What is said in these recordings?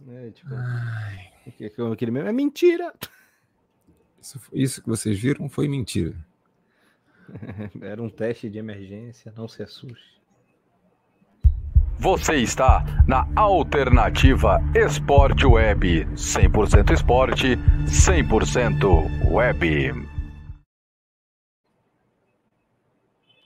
Né? Tipo, aquele mesmo é mentira. Isso, isso que vocês viram foi mentira. Era um teste de emergência, não se assuste. Você está na Alternativa Esporte Web. 100% esporte, 100% web.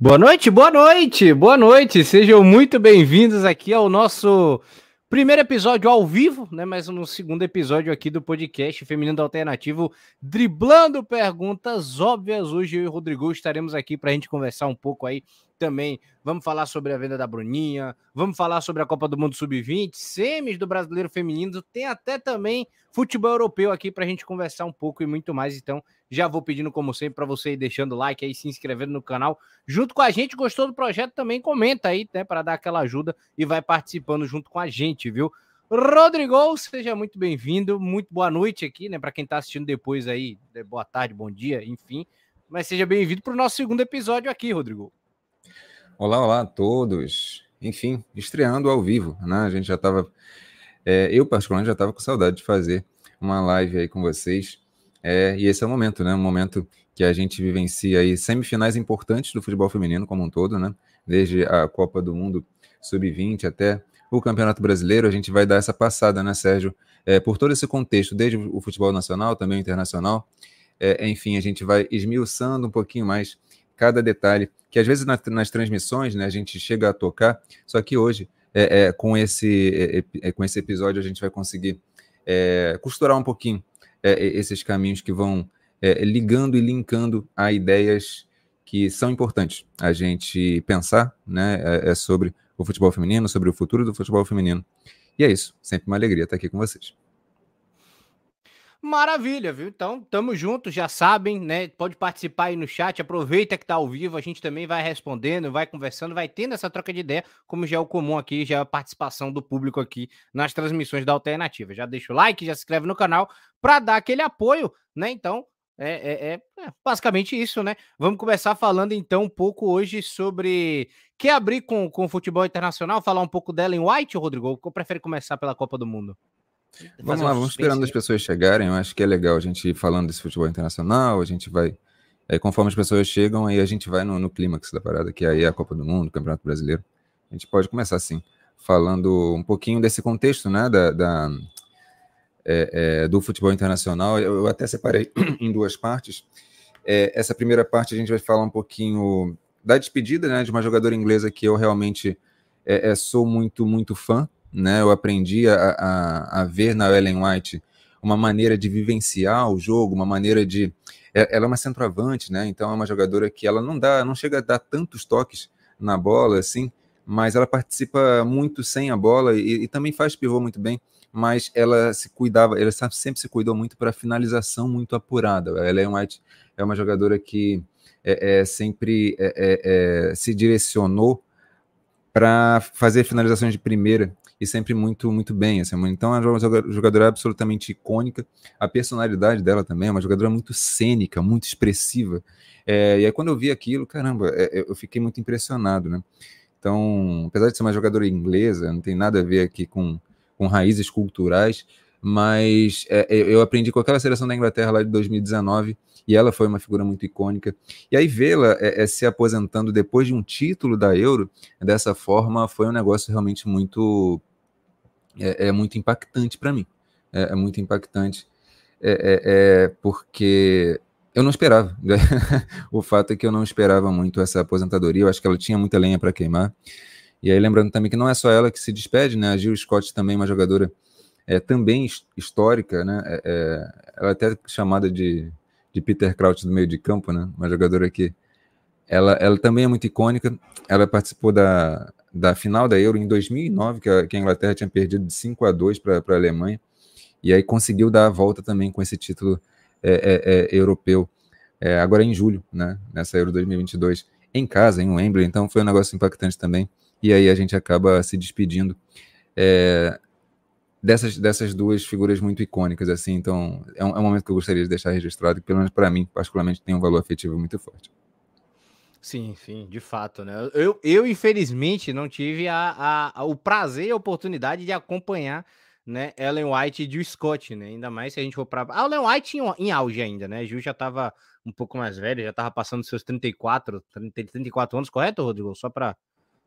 Boa noite, boa noite, boa noite. Sejam muito bem-vindos aqui ao nosso primeiro episódio ao vivo, né? Mas no segundo episódio aqui do podcast Feminino Alternativo, driblando perguntas óbvias. Hoje eu e o Rodrigo estaremos aqui para a gente conversar um pouco aí também. Vamos falar sobre a venda da Bruninha, vamos falar sobre a Copa do Mundo Sub-20, semis do Brasileiro Feminino, tem até também futebol europeu aqui para a gente conversar um pouco e muito mais. Então, já vou pedindo, como sempre, para você ir deixando like aí, se inscrevendo no canal, junto com a gente. Gostou do projeto? Também comenta aí, né, para dar aquela ajuda e vai participando junto com a gente, viu? Rodrigo, seja muito bem-vindo, muito boa noite aqui, né, para quem está assistindo depois aí, né, boa tarde, bom dia, enfim. Mas seja bem-vindo para o nosso segundo episódio aqui, Rodrigo. Olá, olá a todos. Enfim, estreando ao vivo, né? A gente já estava, é, eu particularmente já estava com saudade de fazer uma live aí com vocês. É, e esse é o momento, né? Um momento que a gente vivencia aí semifinais importantes do futebol feminino como um todo, né? Desde a Copa do Mundo Sub-20 até o Campeonato Brasileiro. A gente vai dar essa passada, né, Sérgio? É, por todo esse contexto, desde o futebol nacional, também o internacional. É, enfim, a gente vai esmiuçando um pouquinho mais cada detalhe, que às vezes nas, transmissões né, a gente chega a tocar, só que hoje, é, é com, esse, é, é, com esse episódio, a gente vai conseguir é, costurar um pouquinho é, esses caminhos que vão ligando e linkando a ideias que são importantes a gente pensar né, é, sobre o futebol feminino, sobre o futuro do futebol feminino. E é isso, sempre uma alegria estar aqui com vocês. Maravilha, viu? Então, tamo junto, já sabem, né? Pode participar aí no chat, aproveita que tá ao vivo, a gente também vai respondendo, vai conversando, vai tendo essa troca de ideia, como já é o comum aqui, já é a participação do público aqui nas transmissões da Alternativa. Já deixa o like, já se inscreve no canal para dar aquele apoio, né? Então, é, é, é, é, basicamente isso, né? Vamos começar falando então um pouco hoje sobre. Quer abrir com, com o futebol internacional, falar um pouco dela em White, Rodrigo? Ou prefere começar pela Copa do Mundo? Vamos lá, vamos esperando as pessoas chegarem. Eu acho que é legal a gente ir falando desse futebol internacional. A gente vai, é, conforme as pessoas chegam, aí a gente vai no, no clímax da parada, que aí é a Copa do Mundo, o Campeonato Brasileiro. A gente pode começar assim, falando um pouquinho desse contexto, né, da, da é, é, do futebol internacional. Eu, eu, até separei em duas partes. É, essa primeira parte a gente vai falar um pouquinho da despedida, né, de uma jogadora inglesa que eu realmente é, é, sou muito, muito fã né? Eu aprendi a, a, a, ver na Ellen White uma maneira de vivenciar o jogo, uma maneira de. É, ela é uma centroavante, né? Então é uma jogadora que ela não dá, não chega a dar tantos toques na bola, assim, mas ela participa muito sem a bola e, e também faz pivô muito bem. Mas ela se cuidava, ela sempre se cuidou muito para finalização muito apurada. A Ellen White é uma jogadora que é, é sempre é, é, é se direcionou para fazer finalizações de primeira e sempre muito, muito bem. Assim, então é uma jogadora absolutamente icônica. A personalidade dela também é uma jogadora muito cênica, muito expressiva. É, e aí quando eu vi aquilo, caramba, é, eu fiquei muito impressionado, né? Então, apesar de ser uma jogadora inglesa, não tem nada a ver aqui com, com raízes culturais, mas é, é eu aprendi com aquela seleção da Inglaterra lá de 2019 e ela foi uma figura muito icônica. E aí vê-la é, é, se aposentando depois de um título da Euro dessa forma foi um negócio realmente muito é, é muito impactante para mim. É, é, muito impactante, é, é, é porque eu não esperava. o fato é que eu não esperava muito essa aposentadoria. Eu acho que ela tinha muita lenha para queimar. E aí lembrando também que não é só ela que se despede, né? A Gil Scott também é uma jogadora é, também histórica, né? É, ela é até chamada de, de Peter Kraut do meio de campo, né? Uma jogadora que ela, ela também é muito icônica. Ela participou da, da final da Euro em 2009, que a, que a Inglaterra tinha perdido de 5 a 2 para a Alemanha, e aí conseguiu dar a volta também com esse título é, é, é europeu, é, agora em julho, né? Nessa Euro 2022, em casa, em Wembley. Então foi um negócio impactante também e aí a gente acaba se despedindo é, dessas, dessas duas figuras muito icônicas, assim, então é um, é um momento que eu gostaria de deixar registrado, que pelo menos para mim, particularmente, tem um valor afetivo muito forte. Sim, sim, de fato, né? Eu, eu infelizmente, não tive a, a, a, o prazer e a oportunidade de acompanhar né, Ellen White e Jill Scott, né? Ainda mais se a gente for para. A Ellen White em, em, auge ainda, né? Jill já estava um pouco mais velha, já estava passando seus 34, 30, 34 anos, correto, Rodrigo? Só para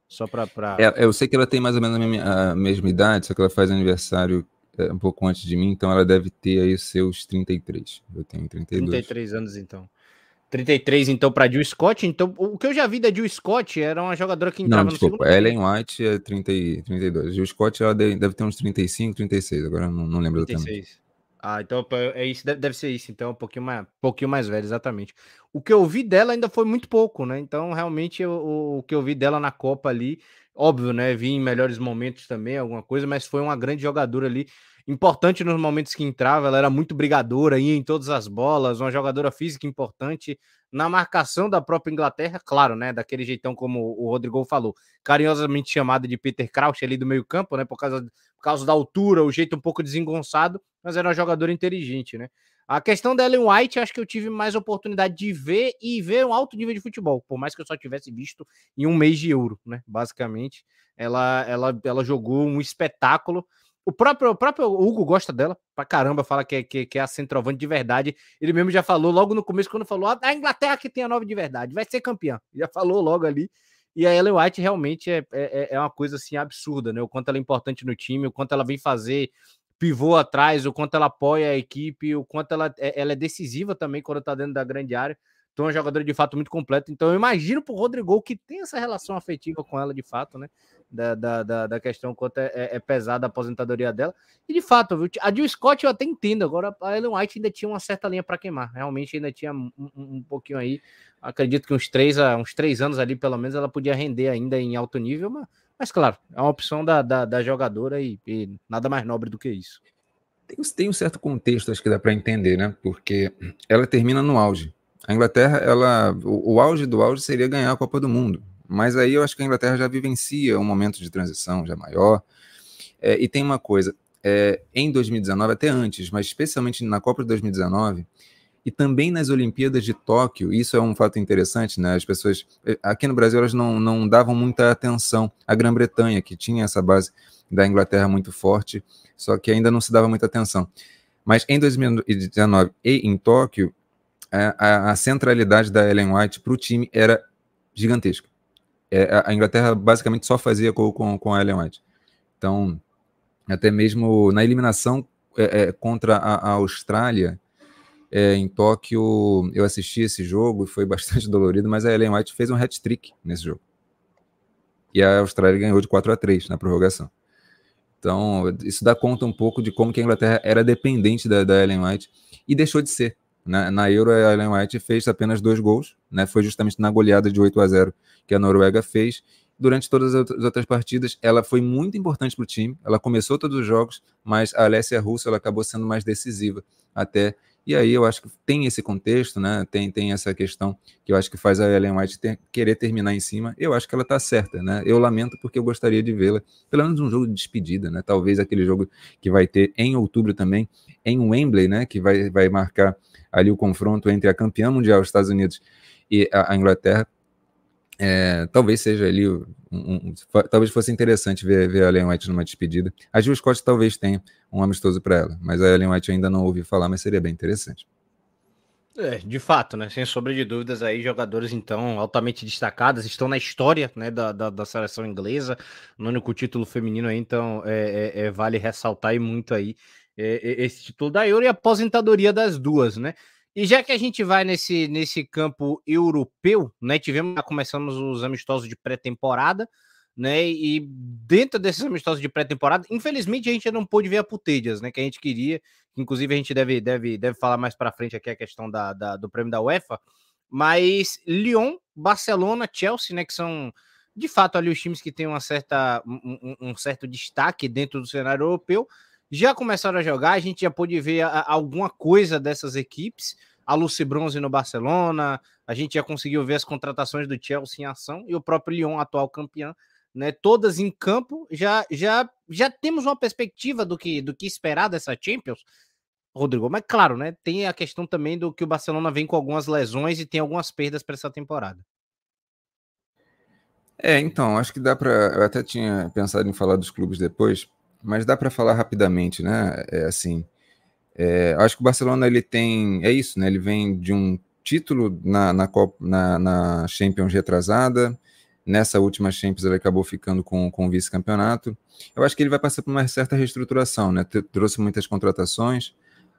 só para. Pra... É, eu sei que ela tem mais ou menos a mesma, a mesma idade, só que ela faz aniversário é, um pouco antes de mim, então ela deve ter aí seus 33. Eu tenho 32. 33 anos, então. 33, então, para Jill Scott. Então, o que eu já vi da Jill Scott era uma jogadora que entrava não, desculpa, no Ellen White é 30, 32. Jill Scott ela deve ter uns 35, 36, agora não, não lembro 36. exatamente. Ah, então é isso, deve, ser isso, então, um pouquinho mais, um pouquinho mais velho, exatamente. O que eu vi dela ainda foi muito pouco, né? Então, realmente, o, o que eu vi dela na Copa ali, óbvio, né? Vi em melhores momentos também, alguma coisa, mas foi uma grande jogadora ali, importante nos momentos que entrava, ela era muito brigadora, ia em todas as bolas, uma jogadora física importante na marcação da própria Inglaterra, claro, né? Daquele jeitão como o Rodrigo falou, carinhosamente chamada de Peter Crouch ali do meio-campo, né? Por causa, por causa da altura, o jeito um pouco desengonçado, mas era uma jogadora inteligente, né? A questão da Ellen White, acho que eu tive mais oportunidade de ver e ver um alto nível de futebol, por mais que eu só tivesse visto em um mês de euro, né? Basicamente, ela, ela, ela jogou um espetáculo. O próprio, o próprio Hugo gosta dela pra caramba, fala que é, que, que é a centroavante de verdade. Ele mesmo já falou logo no começo, quando falou: a Inglaterra que tem a nova de verdade, vai ser campeã. Já falou logo ali. E a Ellen White realmente é, é, é uma coisa assim absurda, né? O quanto ela é importante no time, o quanto ela vem fazer pivô atrás, o quanto ela apoia a equipe, o quanto ela, é, ela é decisiva também quando está dentro da grande área. Então, é uma jogadora de fato muito completa. Então, eu imagino pro Rodrigo que tem essa relação afetiva com ela de fato, né? Da, da, da, da questão quanto é, é, é, pesada a aposentadoria dela. E de fato, viu? a Jill Scott eu até entendo. Agora, a Ellen White ainda tinha uma certa linha para queimar. Realmente ainda tinha um, um, pouquinho aí. Acredito que uns três, uns três anos ali, pelo menos, ela podia render ainda em alto nível, mas mas claro, é uma opção da, da, da jogadora e, e, nada mais nobre do que isso. Tem, tem um certo contexto, acho que dá para entender, né? Porque ela termina no auge. A Inglaterra, ela, o, o, auge do auge seria ganhar a Copa do Mundo. Mas aí eu acho que a Inglaterra já vivencia um momento de transição já maior. É, e tem uma coisa, é, em 2019, até antes, mas especialmente na Copa de 2019, e também nas Olimpíadas de Tóquio, isso é um fato interessante, né? As pessoas eh, aqui no Brasil elas não, não davam muita atenção à Grã-Bretanha, que tinha essa base da Inglaterra muito forte, só que ainda não se dava muita atenção. Mas em 2019 e em Tóquio, a, a centralidade da Ellen White para o time era gigantesca. É, a Inglaterra basicamente só fazia gol com, com a Ellen White. Então, até mesmo na eliminação é, é, contra a, a Austrália, é, em Tóquio, eu assisti esse jogo e foi bastante dolorido, mas a Ellen White fez um hat-trick nesse jogo. E a Austrália ganhou de 4 a 3 na prorrogação. Então, isso dá conta um pouco de como que a Inglaterra era dependente da, da Ellen White e deixou de ser. Na, né? na Euro, a Ellen White fez apenas dois gols, né? foi justamente na goleada de 8 a 0 que a Noruega fez. Durante todas as outras partidas, ela foi muito importante para o time. Ela começou todos os jogos, mas a Alessia Russo ela acabou sendo mais decisiva até e aí eu acho que tem esse contexto, né? Tem, tem essa questão que eu acho que faz a Ellen White ter, querer terminar em cima. Eu acho que ela está certa, né? Eu lamento porque eu gostaria de vê-la, pelo menos um jogo de despedida, né? Talvez aquele jogo que vai ter em outubro também, em Wembley, né? Que vai, vai marcar ali o confronto entre a campeã mundial, os Estados Unidos, e a, a Inglaterra. É, talvez seja ali, um, um, talvez fosse interessante ver, ver a Ellen White numa despedida. A Jill Scott talvez tenha um amistoso para ela, mas a Ellen White ainda não ouvi falar, mas seria bem interessante. É, de fato, né? Sem sombra de dúvidas, aí jogadores então altamente destacados estão na história né, da, da, da seleção inglesa, no único título feminino aí, então é, é, é vale ressaltar e muito aí é, esse título da Euro e a aposentadoria das duas, né? E já que a gente vai nesse, nesse campo europeu, né? Tivemos, começamos os amistosos de pré-temporada, né? E dentro desses amistosos de pré-temporada, infelizmente a gente não pôde ver a Putedias, né? Que a gente queria. Inclusive, a gente deve, deve, deve falar mais para frente aqui a questão da, da, do prêmio da UEFA. Mas Lyon, Barcelona, Chelsea, né? Que são de fato ali os times que têm uma certa, um, um certo destaque dentro do cenário europeu. Já começaram a jogar, a gente já pôde ver a, alguma coisa dessas equipes. A Lucy Bronze no Barcelona, a gente já conseguiu ver as contratações do Chelsea em ação e o próprio Lyon, atual campeão, né, todas em campo, já já já temos uma perspectiva do que do que esperar dessa Champions. Rodrigo, mas claro, né, tem a questão também do que o Barcelona vem com algumas lesões e tem algumas perdas para essa temporada. É, então, acho que dá para. Eu até tinha pensado em falar dos clubes depois, mas dá para falar rapidamente, né? É assim. É, acho que o Barcelona ele tem. É isso, né? Ele vem de um título na, na, na, na Champions retrasada, Nessa última Champions ele acabou ficando com, com o vice-campeonato. Eu acho que ele vai passar por uma certa reestruturação, né? Trouxe muitas contratações,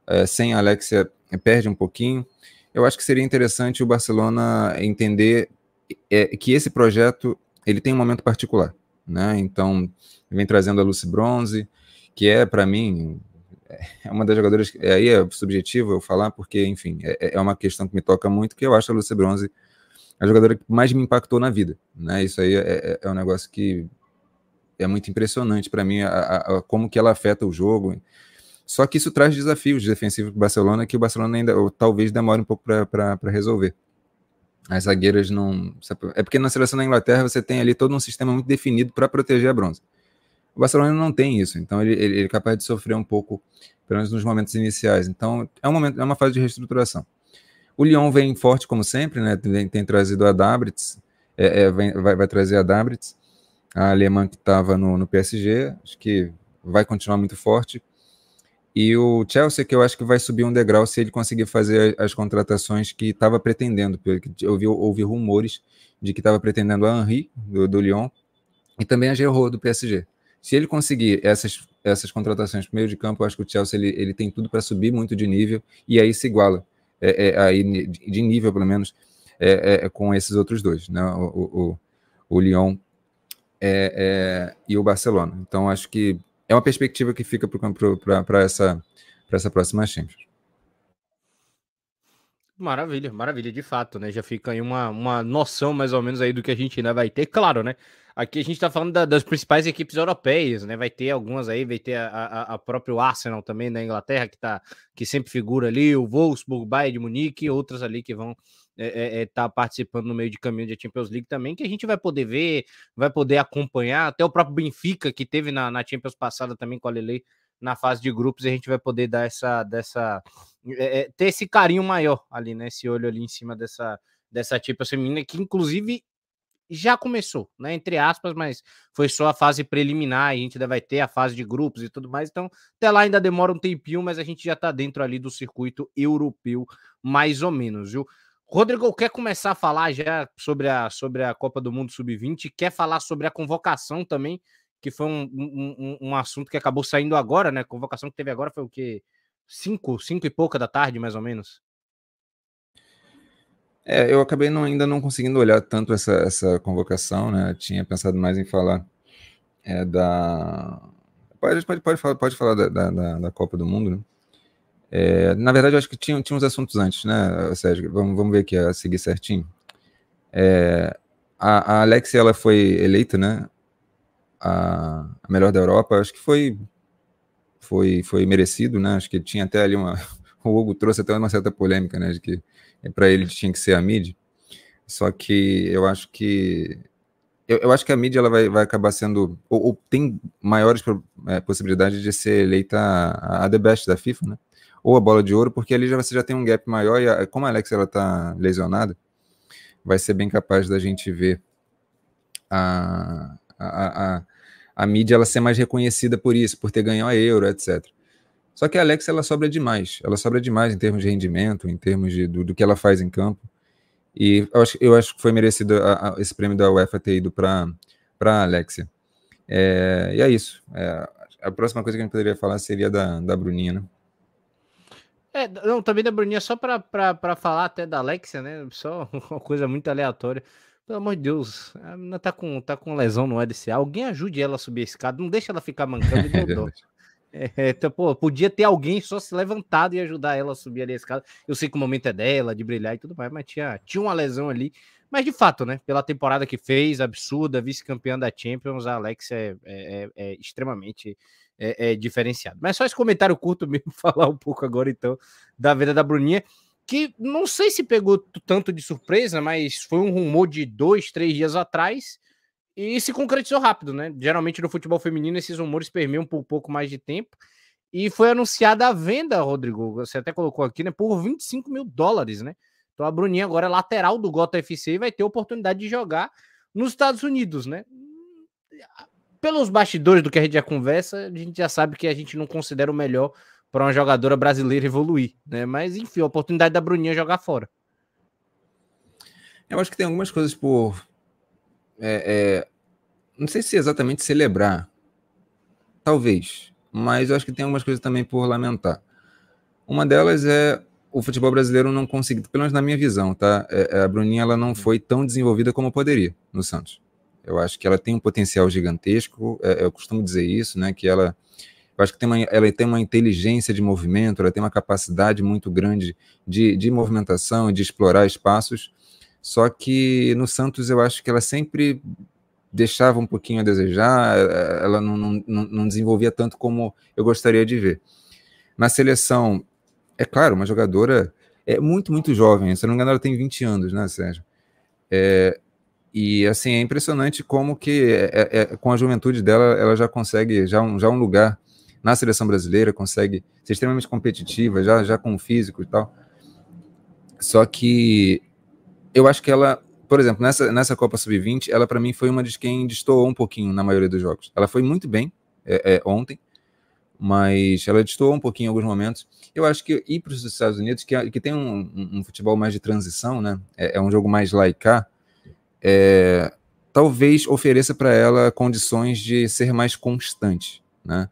é, sem a Alexia é, perde um pouquinho. Eu acho que seria interessante o Barcelona entender é, que esse projeto ele tem um momento particular, né? Então vem trazendo a Lucy Bronze, que é para mim é uma das jogadoras. Aí é subjetivo eu falar porque, enfim, é, é uma questão que me toca muito, que eu acho a Lucy Bronze a jogadora que mais me impactou na vida. Né? Isso aí é, é, é um negócio que é muito impressionante para mim, a, a, como que ela afeta o jogo. Só que isso traz desafios defensivos para o Barcelona que o Barcelona ainda ou, talvez demore um pouco para resolver. As zagueiras não. É porque na seleção da Inglaterra você tem ali todo um sistema muito definido para proteger a bronze. O Barcelona não tem isso, então ele, ele, ele, é capaz de sofrer um pouco, pelo menos nos momentos iniciais. Então é um momento, é uma fase de reestruturação. O Lyon vem forte, como sempre, né? Tem, tem trazido a Dabritz, é, é, vai, vai, trazer a Dabritz, a alemã que estava no, no, PSG, acho que vai continuar muito forte. E o Chelsea, que eu acho que vai subir um degrau se ele conseguir fazer as contratações que estava pretendendo. Eu ouvi, ouvi rumores de que estava pretendendo a Henri, do, do Lyon, e também a Giroud, do PSG. Se ele conseguir essas, essas contratações para meio de campo, eu acho que o Chelsea ele, ele tem tudo para subir muito de nível e aí se iguala é, é, aí de nível, pelo menos, é, é, é, com esses outros dois, né? o, o, o Lyon é, e o Barcelona. Então, acho que é uma perspectiva que fica para essa, essa próxima Champions. Maravilha, maravilha, de fato, né? Já fica aí uma, uma noção mais ou menos aí do que a gente ainda vai ter. Claro, né? Aqui a gente tá falando da, das principais equipes europeias, né? Vai ter algumas aí, vai ter a, a, a próprio Arsenal também na Inglaterra, que, tá, que sempre figura ali, o Wolfsburg, Bayern de Munique, outras ali que vão é, é, é, tá participando no meio de caminho da Champions League também, que a gente vai poder ver, vai poder acompanhar. Até o próprio Benfica, que teve na, na Champions passada também com a Lele na fase de grupos, a gente vai poder dar essa, dessa, é, é, ter esse carinho maior ali, né? Esse olho ali em cima dessa, dessa Champions feminina, que inclusive já começou, né? Entre aspas, mas foi só a fase preliminar, a gente ainda vai ter a fase de grupos e tudo mais, então até lá ainda demora um tempinho, mas a gente já tá dentro ali do circuito europeu, mais ou menos, viu? Rodrigo, quer começar a falar já sobre a, sobre a Copa do Mundo Sub-20? Quer falar sobre a convocação também, que foi um, um, um, assunto que acabou saindo agora, né? A convocação que teve agora foi o quê? Cinco, cinco e pouca da tarde, mais ou menos? É, eu acabei não, ainda não conseguindo olhar tanto essa, essa convocação, né? Tinha pensado mais em falar é, da. Pode, pode, pode falar, pode falar da, da, da Copa do Mundo, né? É, na verdade, eu acho que tinha, tinha uns assuntos antes, né, Sérgio? Vamos, vamos ver aqui, a seguir certinho. É, a, a Alexia, ela foi eleita, né? A, melhor da Europa, acho que foi, foi, foi merecido, né? Acho que tinha até ali uma. O Hugo trouxe até uma certa polêmica, né? De que para ele tinha que ser a mídia. Só que eu acho que eu, eu, acho que a mídia ela vai, vai acabar sendo ou, ou tem maiores é, possibilidades de ser eleita a, a, the best da FIFA, né? Ou a bola de ouro, porque ali já você já tem um gap maior e a, como a Alex ela tá lesionada, vai ser bem capaz da gente ver a, a, a, a mídia ela ser mais reconhecida por isso, por ter ganho a Euro, etc. Só que a Alex ela sobra demais, ela sobra demais em termos de rendimento, em termos de, do, do que ela faz em campo. E eu acho, eu acho que foi merecido a, a, esse prêmio da UEFA ter ido para a Alexia. É, e é isso. É, a próxima coisa que a gente poderia falar seria da, da Bruninha, né? É, não, também da Bruninha, só para falar até da Alexia, né? Só uma coisa muito aleatória. Pelo amor de Deus, a menina tá com, tá com lesão no LCA. Alguém ajude ela a subir a escada. Não deixa ela ficar mancando. Deu dó. É, então, pô, podia ter alguém só se levantado e ajudar ela a subir ali a escada. Eu sei que o momento é dela, de brilhar e tudo mais, mas tinha, tinha uma lesão ali. Mas de fato, né? Pela temporada que fez, absurda, vice-campeã da Champions, a Alex é, é, é, é extremamente é, é, diferenciado. Mas só esse comentário curto mesmo, falar um pouco agora, então, da vida da Bruninha, que não sei se pegou tanto de surpresa, mas foi um rumor de dois, três dias atrás e se concretizou rápido, né? Geralmente no futebol feminino esses rumores permeiam por um pouco mais de tempo. E foi anunciada a venda, Rodrigo, você até colocou aqui, né? Por 25 mil dólares, né? Então a Bruninha agora é lateral do Gota FC e vai ter oportunidade de jogar nos Estados Unidos, né? Pelos bastidores do que a gente já conversa, a gente já sabe que a gente não considera o melhor para uma jogadora brasileira evoluir, né? Mas enfim, a oportunidade da Bruninha jogar fora. Eu acho que tem algumas coisas por é, é, não sei se exatamente celebrar, talvez, mas eu acho que tem algumas coisas também por lamentar. Uma delas é o futebol brasileiro não conseguir, pelo menos na minha visão, tá? É, é, a Bruninha ela não foi tão desenvolvida como poderia no Santos. Eu acho que ela tem um potencial gigantesco. É, eu costumo dizer isso, né? Que ela, eu acho que tem uma, ela tem uma inteligência de movimento, ela tem uma capacidade muito grande de, de movimentação e de explorar espaços. Só que no Santos eu acho que ela sempre deixava um pouquinho a desejar, eh, ela não, não, não desenvolvia tanto como eu gostaria de ver. Na seleção, é claro, uma jogadora é muito, muito jovem, se não me engano, ela tem 20 anos, né, Sérgio? É, e assim, é impressionante como que é, é, é, com a juventude dela, ela já consegue já um, já um lugar na seleção brasileira, consegue ser extremamente competitiva, já, já com o físico e tal. Só que eu acho que ela, por exemplo, nessa, nessa Copa Sub-20, ela para mim foi uma de quem destoou um pouquinho na maioria dos jogos. Ela foi muito bem é, é, ontem, mas ela destoou um pouquinho em alguns momentos. Eu acho que ir para os Estados Unidos, que, que tem um, um, um, futebol mais de transição, né? É, é um jogo mais laicar, é, talvez ofereça para ela condições de ser mais constante, né?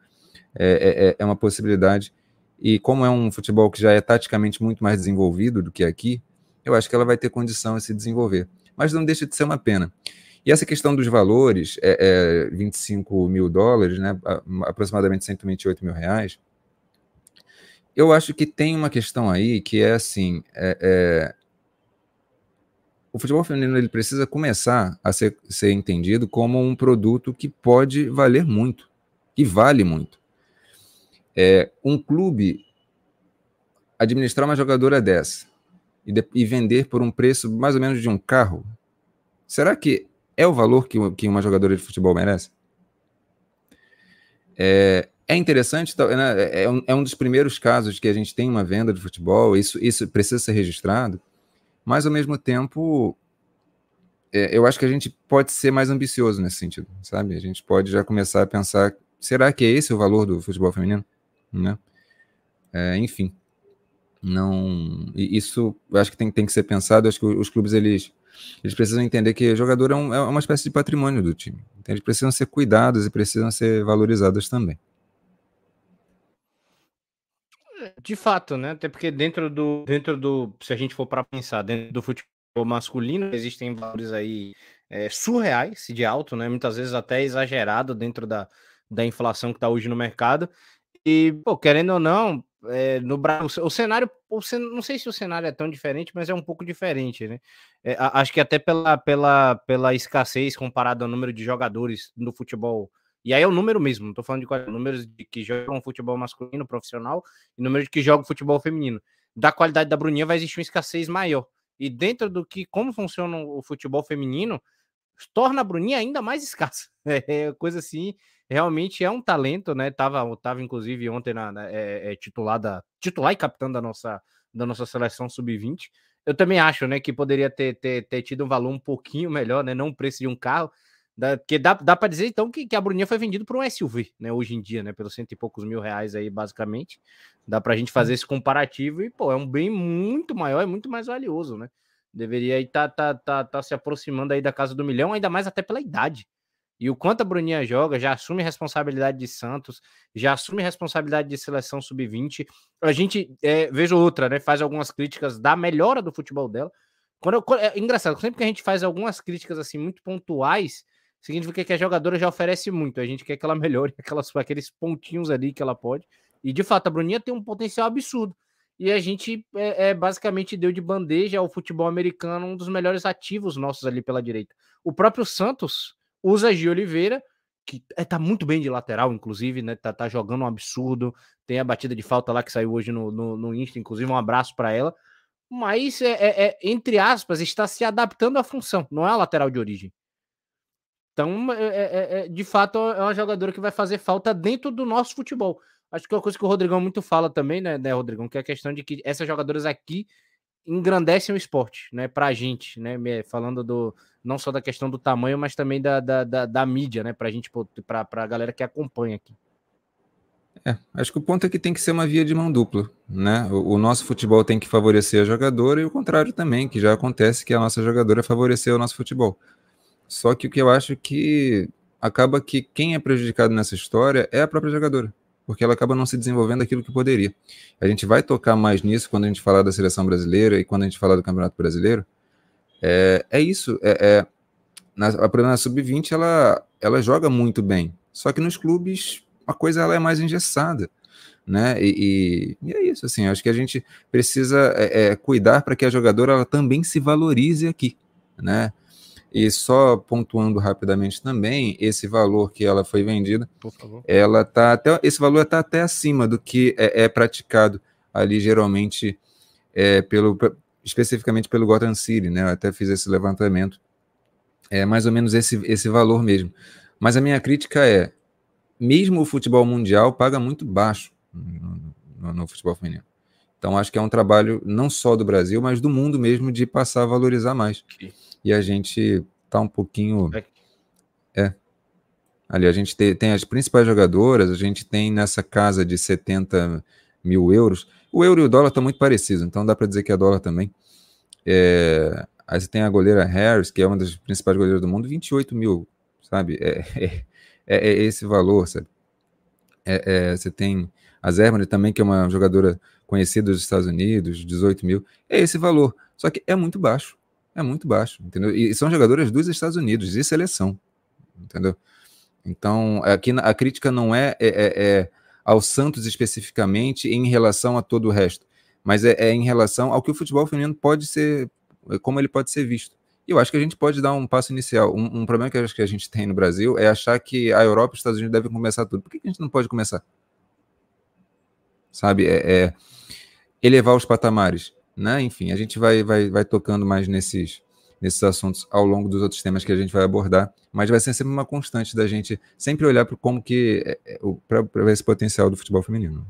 É, é, é, uma possibilidade. E como é um futebol que já é taticamente muito mais desenvolvido do que aqui, eu acho que ela vai ter condição de se desenvolver. Mas não deixa de ser uma pena. E essa questão dos valores, é, é 25 mil dólares, né, aproximadamente 128 mil reais, eu acho que tem uma questão aí que é assim, é, é, o futebol feminino ele precisa começar a ser, ser entendido como um produto que pode valer muito, que vale muito. É, um clube administrar uma jogadora dessa, e, de, e vender por um preço mais ou menos de um carro, será que é o valor que, que uma jogadora de futebol merece? É, é interessante, né, é, é, um, é um dos primeiros casos que a gente tem uma venda de futebol, isso, isso precisa ser registrado, mas ao mesmo tempo, é, eu acho que a gente pode ser mais ambicioso nesse sentido, sabe? A gente pode já começar a pensar, será que é esse o valor do futebol feminino? Né? É, enfim não isso acho que tem, tem que ser pensado acho que os clubes eles eles precisam entender que jogador é, um, é uma espécie de patrimônio do time. Então, eles precisam ser cuidados e precisam ser valorizados também. De fato né? Até porque dentro do dentro do se a gente for para pensar dentro do futebol masculino existem valores aí é, surreais de alto né? Muitas vezes até exagerado dentro da, da inflação que está hoje no mercado e pô, querendo ou não é, no Brasil, o cenário, o cen... não sei se o cenário é tão diferente, mas é um pouco diferente, né? É, acho que até pela, pela, pela escassez comparado ao número de jogadores no futebol. E aí é o número mesmo, não tô falando de qual, números de que jogam futebol masculino profissional e número de que jogam futebol feminino. Da qualidade da Bruninha vai existir uma escassez maior. E dentro do que como funciona o futebol feminino, torna a Bruninha ainda mais escassa. É coisa assim realmente é um talento, né? Tava, tava inclusive ontem na, na é, é, titulada, titular e capitão da nossa, da nossa seleção sub-20. Eu também acho, né, que poderia ter, ter, ter tido um valor um pouquinho melhor, né? Não o preço de um carro. Da, porque dá, dá para dizer então que, que a Bruninha foi vendida por um SUV, né? Hoje em dia, né? Pelos cento e poucos mil reais aí, basicamente. Dá para a gente fazer esse comparativo e, pô, é um bem muito maior, é muito mais valioso, né? Deveria estar tá, tá, tá, tá se aproximando aí da casa do milhão, ainda mais até pela idade. E o quanto a Bruninha joga, já assume responsabilidade de Santos, já assume responsabilidade de seleção sub-20. A gente, é, vejo outra, né? Faz algumas críticas da melhora do futebol dela. Quando, eu, é engraçado, sempre que a gente faz algumas críticas assim muito pontuais, significa que a jogadora já oferece muito. A gente quer que ela melhore aquelas, aqueles pontinhos ali que ela pode. E de fato, a Bruninha tem um potencial absurdo. E a gente é, é, basicamente deu de bandeja ao futebol americano um dos melhores ativos nossos ali pela direita. O próprio Santos usa a Gi Oliveira, que é, tá muito bem de lateral, inclusive, né? Tá, tá jogando um absurdo. Tem a batida de falta lá que saiu hoje no, no, no Insta, inclusive, um abraço para ela. Mas, é, é, é, entre aspas, está se adaptando à função, não é a lateral de origem. Então, é, é, é, de fato, é uma jogadora que vai fazer falta dentro do nosso futebol. Acho que é uma coisa que o Rodrigão muito fala também, né, né, Rodrigão? Que é a questão de que essas jogadoras aqui engrandecem o esporte, né, pra gente, né? Falando do não só da questão do tamanho, mas também da, da, da, da mídia, né? Pra gente, pra, pra galera que acompanha aqui. É, acho que o ponto é que tem que ser uma via de mão dupla, né? O, o, nosso futebol tem que favorecer a jogadora e o contrário também, que já acontece que a nossa jogadora favorecer o nosso futebol. Só que o que eu acho que acaba que quem é prejudicado nessa história é a própria jogadora porque ela acaba não se desenvolvendo aquilo que poderia. A gente vai tocar mais nisso quando a gente falar da seleção brasileira e quando a gente falar do Campeonato Brasileiro. É, é isso. É, é na, a na sub-20 ela, ela joga muito bem, só que nos clubes a coisa ela é mais engessada. Né? E, e, e é isso, assim, acho que a gente precisa é, é, cuidar para que a jogadora ela também se valorize aqui, né? E só pontuando rapidamente também, esse valor que ela foi vendida, ela tá até esse valor está até acima do que é, é praticado ali geralmente é, pelo especificamente pelo Gotham City, né? Eu até fiz esse levantamento, é mais ou menos esse esse valor mesmo. Mas a minha crítica é, mesmo o futebol mundial paga muito baixo no, no, no futebol feminino. Então acho que é um trabalho não só do Brasil, mas do mundo mesmo de passar a valorizar mais. Okay e a gente tá um pouquinho. É. Ali, a gente tem, tem, as principais jogadoras, a gente tem nessa casa de 70 mil euros. O euro e o dólar estão muito parecidos, então dá para dizer que é dólar também. É, aí você tem a goleira Harris, que é uma das principais goleiras do mundo, 28 mil, sabe? É, é, é, é esse valor, sabe? É, é, você tem a Zerman também, que é uma jogadora conhecida dos Estados Unidos, 18 mil. É esse valor, só que é muito baixo é muito baixo, entendeu? E são jogadoras dos Estados Unidos, de seleção, entendeu? Então, aqui a crítica não é, é, é, é ao Santos especificamente em relação a todo o resto, mas é, é, em relação ao que o futebol feminino pode ser, como ele pode ser visto. E eu acho que a gente pode dar um passo inicial. Um, um problema que acho que a gente tem no Brasil é achar que a Europa e os Estados Unidos devem começar tudo. Por que a gente não pode começar? Sabe, é, é elevar os patamares né? Enfim, a gente vai, vai, vai tocando mais nesses, nesses assuntos ao longo dos outros temas que a gente vai abordar, mas vai ser sempre uma constante da gente sempre olhar para como que é, é, para esse potencial do futebol feminino.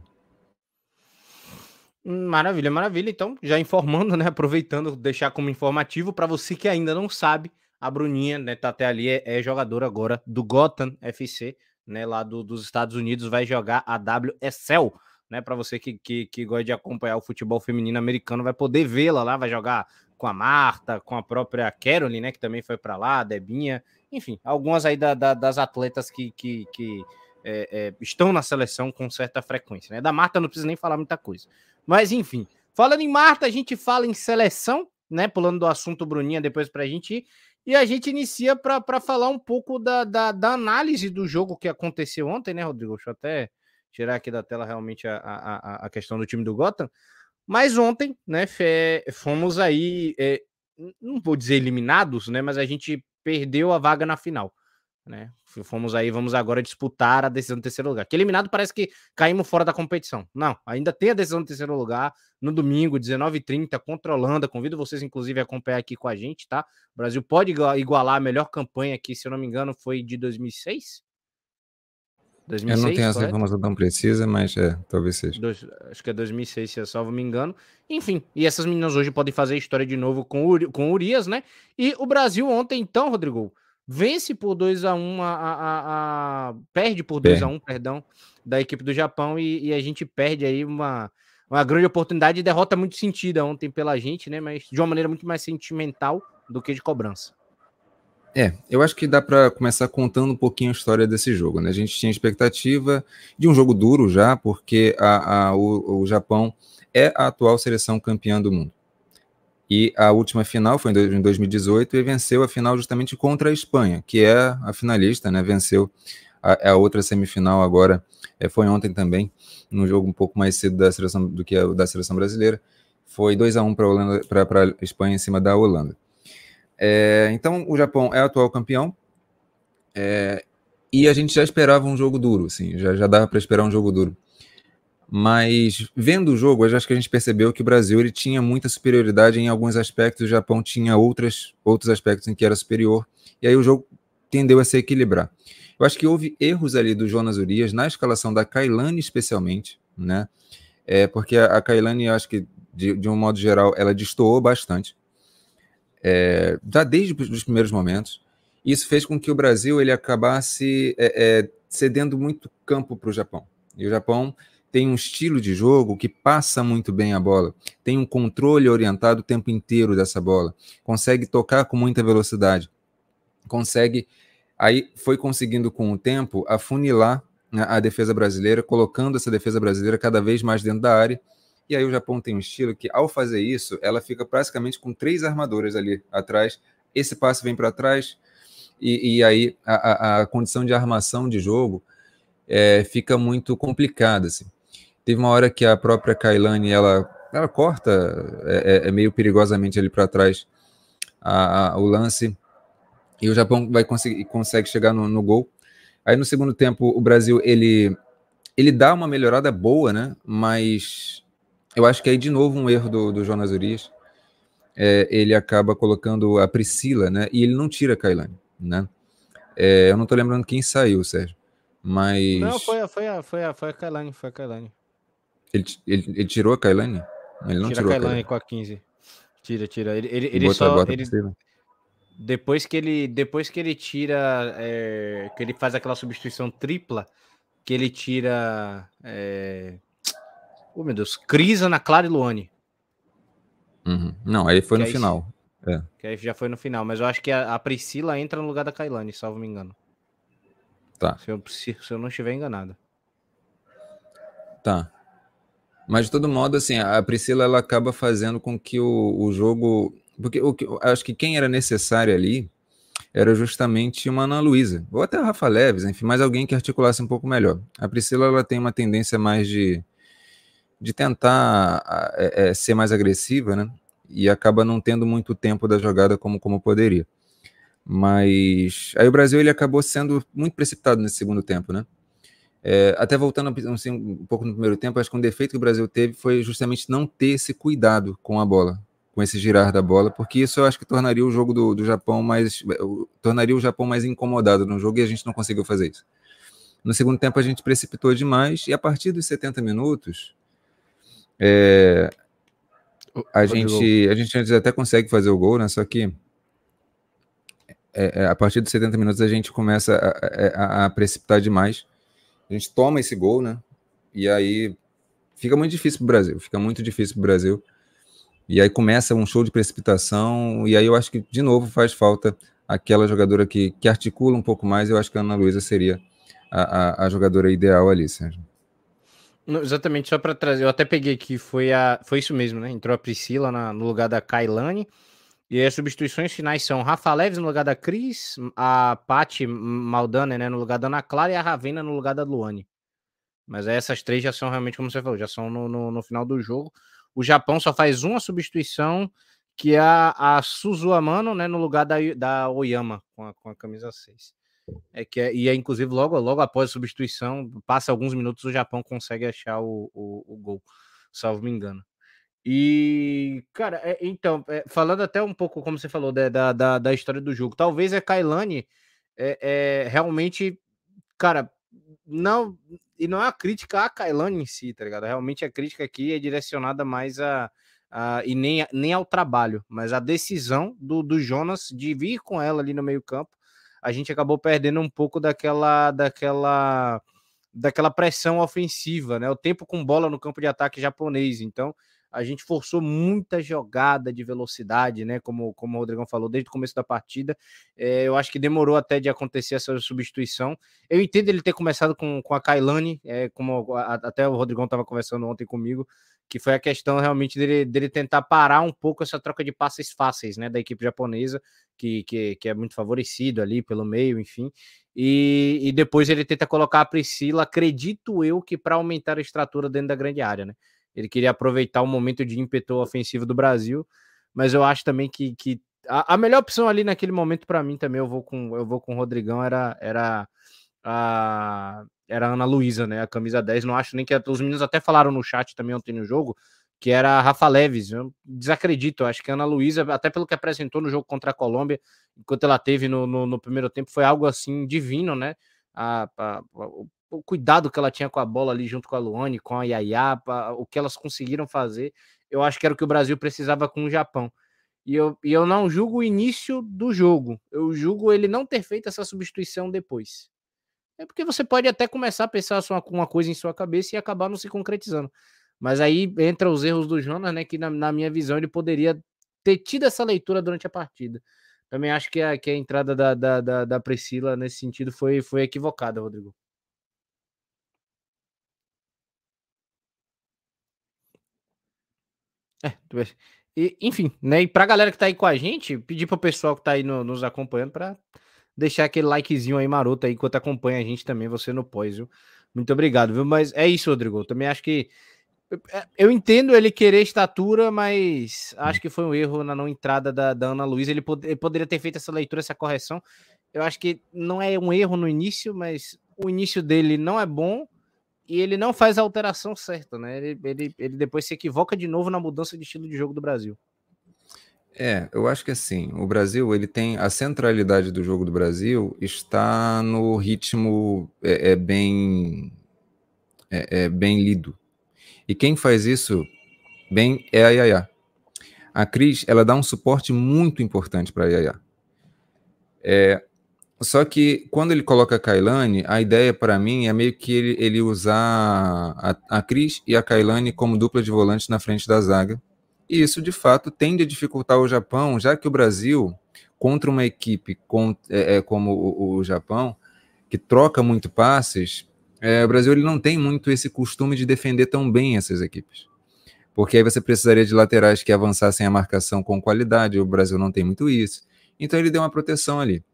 Maravilha, maravilha. Então, já informando, né? Aproveitando, deixar como informativo para você que ainda não sabe, a Bruninha, né, tá até ali, é, é jogadora agora do Gotham FC, né, lá do, dos Estados Unidos, vai jogar a WSL, né? Para você que, que, que gosta de acompanhar o futebol feminino americano, vai poder vê-la lá, vai jogar com a Marta, com a própria Caroline, né? Que também foi para lá, a Debinha, enfim, algumas aí da, da, das atletas que, que, que é, é, estão na seleção com certa frequência, né? Da Marta não precisa nem falar muita coisa. Mas enfim, falando em Marta, a gente fala em seleção, né? Pulando do assunto Bruninha depois para a gente ir. E a gente inicia para falar um pouco da, da, da, análise do jogo que aconteceu ontem, né, Rodrigo? Deixa eu até tirar aqui da tela realmente a, a, a questão do time do Gotham. Mas ontem, né, fomos aí, é, não vou dizer eliminados, né, mas a gente perdeu a vaga na final. Né? Fomos aí, vamos agora disputar a decisão do terceiro lugar. Que eliminado parece que caímos fora da competição. Não, ainda tem a decisão do terceiro lugar no domingo, 19h30, contra a Holanda. Convido vocês, inclusive, a acompanhar aqui com a gente, tá? O Brasil pode igualar a melhor campanha aqui, se eu não me engano, foi de 2006. 2006, eu não tenho essa informação tão precisa, mas é, talvez seja. Dois, acho que é 2006, se eu salvo me engano. Enfim, e essas meninas hoje podem fazer história de novo com o, com Urias, né? E o Brasil ontem, então, Rodrigo, vence por 2 a 1 um, a, a, a, perde por 2 a 1 um, perdão, da equipe do Japão e, e, a gente perde aí uma, uma grande oportunidade de derrota muito sentida ontem pela gente, né? Mas de uma maneira muito mais sentimental do que de cobrança. É, eu acho que dá para começar contando um pouquinho a história desse jogo. Né? A gente tinha expectativa de um jogo duro já, porque a, a, o, o Japão é a atual seleção campeã do mundo. E a última final foi em 2018 e venceu a final justamente contra a Espanha, que é a finalista, né? Venceu a, a outra semifinal agora, é, foi ontem também, num jogo um pouco mais cedo da seleção do que a da seleção brasileira. Foi 2 a 1 para a Espanha em cima da Holanda. É, então, o Japão é atual campeão. É, e a gente já esperava um jogo duro, assim, já, já dava para esperar um jogo duro. Mas vendo o jogo, acho que a gente percebeu que o Brasil ele tinha muita superioridade em alguns aspectos, o Japão tinha outras, outros aspectos em que era superior, e aí o jogo tendeu a se equilibrar. Eu acho que houve erros ali do Jonas Urias na escalação da Kailane, especialmente, né? É, porque a, a Kailane, acho que, de, de um modo geral, ela destoou bastante, é, já desde os primeiros momentos. Isso fez com que o Brasil ele acabasse é, é cedendo muito campo para o Japão. E o Japão tem um estilo de jogo que passa muito bem a bola, tem um controle orientado o tempo inteiro dessa bola, consegue tocar com muita velocidade, consegue. Aí foi conseguindo com o tempo afunilar né, a defesa brasileira, colocando essa defesa brasileira cada vez mais dentro da área. E aí o Japão tem um estilo que, ao fazer isso, ela fica praticamente com três armadoras ali atrás. Esse passe vem para trás, e, e aí a, a, a, condição de armação de jogo é, fica muito complicada. Assim. Teve uma hora que a própria Kailane ela, ela corta é, é, é meio perigosamente ali para trás a, o lance e o Japão vai conseguir consegue chegar no, no, gol. Aí no segundo tempo o Brasil ele ele dá uma melhorada boa, né? Mas eu acho que aí de novo um erro do, do Jonas Urias. É, ele acaba colocando a Priscila, né? E ele não tira a Kailane, né? É, eu não tô lembrando quem saiu, Sérgio. Mas. Não, foi, foi, a, foi, a, foi a Kailane, foi a Kailane. Ele, ele, ele tirou a Kailane? Ele não tira tirou a Kailane com a 15. Tira, tira. Ele, ele, ele só. Ele, depois que ele depois que ele tira é, que ele faz aquela substituição tripla que ele tira é... oh meu Deus Crisa na Clara e Luane uhum. não aí foi que no aí, final é. que aí já foi no final mas eu acho que a, a Priscila entra no lugar da Kailane salvo me engano tá se eu, se, se eu não estiver enganado tá mas de todo modo, assim, a Priscila ela acaba fazendo com que o, o jogo. Porque o, acho que quem era necessário ali era justamente uma Ana Luísa, ou até a Rafa Leves, enfim, mais alguém que articulasse um pouco melhor. A Priscila ela tem uma tendência mais de, de tentar é, é, ser mais agressiva, né? E acaba não tendo muito tempo da jogada como, como poderia. Mas aí o Brasil ele acabou sendo muito precipitado nesse segundo tempo, né? É, até voltando assim, um pouco no primeiro tempo, acho que um defeito que o Brasil teve foi justamente não ter esse cuidado com a bola, com esse girar da bola, porque isso eu acho que tornaria o jogo do, do Japão mais. tornaria o Japão mais incomodado no jogo e a gente não conseguiu fazer isso. No segundo tempo a gente precipitou demais e a partir dos 70 minutos é, a, gente, a gente até consegue fazer o gol, né? Só que é, é a partir dos 70 minutos a gente começa a, a, a precipitar demais a gente toma esse gol, né? E aí fica muito difícil para o Brasil, fica muito difícil para o Brasil. E aí começa um show de precipitação, e aí eu acho que, de novo, faz falta aquela jogadora que, que articula um pouco mais. Eu acho que a Ana Luísa seria a, a, a, jogadora ideal ali, Sérgio. Exatamente, só para trazer, eu até peguei aqui, foi, a, foi isso mesmo, né? Entrou a Priscila na, no lugar da Kailane, e as substituições finais são Rafa Leves no lugar da Cris, a Paty Maldana né, no lugar da Ana Clara e a Ravena no lugar da Luane. Mas essas três já são realmente, como você falou, já são no, no, no final do jogo. O Japão só faz uma substituição, que é a, a Suzuamano, né, no lugar da, da Oyama, com a, com a camisa 6. É que é, e é inclusive logo, logo após a substituição, passa alguns minutos, o Japão consegue achar o, o, o gol, salvo me engano. E, cara, é, então, é, falando até um pouco, como você falou, da, da, da história do jogo, talvez a Kailane é, é, realmente, cara, não, e não é a crítica a Kailane em si, tá ligado? Realmente a crítica aqui é direcionada mais a, a e nem, nem ao trabalho, mas a decisão do, do Jonas de vir com ela ali no meio campo, a gente acabou perdendo um pouco daquela, daquela, daquela pressão ofensiva, né? O tempo com bola no campo de ataque japonês, então a gente forçou muita jogada de velocidade, né? Como, como o Rodrigão falou, desde o começo da partida. É, eu acho que demorou até de acontecer essa substituição. Eu entendo ele ter começado com, com a Kailane, é, como a, até o Rodrigão estava conversando ontem comigo, que foi a questão realmente dele, dele tentar parar um pouco essa troca de passes fáceis, né, da equipe japonesa, que, que, que é muito favorecido ali pelo meio, enfim. E, e depois ele tenta colocar a Priscila, acredito eu, que para aumentar a estrutura dentro da grande área, né? Ele queria aproveitar o momento de ímpeto ofensivo do Brasil, mas eu acho também que, que a, a melhor opção ali naquele momento para mim também eu vou com eu vou com o Rodrigão era era a era a Ana Luísa, né? A camisa 10. Não acho nem que os meninos até falaram no chat também ontem no jogo que era a Rafa Leves. Eu desacredito, eu acho que a Ana Luísa, até pelo que apresentou no jogo contra a Colômbia, enquanto ela teve no, no, no primeiro tempo, foi algo assim divino, né? A, a, a, o cuidado que ela tinha com a bola ali junto com a Luane, com a Yaya, o que elas conseguiram fazer, eu acho que era o que o Brasil precisava com o Japão. E eu, e eu não julgo o início do jogo, eu julgo ele não ter feito essa substituição depois. É porque você pode até começar a pensar uma coisa em sua cabeça e acabar não se concretizando. Mas aí entra os erros do Jonas, né? Que na, na, minha visão ele poderia ter tido essa leitura durante a partida. Também acho que a, que a entrada da, da, da, da Priscila nesse sentido foi, foi equivocada, Rodrigo. É, e, enfim, né? E pra galera que tá aí com a gente, pedir pro pessoal que tá aí no, nos acompanhando para deixar aquele likezinho aí maroto aí enquanto acompanha a gente também, você no pós, viu? Muito obrigado, viu? Mas é isso, Rodrigo. Eu também acho que é, eu entendo ele querer estatura, mas acho que foi um erro na não entrada da, da Ana Luísa. Ele, pod ele, poderia ter feito essa leitura, essa correção. Eu acho que não é um erro no início, mas o início dele não é bom e ele não faz a alteração certa, né? Ele, ele, ele depois se equivoca de novo na mudança de estilo de jogo do Brasil. É, eu acho que assim, o Brasil ele tem a centralidade do jogo do Brasil está no ritmo é, é bem é, é bem lido, e quem faz isso bem é a Yaya. A Cris, ela dá um suporte muito importante para a Yaya. É, só que quando ele coloca a Kailane, a ideia para mim é meio que ele, ele usar a, a Cris e a Kailane como dupla de volantes na frente da zaga. E isso, de fato, tende a dificultar o Japão, já que o Brasil, contra uma equipe é, é, como o, o Japão, que troca muito passes, é, o Brasil ele não tem muito esse costume de defender tão bem essas equipes. Porque aí você precisaria de laterais que avançassem a marcação com qualidade, o Brasil não tem muito isso. Então ele deu uma proteção ali.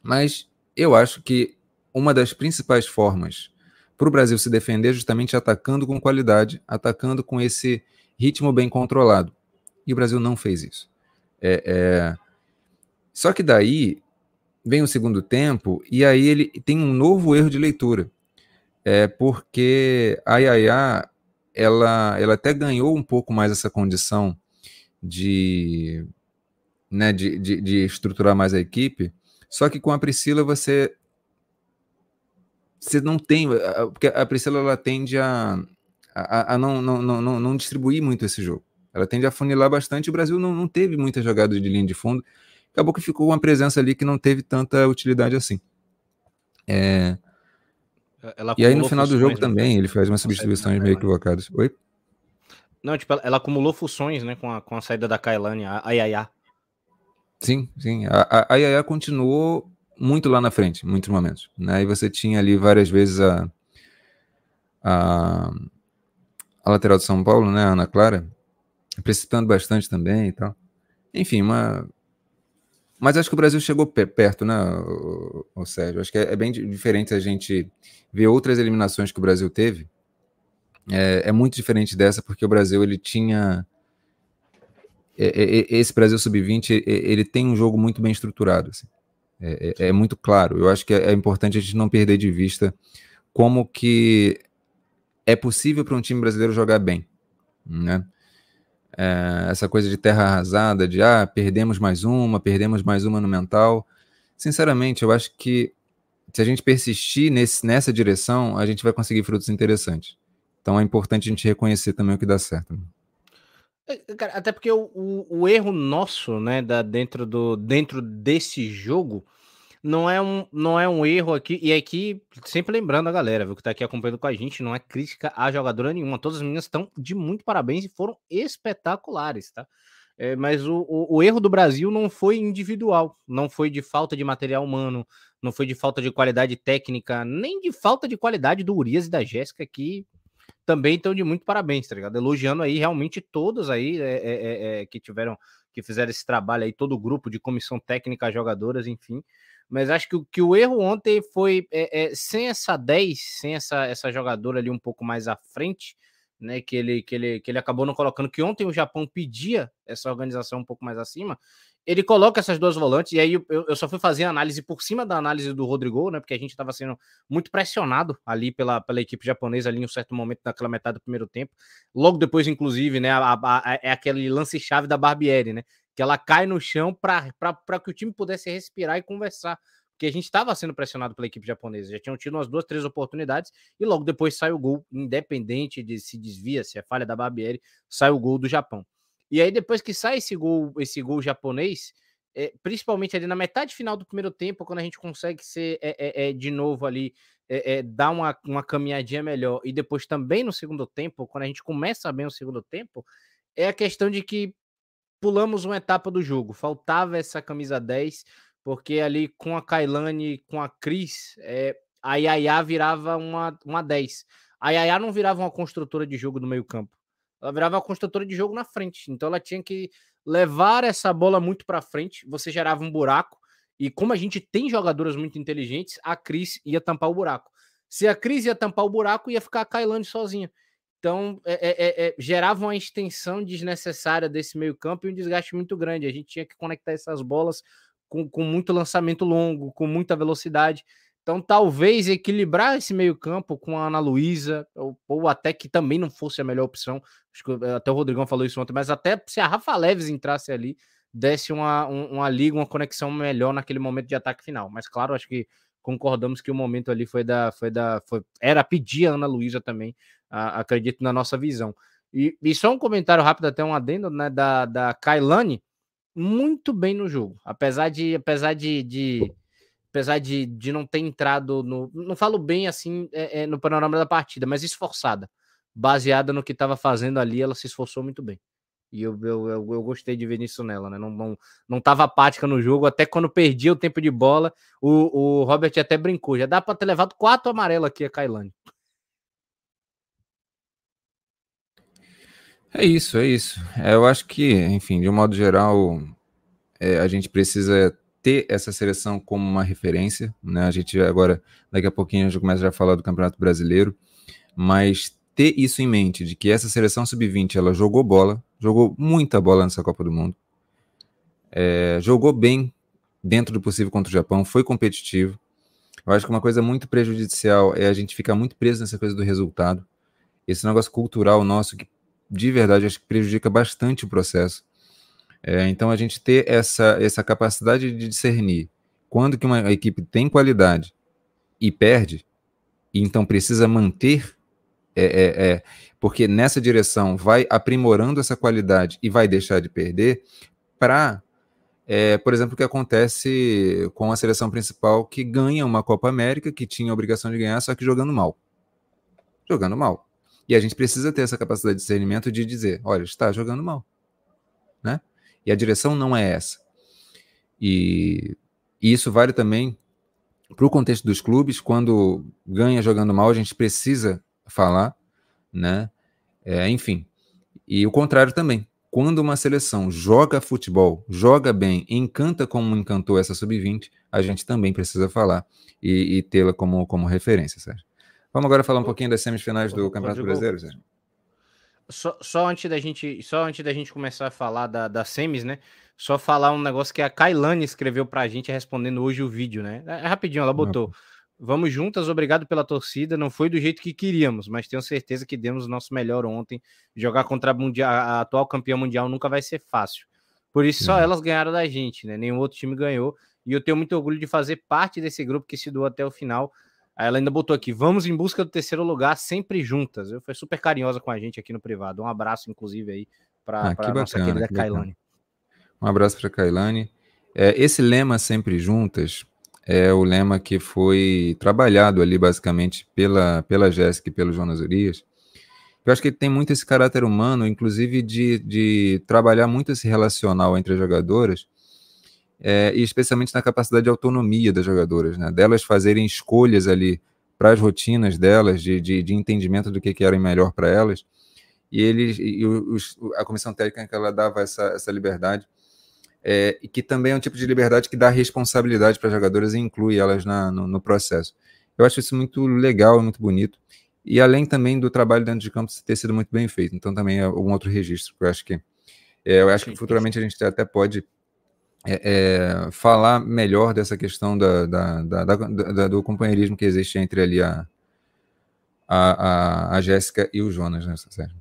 Mas eu acho que uma das principais formas para o Brasil se defender é justamente atacando com qualidade, atacando com esse ritmo bem controlado. E o Brasil não fez isso. É, é... Só que daí vem o segundo tempo e aí ele tem um novo erro de leitura. É porque a Yaya, ela, ela até ganhou um pouco mais essa condição de, né, de, de, de estruturar mais a equipe, só que com a Priscila você você não tem, porque a Priscila ela tende a, a, a não, não, não, não distribuir muito esse jogo. Ela tende a funilar bastante. O Brasil não, não teve muita jogada de linha de fundo acabou que ficou uma presença ali que não teve tanta utilidade assim. É... e aí no final do jogo né? também ele faz umas substituições meio equivocadas. Oi? Não, tipo, ela acumulou funções, né, com a, com a saída da Kailane, a Yaya. Sim, sim. A, a, Yaya continuou muito lá na frente, em muitos momentos. Né? E você tinha ali várias vezes a, a, a lateral de São Paulo, né, a Ana Clara, precipitando bastante também e tal. Enfim, uma, mas acho que o Brasil chegou perto, né, o, Sérgio? Acho que é, é, bem diferente a gente ver outras eliminações que o Brasil teve. É, é muito diferente dessa, porque o Brasil ele tinha. É, é esse Brasil Sub-20 ele tem um jogo muito bem estruturado. Assim. É, muito claro. Eu acho que é, importante a gente não perder de vista como que é possível para um time brasileiro jogar bem. Né? é, essa coisa de terra arrasada, de ah, perdemos mais uma, perdemos mais uma no mental. Sinceramente, eu acho que se a gente persistir nesse, nessa direção, a gente vai conseguir frutos interessantes. Então é importante a gente reconhecer também o que dá certo. É, até porque o, o, o erro nosso, né, da, dentro, do, dentro desse jogo, não é um, não é um erro aqui, e aqui, sempre lembrando a galera, viu, que tá aqui acompanhando com a gente, não é crítica a jogadora nenhuma, todas as meninas estão de muito parabéns e foram espetaculares, tá? É, mas o, o, o, erro do Brasil não foi individual, não foi de falta de material humano, não foi de falta de qualidade técnica, nem de falta de qualidade do Urias e da Jéssica, que também estão de muito parabéns, tá ligado? Elogiando aí realmente todos aí é, é, é, é, que tiveram, que fizeram esse trabalho aí, todo o grupo de comissão técnica, jogadoras, enfim. Mas acho que, que o erro ontem foi é, é, sem essa 10, sem essa, essa jogadora ali um pouco mais à frente, né? Que ele, que, ele, que ele acabou não colocando, que ontem o Japão pedia essa organização um pouco mais acima ele coloca essas duas volantes, e aí eu, eu, só fui fazer a análise por cima da análise do Rodrigo, né? Porque a gente estava sendo muito pressionado ali pela, pela equipe japonesa ali em um certo momento naquela metade do primeiro tempo. Logo depois, inclusive, né? É aquele lance-chave da Barbieri, né? Que ela cai no chão para que o time pudesse respirar e conversar. Porque a gente estava sendo pressionado pela equipe japonesa. Já tinham tido umas duas, três oportunidades, e logo depois sai o gol, independente de se desvia, se é falha da Barbieri, sai o gol do Japão. E aí, depois que sai esse gol, esse gol japonês, é, principalmente ali na metade final do primeiro tempo, quando a gente consegue ser é, é, de novo ali, dar uma, uma caminhadinha melhor, e depois também no segundo tempo, quando a gente começa bem o segundo tempo, é a questão de que pulamos uma etapa do jogo. Faltava essa camisa 10, porque ali com a Kailane, com a Cris, é, a Yaya virava uma, uma 10. A Yaya não virava uma construtora de jogo do meio campo. Ela virava uma construtora de jogo na frente. Então ela tinha que levar essa bola muito para frente. Você gerava um buraco. E como a gente tem jogadoras muito inteligentes, a Cris ia tampar o buraco. Se a Cris ia tampar o buraco, ia ficar a Kailane sozinha. Então, é, é, é, gerava uma extensão desnecessária desse meio-campo e um desgaste muito grande. A gente tinha que conectar essas bolas com, com muito lançamento longo, com muita velocidade. Então, talvez equilibrar esse meio-campo com a Ana Luísa, ou, ou, até que também não fosse a melhor opção. Acho que eh, até o Rodrigão falou isso ontem, mas até se a Rafa Leves entrasse ali, desse uma, uma liga, uma conexão melhor naquele momento de ataque final. Mas, claro, acho que concordamos que o momento ali foi da. Foi da foi, era pedir a Ana Luísa também, a, acredito na nossa visão. E, e, só um comentário rápido, até um adendo, né, da, da Kailane, muito bem no jogo. Apesar de. Apesar de, de apesar de, de não ter entrado no. Não falo bem assim é, é, no panorama da partida, mas esforçada. Baseada no que estava fazendo ali, ela se esforçou muito bem. E eu, eu, eu, eu, gostei de ver isso nela, né? Não, não, não apática no jogo, até quando perdia o tempo de bola, o, o Robert até brincou. Já dá para ter levado quatro amarelos aqui a Kailane. É isso, é isso. É, eu acho que, enfim, de um modo geral, é, a gente precisa ter essa seleção como uma referência, né? A gente agora, daqui a pouquinho, a gente começa a falar do Campeonato Brasileiro, mas ter isso em mente, de que essa seleção sub-20, ela jogou bola, jogou muita bola nessa Copa do Mundo, é, jogou bem dentro do possível contra o Japão, foi competitivo. Eu acho que uma coisa muito prejudicial é a gente ficar muito preso nessa coisa do resultado. Esse negócio cultural nosso que, de verdade, acho que prejudica bastante o processo. É, então a gente ter essa, essa capacidade de discernir quando que uma equipe tem qualidade e perde, e então precisa manter, é, é, é, porque nessa direção vai aprimorando essa qualidade e vai deixar de perder, para, é, por exemplo, o que acontece com a seleção principal que ganha uma Copa América, que tinha a obrigação de ganhar, só que jogando mal. Jogando mal. E a gente precisa ter essa capacidade de discernimento de dizer, olha, está jogando mal. Né? E a direção não é essa. E, e isso vale também para o contexto dos clubes. Quando ganha jogando mal, a gente precisa falar, né? É, enfim. E o contrário também. Quando uma seleção joga futebol, joga bem, encanta como encantou essa sub-20, a gente também precisa falar e, e tê-la como, como referência, Sérgio. Vamos agora falar um pouquinho das semifinais do Campeonato Brasileiro, Sérgio. Só, só, antes da gente, só antes da gente começar a falar da, da semis, né? Só falar um negócio que a Kailane escreveu pra gente respondendo hoje o vídeo, né? É, é rapidinho, ela botou. Vamos juntas, obrigado pela torcida. Não foi do jeito que queríamos, mas tenho certeza que demos o nosso melhor ontem. Jogar contra a, mundial, a atual campeã mundial nunca vai ser fácil. Por isso, só elas ganharam da gente, né? Nenhum outro time ganhou. E eu tenho muito orgulho de fazer parte desse grupo que se doou até o final. Aí ela ainda botou aqui: vamos em busca do terceiro lugar, sempre juntas. Foi super carinhosa com a gente aqui no privado. Um abraço, inclusive, aí para ah, a nossa querida que Kailane. Um abraço para Kailane. É, esse lema sempre juntas é o lema que foi trabalhado ali basicamente pela, pela Jéssica e pelo Jonas Urias. Eu acho que ele tem muito esse caráter humano, inclusive de, de trabalhar muito esse relacional entre as jogadoras, é, e especialmente na capacidade de autonomia das jogadoras, né? delas fazerem escolhas ali para as rotinas delas, de, de, de, entendimento do que, que era melhor para elas. E eles, e os, a comissão técnica ela dava essa, essa liberdade, é, e que também é um tipo de liberdade que dá responsabilidade para as jogadoras e inclui elas na, no, no, processo. Eu acho isso muito legal, muito bonito. E além também do trabalho dentro de campo ter sido muito bem feito. Então também é algum outro registro que eu acho que é, eu acho que futuramente a gente até pode é, é, falar melhor dessa questão da, da, da, do companheirismo que existe entre ali a, a, a, a Jéssica e o Jonas nessa série.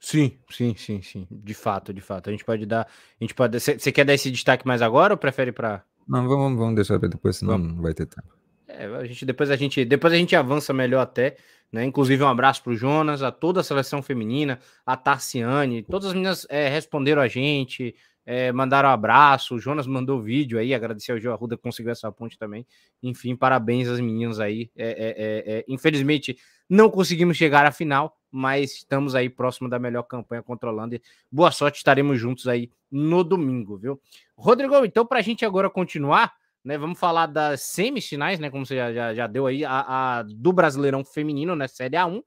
Sim, sim, sim, sim. De fato, de fato. A gente pode dar. A gente pode. Você quer dar esse destaque mais agora ou prefere para. Não, vamos, vamos deixar para depois, senão vamos. não vai ter tempo. É, a gente, depois, a gente, depois a gente avança melhor até. Né? Inclusive, um abraço para o Jonas, a toda a seleção feminina, a Tarciane, todas as meninas é, responderam a gente, é, mandaram um abraço, o Jonas mandou vídeo aí, agradecer ao Gil Arruda que conseguiu essa ponte também. Enfim, parabéns às meninas aí. É, é, é, é, infelizmente, não conseguimos chegar à final, mas estamos aí próximo da melhor campanha controlando. Boa sorte, estaremos juntos aí no domingo, viu? Rodrigo, então, para a gente agora continuar, né? Vamos falar das semifinais, né? Como você já, já, já deu aí, a, a, do Brasileirão Feminino, né? Série A1.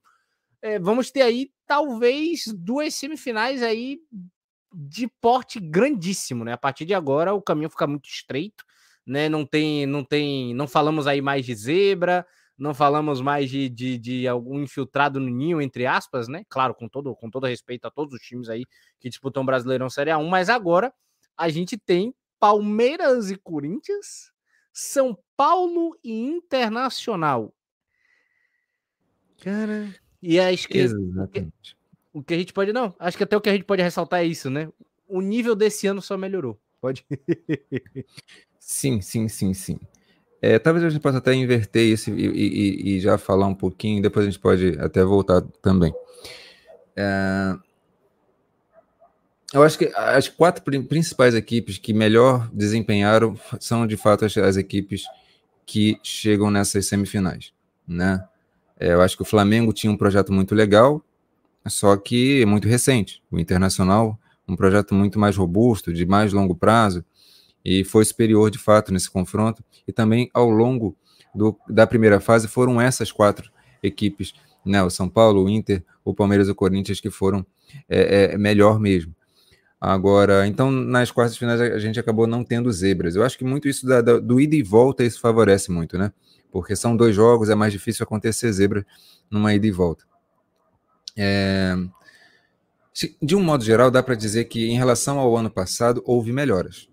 É, vamos ter aí, talvez, duas semifinais aí de porte grandíssimo, né? A partir de agora o caminho fica muito estreito, né? Não tem, não tem, não falamos aí mais de zebra, não falamos mais de, de, de, algum infiltrado no ninho, entre aspas, né? Claro, com todo, com todo respeito a todos os times aí que disputam o Brasileirão Série A1, mas agora a gente tem Palmeiras e Corinthians, São Paulo e Internacional. Cara, e acho que Exatamente o que a gente pode. Não, acho que até o que a gente pode ressaltar é isso, né? O nível desse ano só melhorou. Pode. sim, sim, sim, sim. É, talvez a gente possa até inverter isso e, e, e, já falar um pouquinho, depois a gente pode até voltar também. É, eu acho que as quatro principais equipes que melhor desempenharam são de fato as, as equipes que chegam nessas semifinais, né? É, eu acho que o Flamengo tinha um projeto muito legal, só que é muito recente. O Internacional, um projeto muito mais robusto, de mais longo prazo, e foi superior de fato nesse confronto. E também ao longo do, da primeira fase foram essas quatro equipes, né? O São Paulo, o Inter, o Palmeiras e o Corinthians que foram é, é, melhor mesmo. Agora, então, nas quartas finais a gente acabou não tendo zebras. Eu acho que muito isso da, da, do ida e volta isso favorece muito, né? Porque são dois jogos, é mais difícil acontecer zebra numa ida e volta. É, de um modo geral, dá para dizer que, em relação ao ano passado, houve melhoras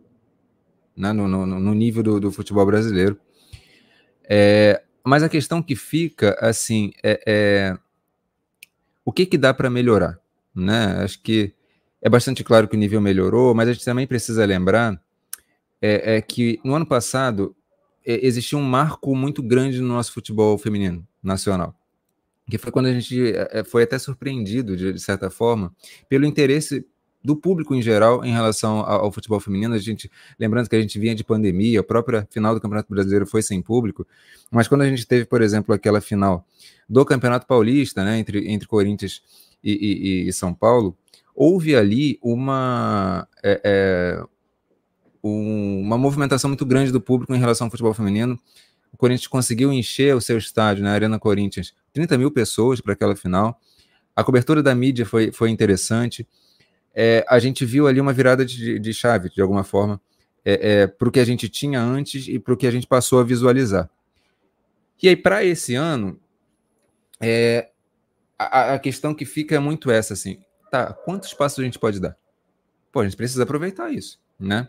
né, no, no, no, nível do, do futebol brasileiro. É, mas a questão que fica, assim, é, é o que, que dá para melhorar? Né? Acho que é bastante claro que o nível melhorou, mas a gente também precisa lembrar é, é que no ano passado é, existia um marco muito grande no nosso futebol feminino nacional que foi quando a gente é, foi até surpreendido, de, de, certa forma, pelo interesse do público em geral em relação ao, ao, futebol feminino. A gente, lembrando que a gente vinha de pandemia, a própria final do Campeonato Brasileiro foi sem público, mas quando a gente teve, por exemplo, aquela final do Campeonato Paulista, né, entre, entre Corinthians e, e, e São Paulo, houve ali uma, é, é, um, uma movimentação muito grande do público em relação ao futebol feminino. O Corinthians conseguiu encher o seu estádio na né, Arena Corinthians 30 mil pessoas para aquela final. A cobertura da mídia foi, foi interessante. É, a gente viu ali uma virada de, de chave, de alguma forma, é, é, para o que a gente tinha antes e para o que a gente passou a visualizar. E aí, para esse ano, é, a, a, questão que fica é muito essa, assim, tá, quantos passos a gente pode dar? Pô, a gente precisa aproveitar isso, né?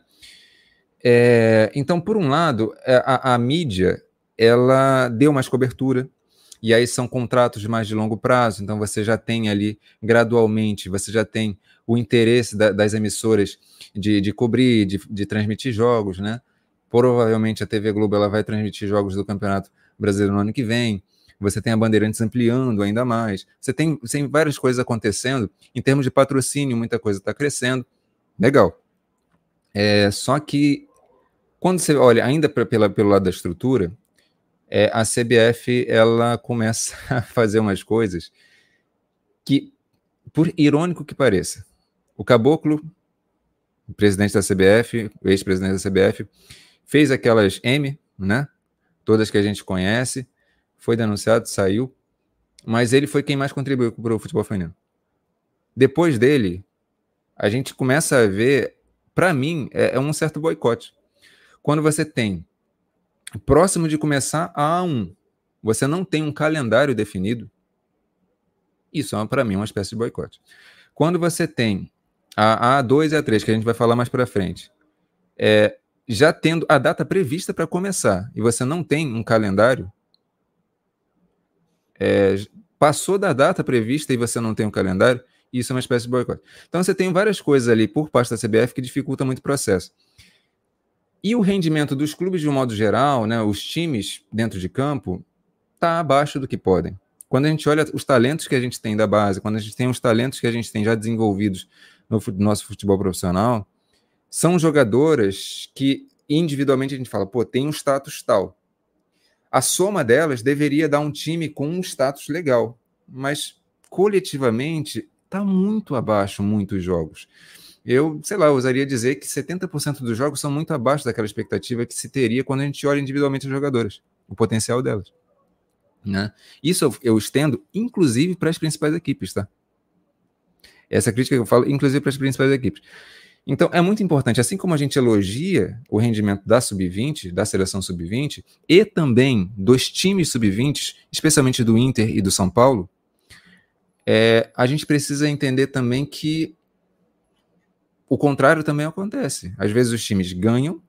É, então, por um lado, é, a, a mídia, ela deu mais cobertura, e aí são contratos mais de longo prazo, então você já tem ali gradualmente, você já tem o interesse da, das emissoras de, de cobrir, de, de, transmitir jogos, né? Provavelmente a TV Globo ela vai transmitir jogos do Campeonato Brasileiro no ano que vem. Você tem a Bandeirantes ampliando ainda mais. Você tem, tem várias coisas acontecendo. Em termos de patrocínio, muita coisa está crescendo. Legal. É, só que quando você olha ainda pra, pela, pelo lado da estrutura, é, a CBF ela começa a fazer umas coisas que, por irônico que pareça, o Caboclo, presidente da CBF, ex-presidente da CBF, fez aquelas M, né? Todas que a gente conhece, foi denunciado, saiu, mas ele foi quem mais contribuiu para o futebol feminino. Depois dele, a gente começa a ver, para mim, é, é, um certo boicote. Quando você tem, próximo de começar a A1, você não tem um calendário definido, isso é, para mim, uma espécie de boicote. Quando você tem a A2 e a A3, que a gente vai falar mais para frente, é, já tendo a data prevista para começar, e você não tem um calendário, é, passou da data prevista e você não tem um calendário, isso é uma espécie de boicote. Então você tem várias coisas ali por parte da CBF que dificultam muito o processo. E o rendimento dos clubes de um modo geral, né, os times dentro de campo, está abaixo do que podem. Quando a gente olha os talentos que a gente tem da base, quando a gente tem os talentos que a gente tem já desenvolvidos no nosso futebol profissional, são jogadoras que individualmente a gente fala, pô, tem um status tal. A soma delas deveria dar um time com um status legal, mas coletivamente está muito abaixo muitos jogos. Eu, sei lá, ousaria dizer que 70% dos jogos são muito abaixo daquela expectativa que se teria quando a gente olha individualmente as jogadoras, o potencial delas. Né? Isso eu, eu estendo, inclusive, para as principais equipes, tá? Essa crítica que eu falo, inclusive para as principais equipes. Então, é muito importante, assim como a gente elogia o rendimento da sub-20, da seleção sub-20, e também dos times sub-20, especialmente do Inter e do São Paulo, é, a gente precisa entender também que o contrário também acontece. Às vezes os times ganham,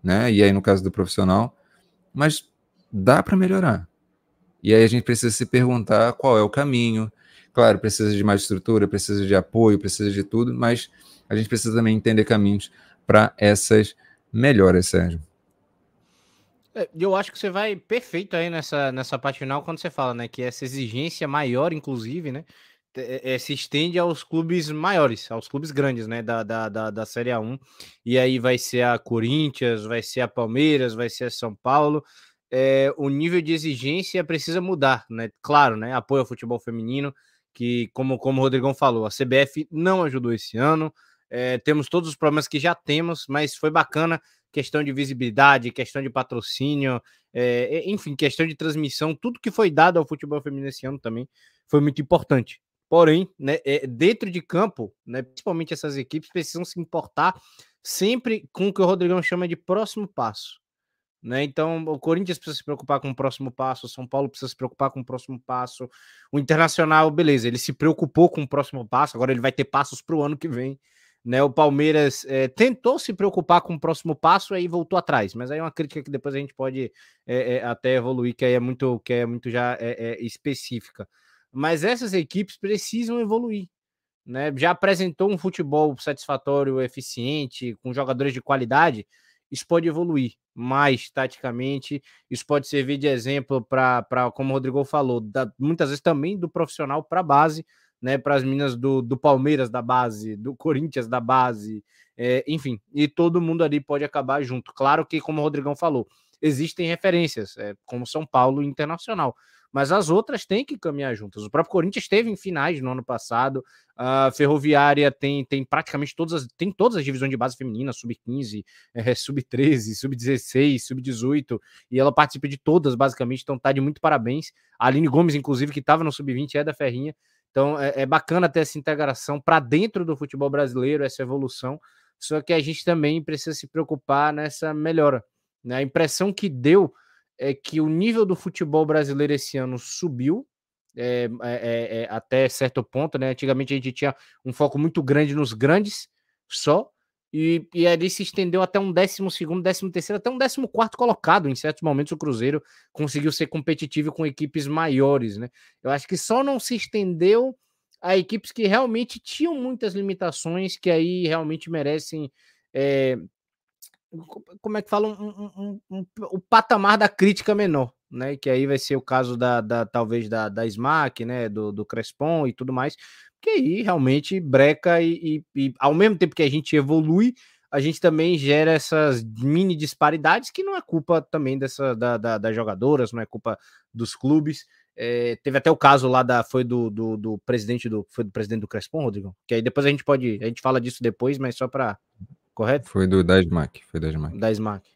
né? E aí, no caso do profissional, mas dá para melhorar. E aí a gente precisa se perguntar qual é o caminho. Claro, precisa de mais estrutura, precisa de apoio, precisa de tudo, mas a gente precisa também entender caminhos para essas melhoras, Sérgio. É, eu acho que você vai perfeito aí nessa, nessa parte final quando você fala, né? Que essa exigência maior, inclusive, né? É, se estende aos clubes maiores, aos clubes grandes, né? Da, da, da, da Série A1. E aí vai ser a Corinthians, vai ser a Palmeiras, vai ser a São Paulo. É, o nível de exigência precisa mudar, né? Claro, né? Apoio ao futebol feminino, que, como, como o Rodrigão falou, a CBF não ajudou esse ano. É, temos todos os problemas que já temos, mas foi bacana questão de visibilidade, questão de patrocínio, é, enfim, questão de transmissão, tudo que foi dado ao futebol feminino esse ano também foi muito importante. Porém, né, é, dentro de campo, né, principalmente essas equipes precisam se importar sempre com o que o Rodrigão chama de próximo passo. Né? Então, o Corinthians precisa se preocupar com o próximo passo, o São Paulo precisa se preocupar com o próximo passo, o Internacional, beleza, ele se preocupou com o próximo passo, agora ele vai ter passos para o ano que vem. Né, o Palmeiras é, tentou se preocupar com o próximo passo e voltou atrás, mas aí é uma crítica que depois a gente pode é, é, até evoluir, que aí é muito, que é muito já específica. Mas essas equipes precisam evoluir. Né? Já apresentou um futebol satisfatório, eficiente, com jogadores de qualidade, isso pode evoluir mais taticamente, isso pode servir de exemplo para, como o Rodrigo falou, da, muitas vezes também do profissional para a base, né, para as minas do, do Palmeiras da base, do Corinthians da base, é, enfim, e todo mundo ali pode acabar junto. Claro que, como o Rodrigão falou, existem referências, é, como São Paulo Internacional, mas as outras têm que caminhar juntas. O próprio Corinthians esteve em finais no ano passado, a Ferroviária tem, tem praticamente todas as, tem todas as divisões de base feminina, sub-15, é, sub-13, sub-16, sub-18, e ela participa de todas, basicamente, então tá de muito parabéns. A Aline Gomes, inclusive, que estava no sub-20, é da Ferrinha, então é, é bacana ter essa integração para dentro do futebol brasileiro, essa evolução. Só que a gente também precisa se preocupar nessa melhora. Né? A impressão que deu é que o nível do futebol brasileiro esse ano subiu. É, é, é, até certo ponto, né? Antigamente a gente tinha um foco muito grande nos grandes só, e, e ali se estendeu até um décimo segundo, décimo terceiro, até um décimo quarto colocado. Em certos momentos o Cruzeiro conseguiu ser competitivo com equipes maiores, né? Eu acho que só não se estendeu a equipes que realmente tinham muitas limitações, que aí realmente merecem. Como é que fala? Um, um, um, o patamar da crítica menor, né? Que aí vai ser o caso da, da talvez da, da SMAC, né? Do, do Crespon e tudo mais que aí realmente breca e, e, e, ao mesmo tempo que a gente evolui, a gente também gera essas mini disparidades que não é culpa também dessa da, da, das jogadoras, não é culpa dos clubes. É, teve até o caso lá da foi do, do, do, presidente do foi do presidente do Crespon, Rodrigo, que aí depois a gente pode a gente fala disso depois, mas só para correto? Foi do da SMAC, foi da SMAC. Da SMAC,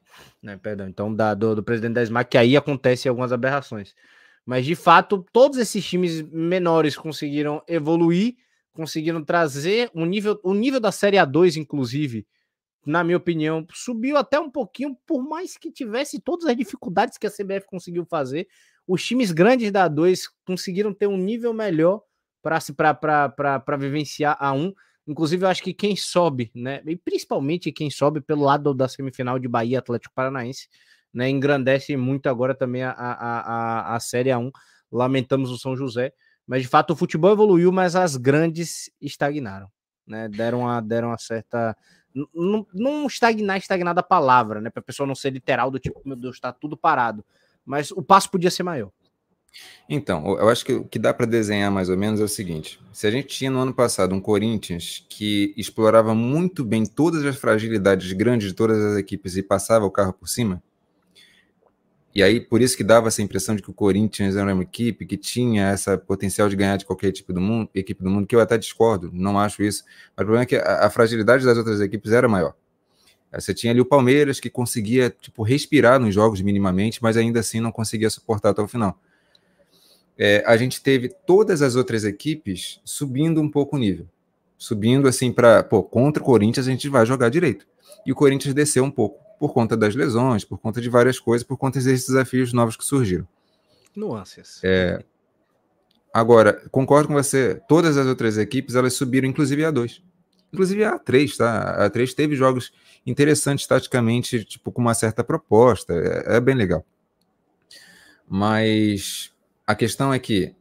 né? Perdão. Então da do, do presidente da SMAC que aí acontece algumas aberrações. Mas de fato, todos esses times menores conseguiram evoluir, conseguiram trazer o um nível, o nível da Série A2, inclusive, na minha opinião, subiu até um pouquinho, por mais que tivesse todas as dificuldades que a CBF conseguiu fazer. Os times grandes da A2 conseguiram ter um nível melhor para vivenciar a 1. Inclusive, eu acho que quem sobe, né? E principalmente quem sobe pelo lado da semifinal de Bahia Atlético Paranaense, né? Engrandece muito agora também a, a, a, a Série A1. Lamentamos o São José. Mas de fato o futebol evoluiu, mas as grandes estagnaram. Né? Deram uma, deram uma certa não, não estagnar, estagnar da palavra, né? Para a pessoa não ser literal do tipo, meu Deus, está tudo parado. Mas o passo podia ser maior. Então, eu acho que o que dá para desenhar mais ou menos é o seguinte: se a gente tinha no ano passado um Corinthians que explorava muito bem todas as fragilidades grandes de todas as equipes e passava o carro por cima, e aí, por isso que dava essa impressão de que o Corinthians era uma equipe que tinha essa potencial de ganhar de qualquer tipo do mundo, equipe do mundo, que eu até discordo, não acho isso. Mas o problema é que a, a fragilidade das outras equipes era maior. Você tinha ali o Palmeiras, que conseguia tipo, respirar nos jogos minimamente, mas ainda assim não conseguia suportar até o final. É, a gente teve todas as outras equipes subindo um pouco o nível. Subindo assim para, pô, contra o Corinthians a gente vai jogar direito. E o Corinthians desceu um pouco por conta das lesões, por conta de várias coisas, por conta desses desafios novos que surgiram. Nuances. É, agora, concordo com você, todas as outras equipes, elas subiram, inclusive a 2. Inclusive a 3, tá? A 3 teve jogos interessantes taticamente, tipo, com uma certa proposta, é, é bem legal. Mas a questão é que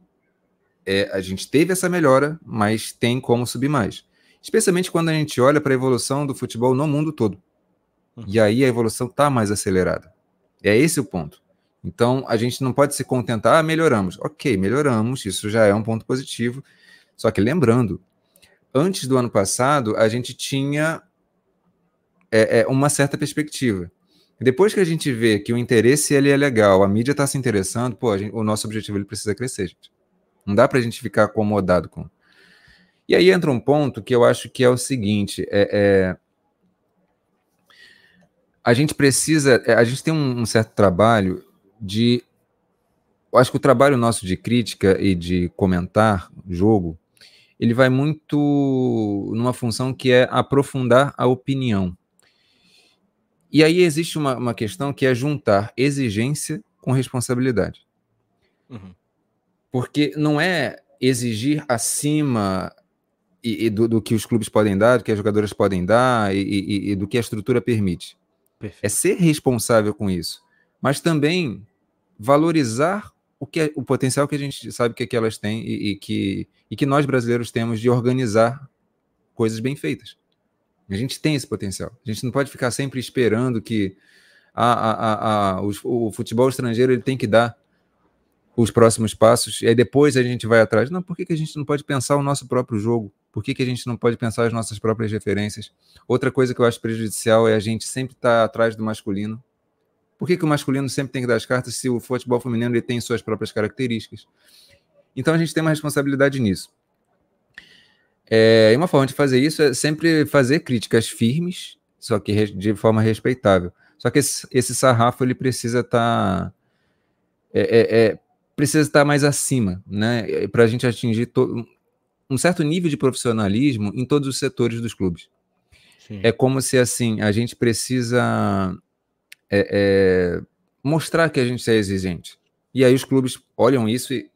é, a gente teve essa melhora, mas tem como subir mais. Especialmente quando a gente olha para a evolução do futebol no mundo todo. Uhum. E aí a evolução está mais acelerada. É esse o ponto. Então a gente não pode se contentar, ah, melhoramos. Ok, melhoramos, isso já é um ponto positivo. Só que lembrando, antes do ano passado, a gente tinha é, é, uma certa perspectiva. Depois que a gente vê que o interesse ele é legal, a mídia está se interessando, pô, gente, o nosso objetivo ele precisa crescer, gente. Não dá para a gente ficar acomodado com. E aí entra um ponto que eu acho que é o seguinte: é, é a gente precisa, é, a gente tem um, um certo trabalho de. Eu acho que o trabalho nosso de crítica e de comentar jogo, ele vai muito numa função que é aprofundar a opinião. E aí existe uma, uma questão que é juntar exigência com responsabilidade. Uhum. Porque não é exigir acima e, e do, do, que os clubes podem dar, do que as jogadoras podem dar e, e, e do que a estrutura permite. Perfeito. É ser responsável com isso, mas também valorizar o que é, o potencial que a gente sabe que, que elas têm e, que, e que nós brasileiros temos de organizar coisas bem feitas. A gente tem esse potencial. A gente não pode ficar sempre esperando que a, a, a, o, o futebol estrangeiro ele tem que dar os próximos passos e aí depois a gente vai atrás. Não, por que, que a gente não pode pensar o nosso próprio jogo? Por que, que a gente não pode pensar as nossas próprias referências? Outra coisa que eu acho prejudicial é a gente sempre estar tá atrás do masculino. Por que, que o masculino sempre tem que dar as cartas se o futebol feminino ele tem suas próprias características? Então a gente tem uma responsabilidade nisso. É, e uma forma de fazer isso é sempre fazer críticas firmes, só que de forma respeitável. Só que esse, esse sarrafo ele precisa estar tá, é, é, é, precisa estar mais acima, né? Para a gente atingir um certo nível de profissionalismo em todos os setores dos clubes. Sim. É como se assim a gente precisa é, é, mostrar que a gente é exigente. E aí os clubes olham isso e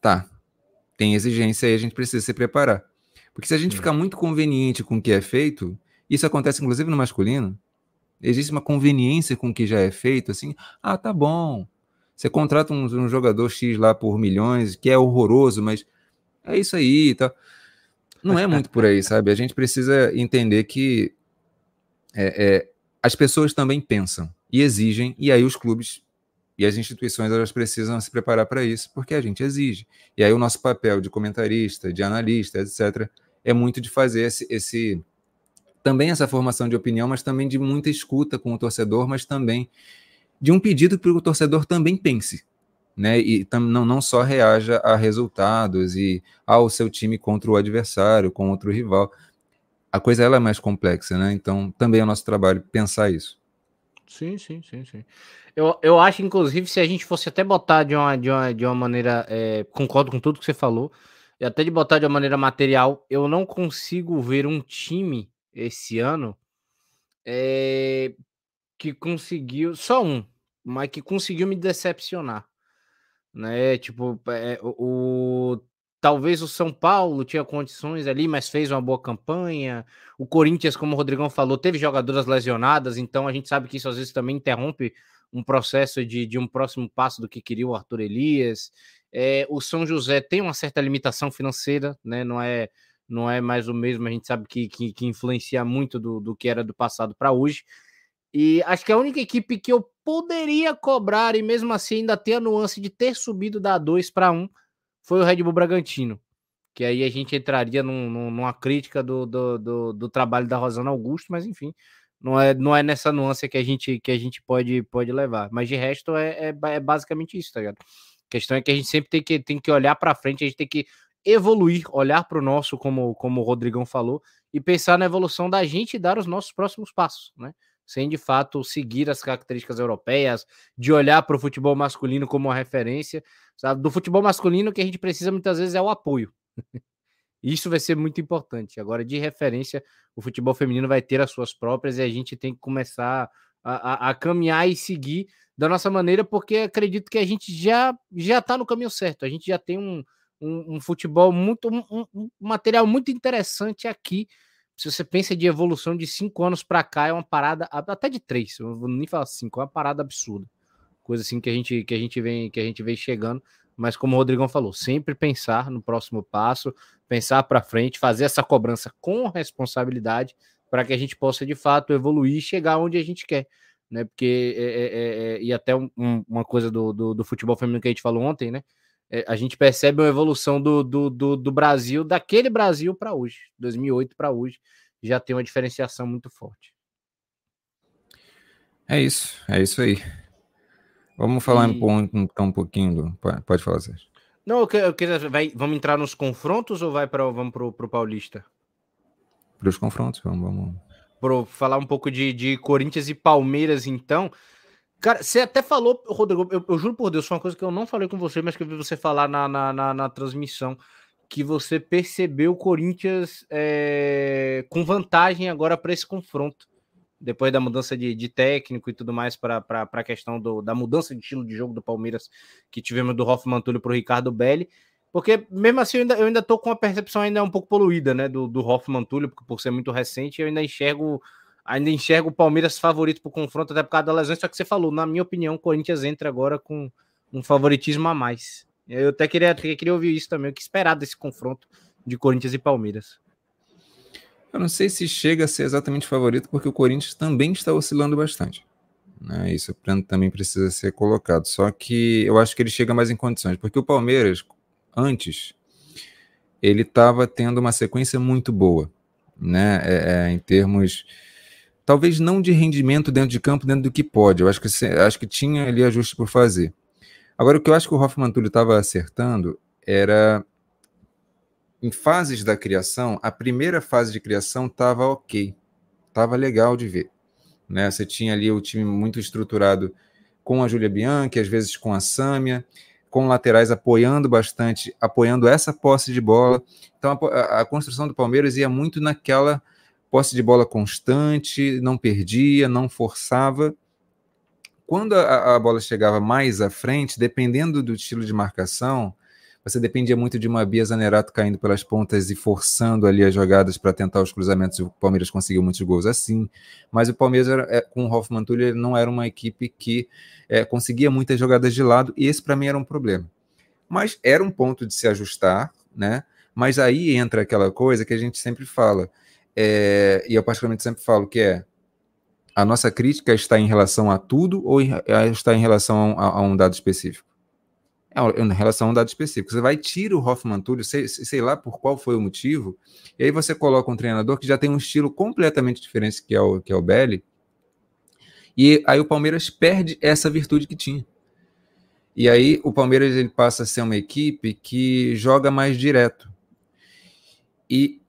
tá, tem exigência e a gente precisa se preparar. Porque se a gente ficar muito conveniente com o que é feito, isso acontece inclusive no masculino, existe uma conveniência com o que já é feito, assim, ah, tá bom. Você contrata um, um jogador X lá por milhões, que é horroroso, mas é isso aí, tá? Não é muito por aí, sabe? A gente precisa entender que é, é, as pessoas também pensam e exigem, e aí os clubes e as instituições elas precisam se preparar para isso, porque a gente exige. E aí o nosso papel de comentarista, de analista, etc., é muito de fazer esse, esse também essa formação de opinião, mas também de muita escuta com o torcedor, mas também de um pedido para o torcedor também pense né, e não, não só reaja a resultados e ao seu time contra o adversário, contra o rival. A coisa ela é mais complexa, né? Então também é nosso trabalho pensar isso. Sim, sim, sim, sim. Eu, eu acho, inclusive, se a gente fosse até botar de uma, de uma, de uma maneira. É, concordo com tudo que você falou, e até de botar de uma maneira material, eu não consigo ver um time esse ano é, que conseguiu. Só um, mas que conseguiu me decepcionar. Né? Tipo, é, o, Talvez o São Paulo tinha condições ali, mas fez uma boa campanha. O Corinthians, como o Rodrigão falou, teve jogadoras lesionadas, então a gente sabe que isso às vezes também interrompe um processo de, de um próximo passo do que queria o Arthur Elias. É, o São José tem uma certa limitação financeira, né? Não é, não é mais o mesmo, a gente sabe que, que, que influencia muito do, do que era do passado para hoje. E acho que a única equipe que eu poderia cobrar, e mesmo assim ainda ter a nuance de ter subido da 2 para 1, foi o Red Bull Bragantino. Que aí a gente entraria num, numa crítica do, do, do, do, trabalho da Rosana Augusto, mas enfim, não é, não é nessa nuance que a gente, que a gente pode, pode levar. Mas de resto é, é, é basicamente isso, tá ligado? A questão é que a gente sempre tem que, tem que olhar para frente, a gente tem que evoluir, olhar para o nosso, como, como o Rodrigão falou, e pensar na evolução da gente e dar os nossos próximos passos, né? Sem de fato seguir as características europeias, de olhar para o futebol masculino como uma referência. Sabe? Do futebol masculino, que a gente precisa muitas vezes é o apoio. Isso vai ser muito importante. Agora, de referência, o futebol feminino vai ter as suas próprias e a gente tem que começar a, a, a caminhar e seguir da nossa maneira, porque acredito que a gente já já está no caminho certo. A gente já tem um, um, um futebol muito, um, um material muito interessante aqui se você pensa de evolução de cinco anos para cá, é uma parada, até de três, eu vou nem falar cinco, é uma parada absurda. Coisa assim que a gente, que a gente vem, que a gente vem chegando, mas como o Rodrigão falou, sempre pensar no próximo passo, pensar para frente, fazer essa cobrança com responsabilidade para que a gente possa de fato evoluir e chegar onde a gente quer, né? Porque é, é, é, é e até um, uma coisa do, do, do futebol feminino que a gente falou ontem, né? É, a gente percebe uma evolução do, do, do, do Brasil, daquele Brasil para hoje, 2008 para hoje, já tem uma diferenciação muito forte. É isso, é isso aí. Vamos falar e... um, então um pouquinho do. Pode falar, Sérgio. Não, eu, eu queria. Vai, vamos entrar nos confrontos ou vai para vamos pro, pro Paulista? Para os confrontos, vamos. vamos. Pro, falar um pouco de, de Corinthians e Palmeiras, então. Cara, você até falou, Rodrigo, eu, eu, juro por Deus, foi uma coisa que eu não falei com você, mas que eu vi você falar na, na, na, na transmissão, que você percebeu o Corinthians é, com vantagem agora para esse confronto, depois da mudança de, de técnico e tudo mais, para a questão do, da mudança de estilo de jogo do Palmeiras que tivemos do Hoffman Túlio para o Ricardo Belli. Porque mesmo assim eu ainda, eu ainda tô com a percepção ainda um pouco poluída, né? Do, do Hoffman Túlio, porque por ser muito recente, eu ainda enxergo ainda enxergo o Palmeiras favorito para o confronto, até por causa da lesão. Só que você falou, na minha opinião, o Corinthians entra agora com um favoritismo a mais. Eu até queria, queria ouvir isso também, o que esperar desse confronto de Corinthians e Palmeiras. Eu não sei se chega a ser exatamente favorito, porque o Corinthians também está oscilando bastante. Né? Isso também precisa ser colocado. Só que eu acho que ele chega mais em condições, porque o Palmeiras, antes, ele estava tendo uma sequência muito boa, né? É, é, em termos talvez não de rendimento dentro de campo, dentro do que pode. Eu acho que, acho que tinha ali ajuste por fazer. Agora, o que eu acho que o Hoffman Túlio estava acertando era em fases da criação, a primeira fase de criação estava ok, estava legal de ver. Né? Você tinha ali o time muito estruturado com a Júlia Bianchi, às vezes com a Sâmia, com laterais apoiando bastante, apoiando essa posse de bola. Então a, a construção do Palmeiras ia muito naquela posse de bola constante, não perdia, não forçava. Quando a, a, bola chegava mais à frente, dependendo do estilo de marcação, você dependia muito de uma Bia Zanerato caindo pelas pontas e forçando ali as jogadas para tentar os cruzamentos. O Palmeiras conseguiu muitos gols assim, mas o Palmeiras era, é, com o Hoffman Tulli não era uma equipe que é, conseguia muitas jogadas de lado e esse para mim era um problema. Mas era um ponto de se ajustar, né? Mas aí entra aquela coisa que a gente sempre fala é, e eu particularmente sempre falo que é a nossa crítica está em relação a tudo ou está em relação a, a um dado específico? É em relação a um dado específico. Você vai tira o Hoffman Túlio, sei, sei lá por qual foi o motivo, e aí você coloca um treinador que já tem um estilo completamente diferente que é o, que é o Belli, e aí o Palmeiras perde essa virtude que tinha. E aí o Palmeiras ele passa a ser uma equipe que joga mais direto. E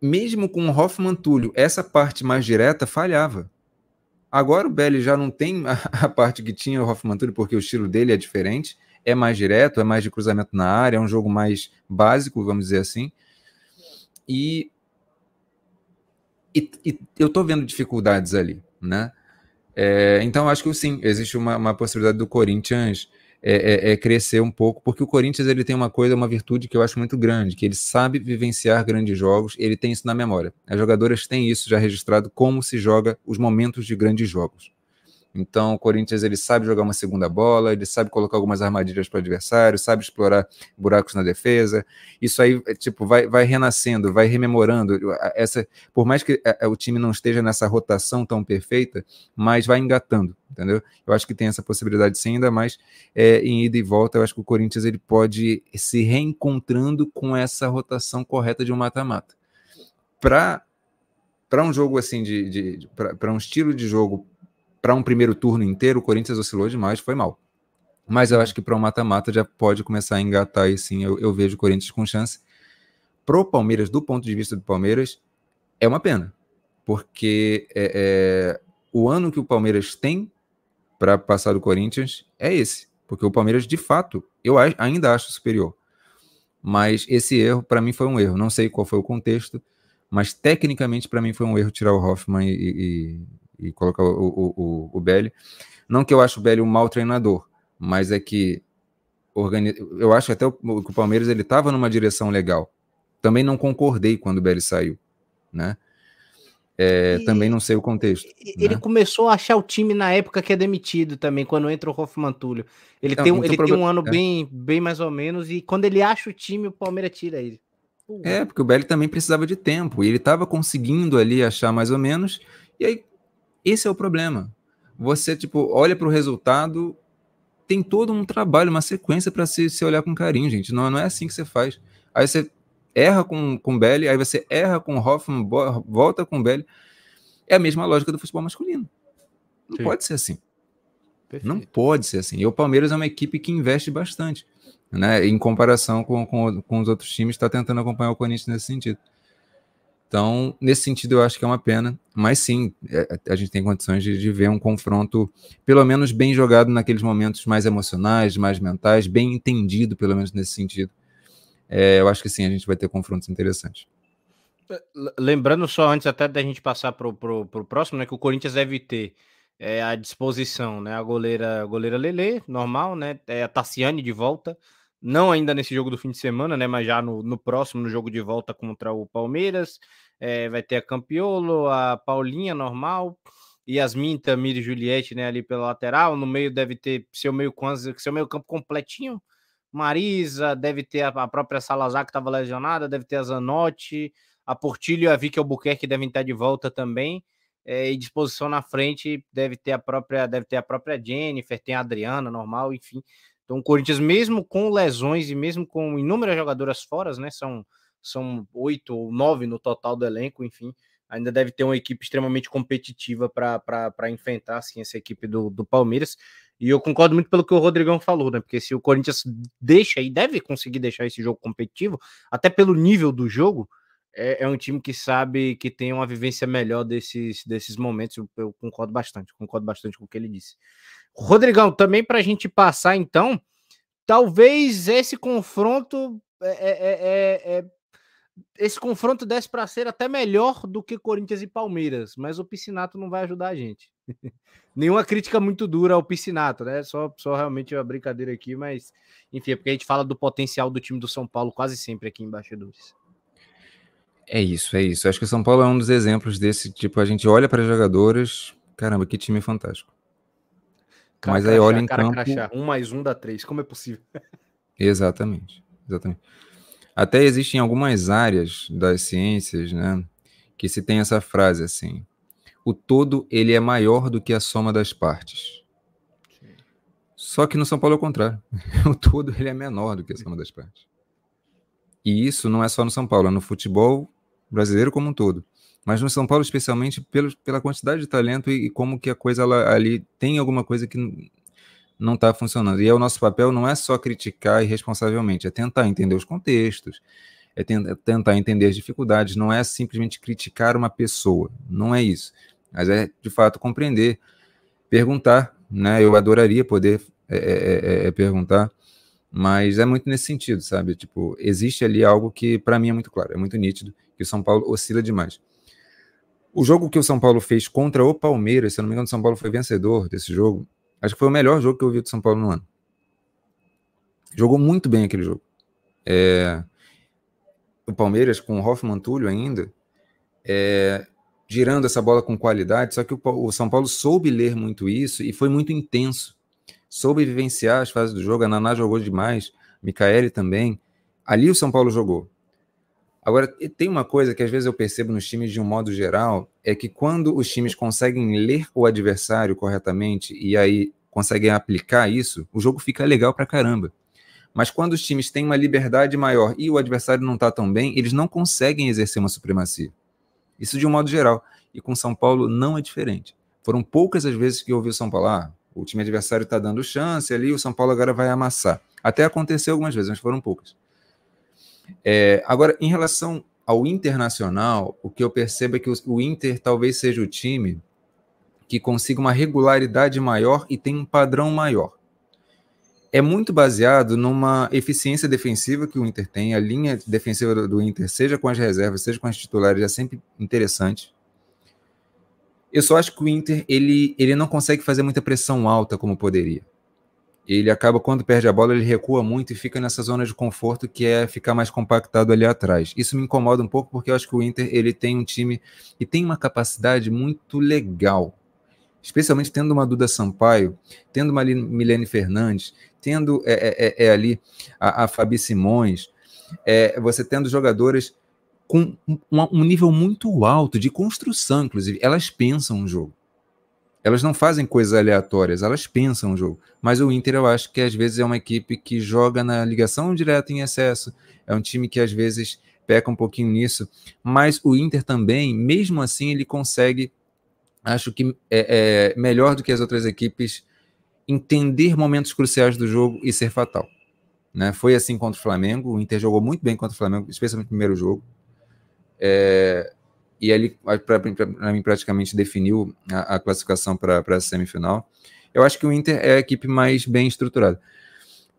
mesmo com o Hoffman Túlio, essa parte mais direta falhava. Agora o Belly já não tem a, parte que tinha o Hoffman Túlio, porque o estilo dele é diferente, é mais direto, é mais de cruzamento na área, é um jogo mais básico, vamos dizer assim. E, e, e eu tô vendo dificuldades ali, né? É, então acho que sim, existe uma, uma possibilidade do Corinthians é, é, é, crescer um pouco, porque o Corinthians ele tem uma coisa, uma virtude que eu acho muito grande, que ele sabe vivenciar grandes jogos, ele tem isso na memória. As jogadoras têm isso já registrado, como se joga os momentos de grandes jogos. Então, o Corinthians ele sabe jogar uma segunda bola, ele sabe colocar algumas armadilhas para o adversário, sabe explorar buracos na defesa. Isso aí, é, tipo, vai, vai renascendo, vai rememorando. Essa, por mais que é, é, o time não esteja nessa rotação tão perfeita, mas vai engatando, entendeu? Eu acho que tem essa possibilidade sim, ainda mais é, em ida e volta. Eu acho que o Corinthians ele pode se reencontrando com essa rotação correta de um mata-mata. Para para um jogo assim de, de, de para um estilo de jogo para um primeiro turno inteiro, o Corinthians oscilou demais, foi mal. Mas eu acho que para um mata-mata já pode começar a engatar e sim, eu, eu vejo o Corinthians com chance. Pro Palmeiras, do ponto de vista do Palmeiras, é uma pena. Porque é, é, o ano que o Palmeiras tem para passar do Corinthians é esse. Porque o Palmeiras, de fato, eu ainda acho superior. Mas esse erro, para mim, foi um erro. Não sei qual foi o contexto, mas tecnicamente, para mim, foi um erro tirar o Hoffman e, e, e colocar o, o, o, o Belli. Não que eu acho o Belli um mau treinador, mas é que organiz... eu acho até que o Palmeiras ele estava numa direção legal. Também não concordei quando o Belli saiu, né? É, e, também não sei o contexto. Ele né? começou a achar o time na época que é demitido também, quando entra o Hoffman Túlio. Ele, então, tem, um, ele tem um ano é. bem, bem mais ou menos, e quando ele acha o time, o Palmeiras tira ele. É, porque o Belli também precisava de tempo, e ele estava conseguindo ali achar mais ou menos, e aí esse é o problema. Você, tipo, olha para o resultado, tem todo um trabalho, uma sequência para se, se olhar com carinho, gente. Não, não é assim que você faz. Aí você erra com, com Belly, aí você erra com Hoffman, volta com Belly. É a mesma lógica do futebol masculino. Não Sim. pode ser assim. Perfeito. Não pode ser assim. E o Palmeiras é uma equipe que investe bastante, né? Em comparação com, com, com os outros times, está tentando acompanhar o Corinthians nesse sentido. Então, nesse sentido, eu acho que é uma pena, mas sim, é, a gente tem condições de, de, ver um confronto, pelo menos bem jogado naqueles momentos mais emocionais, mais mentais, bem entendido, pelo menos nesse sentido. É, eu acho que sim, a gente vai ter confrontos interessantes. É, lembrando só, antes até da gente passar para o próximo, né, que o Corinthians deve ter é, à disposição né, a goleira, goleira Lele, normal, né, é a Tassiane de volta, não ainda nesse jogo do fim de semana, né? Mas já no, no próximo, no jogo de volta contra o Palmeiras. É, vai ter a Campiolo, a Paulinha normal, Yasmin, Tamir e Juliette, né? Ali pela lateral. No meio deve ter seu meio, seu meio campo completinho. Marisa, deve ter a, própria Salazar que estava lesionada, deve ter a Zanotti, a Portilho e a Vicky Albuquerque devem estar de volta também. É, e disposição na frente deve ter a própria deve ter a própria Jennifer, tem a Adriana normal, enfim, então, o Corinthians, mesmo com lesões e mesmo com inúmeras jogadoras fora, né? São, são oito ou nove no total do elenco, enfim, ainda deve ter uma equipe extremamente competitiva para enfrentar assim, essa equipe do, do Palmeiras. E eu concordo muito pelo que o Rodrigão falou, né? Porque se o Corinthians deixa e deve conseguir deixar esse jogo competitivo, até pelo nível do jogo, é, é um time que sabe que tem uma vivência melhor desses, desses momentos. Eu, eu concordo bastante, concordo bastante com o que ele disse. Rodrigão, também para a gente passar, então, talvez esse confronto é, é, é, é esse confronto desse para ser até melhor do que Corinthians e Palmeiras, mas o Piscinato não vai ajudar a gente. Nenhuma crítica muito dura ao Piscinato, né? Só, só realmente uma brincadeira aqui, mas enfim, é porque a gente fala do potencial do time do São Paulo quase sempre aqui em Bastidores. É isso, é isso. Acho que o São Paulo é um dos exemplos desse tipo. A gente olha para as jogadoras, caramba, que time fantástico. Cara, Mas aí olha em campo. Crachá. Um mais um dá três. Como é possível? Exatamente. Exatamente. Até existem algumas áreas das ciências, né, que se tem essa frase assim: o todo ele é maior do que a soma das partes. Só que no São Paulo é o contrário. O todo ele é menor do que a soma das partes. E isso não é só no São Paulo, é no futebol brasileiro como um todo mas no São Paulo especialmente pelo, pela quantidade de talento e, e como que a coisa ela, ali tem alguma coisa que não está funcionando. E é o nosso papel não é só criticar irresponsavelmente, é tentar entender os contextos, é, é tentar entender as dificuldades, não é simplesmente criticar uma pessoa, não é isso. mas é de fato compreender, perguntar, né? Eu adoraria poder é, é, é, é perguntar, mas é muito nesse sentido, sabe? Tipo, existe ali algo que para mim é muito claro, é muito nítido que o São Paulo oscila demais. O jogo que o São Paulo fez contra o Palmeiras, se eu não me engano, o São Paulo foi vencedor desse jogo. Acho que foi o melhor jogo que eu vi do São Paulo no ano. Jogou muito bem aquele jogo. É, o Palmeiras com o Hoffman Túlio ainda, é, girando essa bola com qualidade, só que o, São Paulo soube ler muito isso e foi muito intenso. Soube vivenciar as fases do jogo, a Naná jogou demais, Micaele também. Ali o São Paulo jogou. Agora, tem uma coisa que às vezes eu percebo nos times de um modo geral, é que quando os times conseguem ler o adversário corretamente e aí conseguem aplicar isso, o jogo fica legal pra caramba. Mas quando os times têm uma liberdade maior e o adversário não está tão bem, eles não conseguem exercer uma supremacia. Isso de um modo geral. E com São Paulo não é diferente. Foram poucas as vezes que eu ouvi o São Paulo, ah, o time adversário está dando chance ali, o São Paulo agora vai amassar. Até aconteceu algumas vezes, mas foram poucas. É, agora, em relação ao internacional, o que eu percebo é que o, Inter talvez seja o time que consiga uma regularidade maior e tem um padrão maior. É muito baseado numa eficiência defensiva que o Inter tem. A linha defensiva do, do Inter, seja com as reservas, seja com as titulares, é sempre interessante. Eu só acho que o Inter ele, ele não consegue fazer muita pressão alta como poderia ele acaba, quando perde a bola, ele recua muito e fica nessa zona de conforto que é ficar mais compactado ali atrás. Isso me incomoda um pouco porque eu acho que o Inter ele tem um time e tem uma capacidade muito legal, especialmente tendo uma Duda Sampaio, tendo uma Milene Fernandes, tendo é, é, é, é ali a, a, Fabi Simões, é, você tendo jogadores com um, um nível muito alto de construção, inclusive, elas pensam o jogo. Elas não fazem coisas aleatórias, elas pensam o jogo. Mas o Inter, eu acho que às vezes é uma equipe que joga na ligação direta em excesso. É um time que às vezes peca um pouquinho nisso. Mas o Inter também, mesmo assim, ele consegue, acho que é, é melhor do que as outras equipes, entender momentos cruciais do jogo e ser fatal. Né? Foi assim contra o Flamengo. O Inter jogou muito bem contra o Flamengo, especialmente no primeiro jogo. É, e ele, para mim, praticamente definiu a, a classificação para a semifinal. Eu acho que o Inter é a equipe mais bem estruturada.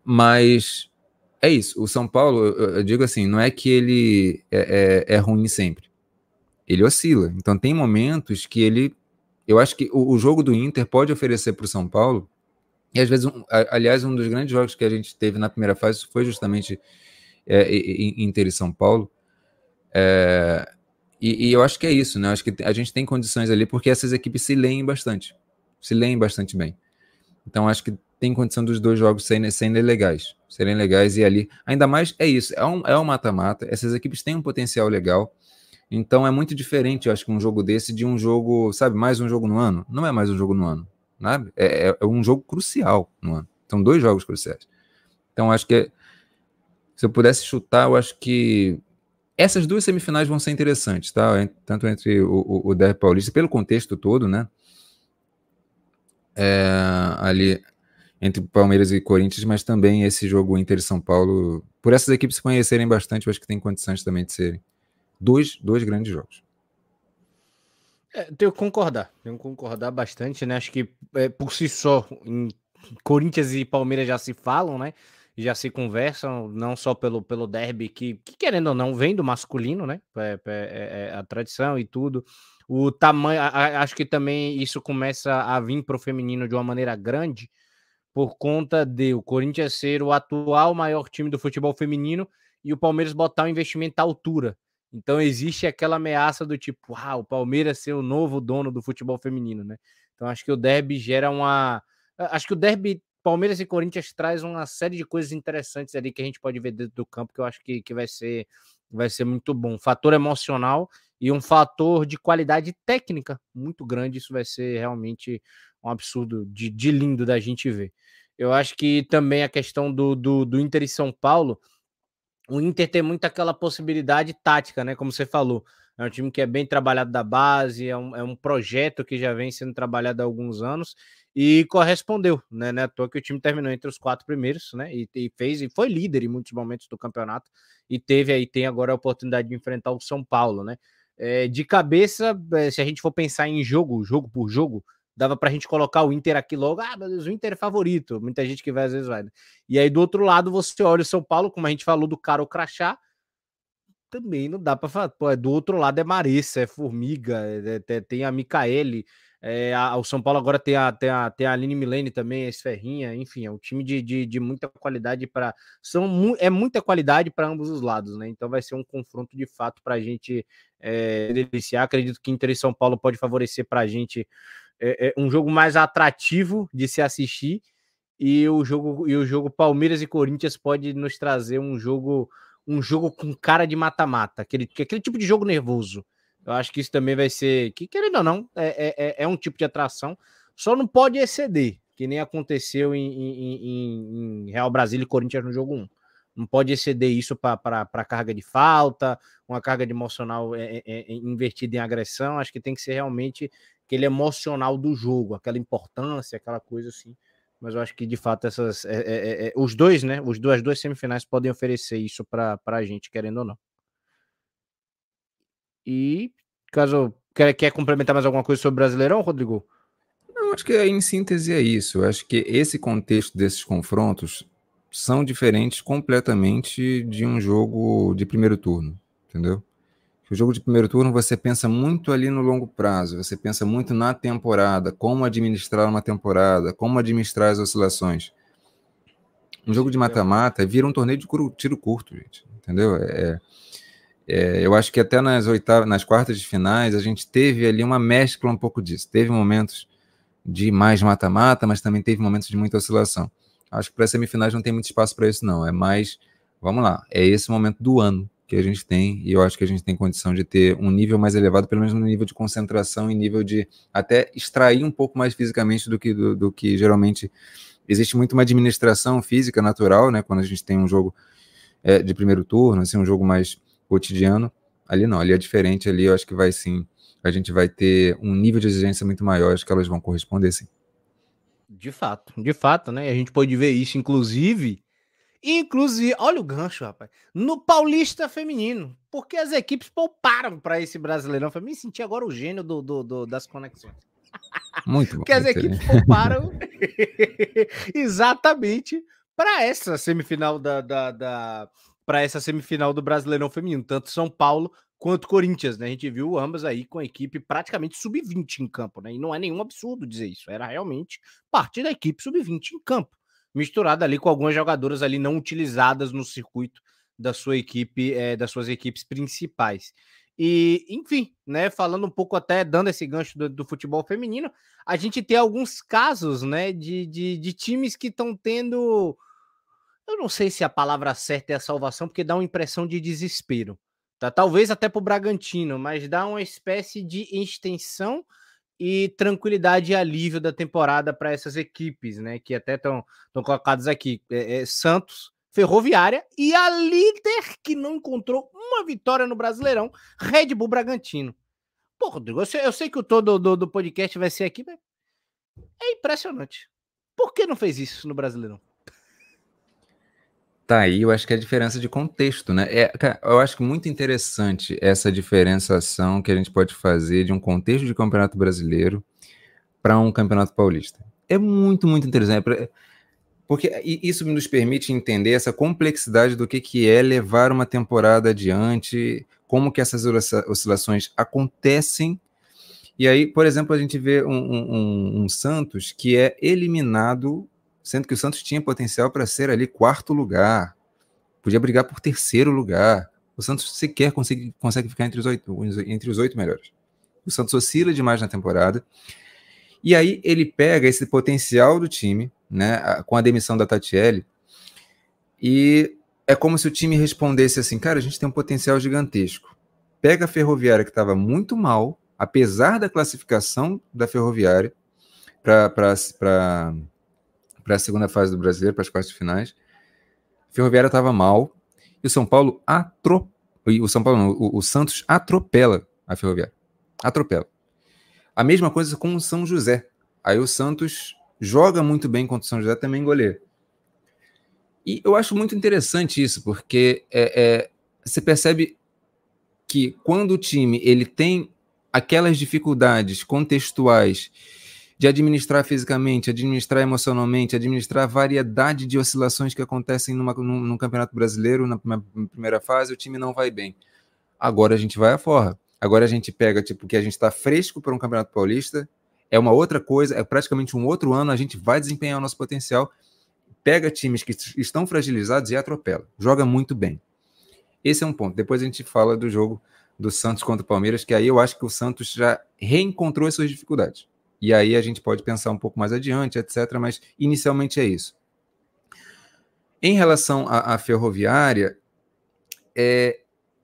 Mas é isso. O São Paulo, eu, digo assim, não é que ele é, é, é, ruim sempre. Ele oscila. Então tem momentos que ele. Eu acho que o, o jogo do Inter pode oferecer para o São Paulo. E às vezes, um, aliás, um dos grandes jogos que a gente teve na primeira fase foi justamente é, Inter e São Paulo. É, e, e, eu acho que é isso, né? Eu acho que a gente tem condições ali porque essas equipes se leem bastante. Se leem bastante bem. Então acho que tem condição dos dois jogos serem, serem legais. Serem legais e ali. Ainda mais é isso. É um, é um mata-mata. Essas equipes têm um potencial legal. Então é muito diferente, eu acho que um jogo desse de um jogo, sabe, mais um jogo no ano. Não é mais um jogo no ano. É, é, é um jogo crucial no ano. São dois jogos cruciais. Então acho que se eu pudesse chutar, eu acho que essas duas semifinais vão ser interessantes, tá? Tanto entre o, o, o Derby Paulista, pelo contexto todo, né? É, ali entre Palmeiras e Corinthians, mas também esse jogo Inter e São Paulo, por essas equipes se conhecerem bastante, eu acho que tem condições também de serem dois, dois grandes jogos. É, tenho que concordar, tenho que concordar bastante, né? Acho que é, por si só, em Corinthians e Palmeiras já se falam, né? Já se conversam, não só pelo, pelo derby, que, que querendo ou não, vem do masculino, né? É, é, é, a tradição e tudo. O tamanho, acho que também isso começa a vir para o feminino de uma maneira grande, por conta de o Corinthians ser o atual maior time do futebol feminino e o Palmeiras botar um investimento à altura. Então existe aquela ameaça do tipo, ah, o Palmeiras ser o novo dono do futebol feminino, né? Então acho que o derby gera uma. Acho que o derby Palmeiras e Corinthians traz uma série de coisas interessantes ali que a gente pode ver dentro do campo que eu acho que, que vai ser vai ser muito bom. fator emocional e um fator de qualidade técnica muito grande. Isso vai ser realmente um absurdo de, de lindo da gente ver. Eu acho que também a questão do, do, do Inter e São Paulo, o Inter tem muito aquela possibilidade tática, né? Como você falou. É um time que é bem trabalhado da base, é um, é um projeto que já vem sendo trabalhado há alguns anos e correspondeu, né? Né? À toa que o time terminou entre os quatro primeiros, né? E, e, fez e foi líder em muitos momentos do campeonato e teve aí tem agora a oportunidade de enfrentar o São Paulo, né? É, de cabeça, é, se a gente for pensar em jogo, jogo por jogo, dava para a gente colocar o Inter aqui logo. Ah, meu Deus, o Inter é favorito. Muita gente que vai às vezes vai. Né? E aí do outro lado você olha o São Paulo, como a gente falou do cara o crachá, também não dá para falar. Pô, é, do outro lado é Marissa, é Formiga, é, é, tem a Micaele. É, a, o São Paulo agora tem a, tem a, tem a Aline Milene também, a Esferrinha, enfim, é um time de, de, de muita qualidade para. são É muita qualidade para ambos os lados, né? Então vai ser um confronto de fato para a gente é, deliciar. Acredito que Inter e São Paulo pode favorecer para a gente é, é, um jogo mais atrativo de se assistir. E o jogo, e o jogo Palmeiras e Corinthians pode nos trazer um jogo um jogo com cara de mata-mata, aquele, aquele tipo de jogo nervoso. Eu acho que isso também vai ser, que querendo ou não, é, é, é, é um tipo de atração, só não pode exceder, que nem aconteceu em, em, em Real Brasília e Corinthians no jogo 1. Não pode exceder isso para carga de falta, uma carga de emocional é, é, é, invertida em agressão. Acho que tem que ser realmente aquele emocional do jogo, aquela importância, aquela coisa assim mas eu acho que de fato essas é, é, é, os dois, né? Os duas, as duas semifinais podem oferecer isso para a gente, querendo ou não. E caso quer, quer complementar mais alguma coisa sobre o Brasileirão, Rodrigo? Não, acho que em síntese é isso. Eu acho que esse contexto desses confrontos são diferentes completamente de um jogo de primeiro turno, entendeu? O jogo de primeiro turno você pensa muito ali no longo prazo, você pensa muito na temporada, como administrar uma temporada, como administrar as oscilações. Um jogo de mata-mata vira um torneio de tiro curto, gente, entendeu? É, é, eu acho que até nas oitavas, nas quartas de finais, a gente teve ali uma mescla um pouco disso. Teve momentos de mais mata-mata, mas também teve momentos de muita oscilação. Acho que para semifinais não tem muito espaço para isso, não. É mais, vamos lá, é esse momento do ano que a gente tem, e eu acho que a gente tem condição de ter um nível mais elevado, pelo menos no nível de concentração e nível de até extrair um pouco mais fisicamente do que, do, do que geralmente existe muito uma administração física natural, né? Quando a gente tem um jogo é, de primeiro turno, assim, um jogo mais cotidiano, ali não, ali é diferente, ali eu acho que vai sim, a gente vai ter um nível de exigência muito maior, acho que elas vão corresponder sim. De fato, de fato, né? A gente pode ver isso, inclusive, Inclusive, olha o gancho, rapaz. No Paulista Feminino. Porque as equipes pouparam para esse brasileirão. Eu me senti agora o gênio do, do, do das conexões. Muito bom. Porque as equipes pouparam exatamente para essa semifinal da, da, da para essa semifinal do Brasileirão Feminino, tanto São Paulo quanto Corinthians, né? A gente viu ambas aí com a equipe praticamente sub-20 em campo, né? E não é nenhum absurdo dizer isso, era realmente parte da equipe sub-20 em campo misturada ali com algumas jogadoras ali não utilizadas no circuito da sua equipe, é, das suas equipes principais. E, enfim, né, falando um pouco até, dando esse gancho do, do futebol feminino, a gente tem alguns casos, né, de, de, de times que estão tendo, eu não sei se a palavra certa é a salvação, porque dá uma impressão de desespero, tá? Talvez até para o Bragantino, mas dá uma espécie de extensão e tranquilidade e alívio da temporada para essas equipes, né? Que até estão colocadas aqui: é, é, Santos, Ferroviária e a líder que não encontrou uma vitória no Brasileirão, Red Bull Bragantino. Pô, Rodrigo, eu sei, eu sei que o todo do, do podcast vai ser aqui, mas é impressionante. Por que não fez isso no Brasileirão? Tá aí, eu acho que é a diferença de contexto, né? É, eu acho muito interessante essa diferenciação que a gente pode fazer de um contexto de campeonato brasileiro para um campeonato paulista. É muito, muito interessante. Porque isso nos permite entender essa complexidade do que, que é levar uma temporada adiante, como que essas oscilações acontecem. E aí, por exemplo, a gente vê um, um, um Santos que é eliminado sendo que o Santos tinha potencial para ser ali quarto lugar, podia brigar por terceiro lugar. O Santos sequer consegue, consegue ficar entre os, oito, entre os oito melhores. O Santos oscila demais na temporada. E aí ele pega esse potencial do time, né, com a demissão da Tatiele, e é como se o time respondesse assim: cara, a gente tem um potencial gigantesco. Pega a Ferroviária, que estava muito mal, apesar da classificação da Ferroviária para para a segunda fase do Brasileiro, para as quartas finais. Ferroviária estava mal e o São Paulo atropela. O São Paulo não, o, o Santos atropela a Ferroviária. Atropela. A mesma coisa com o São José. Aí o Santos joga muito bem contra o São José, também goleiro. E eu acho muito interessante isso, porque é, é, você percebe que quando o time ele tem aquelas dificuldades contextuais de administrar fisicamente, administrar emocionalmente, administrar a variedade de oscilações que acontecem numa, num, num campeonato brasileiro, na, primeira fase, o time não vai bem. Agora a gente vai à forra. Agora a gente pega, tipo, que a gente está fresco para um campeonato paulista, é uma outra coisa, é praticamente um outro ano, a gente vai desempenhar o nosso potencial, pega times que estão fragilizados e atropela. Joga muito bem. Esse é um ponto. Depois a gente fala do jogo do Santos contra o Palmeiras, que aí eu acho que o Santos já reencontrou as suas dificuldades. E aí a gente pode pensar um pouco mais adiante, etc. Mas inicialmente é isso. Em relação à, à ferroviária, é,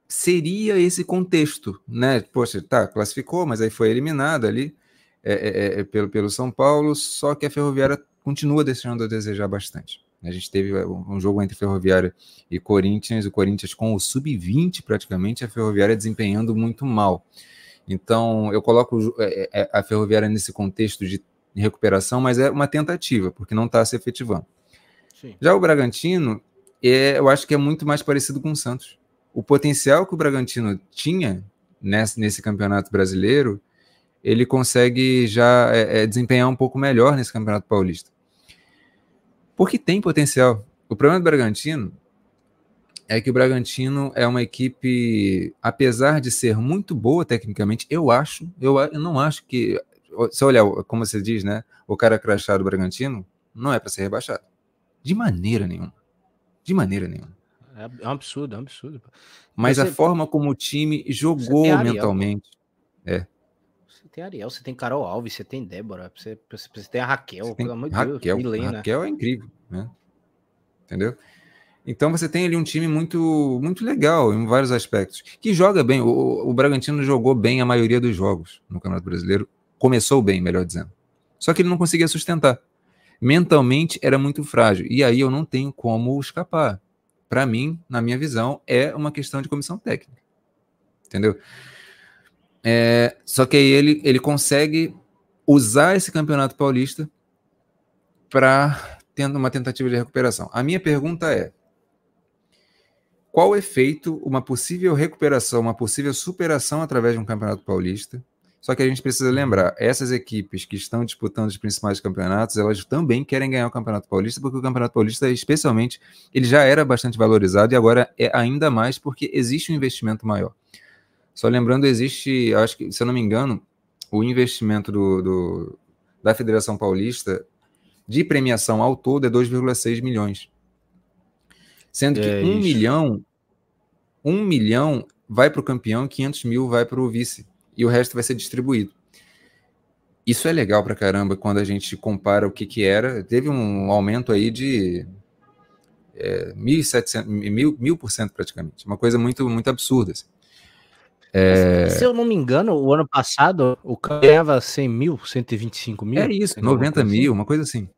seria esse contexto, né? Poxa, tá, classificou, mas aí foi eliminada ali é, é, é, é pelo, pelo São Paulo, só que a ferroviária continua deixando a desejar bastante. A gente teve um jogo entre Ferroviária e Corinthians, o Corinthians com o sub-20 praticamente, a Ferroviária desempenhando muito mal. Então, eu coloco é, é, a Ferroviária nesse contexto de recuperação, mas é uma tentativa, porque não está se efetivando. Sim. Já o Bragantino, é, eu acho que é muito mais parecido com o Santos. O potencial que o Bragantino tinha nesse, nesse campeonato brasileiro, ele consegue já é, é, desempenhar um pouco melhor nesse campeonato paulista. Porque tem potencial. O problema do Bragantino é que o Bragantino é uma equipe, apesar de ser muito boa tecnicamente, eu acho, eu, eu não acho que, se olhar, como você diz, né, o cara crachado do Bragantino, não é para ser rebaixado. De maneira nenhuma. De maneira nenhuma. É, é um absurdo, é um absurdo. Mas você, a forma como o time jogou mentalmente. É. Você tem Ariel, você tem Carol Alves, você tem Débora, você, você tem a Raquel, pelo amor de Deus. Raquel, Milena. Raquel é incrível, né? Entendeu? Então você tem ali um time muito muito legal em vários aspectos, que joga bem. O, o Bragantino jogou bem a maioria dos jogos no Campeonato Brasileiro, começou bem, melhor dizendo. Só que ele não conseguia sustentar. Mentalmente era muito frágil. E aí eu não tenho como escapar. Para mim, na minha visão, é uma questão de comissão técnica. Entendeu? É, só que aí ele, ele consegue usar esse campeonato paulista para tendo uma tentativa de recuperação. A minha pergunta é: qual o efeito, uma possível recuperação, uma possível superação através de um campeonato paulista. Só que a gente precisa lembrar, essas equipes que estão disputando os principais campeonatos, elas também querem ganhar o Campeonato Paulista, porque o Campeonato Paulista, especialmente, ele já era bastante valorizado e agora é ainda mais porque existe um investimento maior. Só lembrando, existe, acho que, se eu não me engano, o investimento do, do da Federação Paulista de premiação ao todo é 2,6 milhões. Sendo que é um milhão, um milhão vai para o campeão, 500 mil vai para o vice. E o resto vai ser distribuído. Isso é legal para caramba quando a gente compara o que, que era. Teve um aumento aí de é, 1.700, mil, mil por cento praticamente. Uma coisa muito, muito absurda. Assim. É... Se eu não me engano, o ano passado o ganhava 100 mil, 125 mil. É isso, 90 assim? mil, uma coisa assim.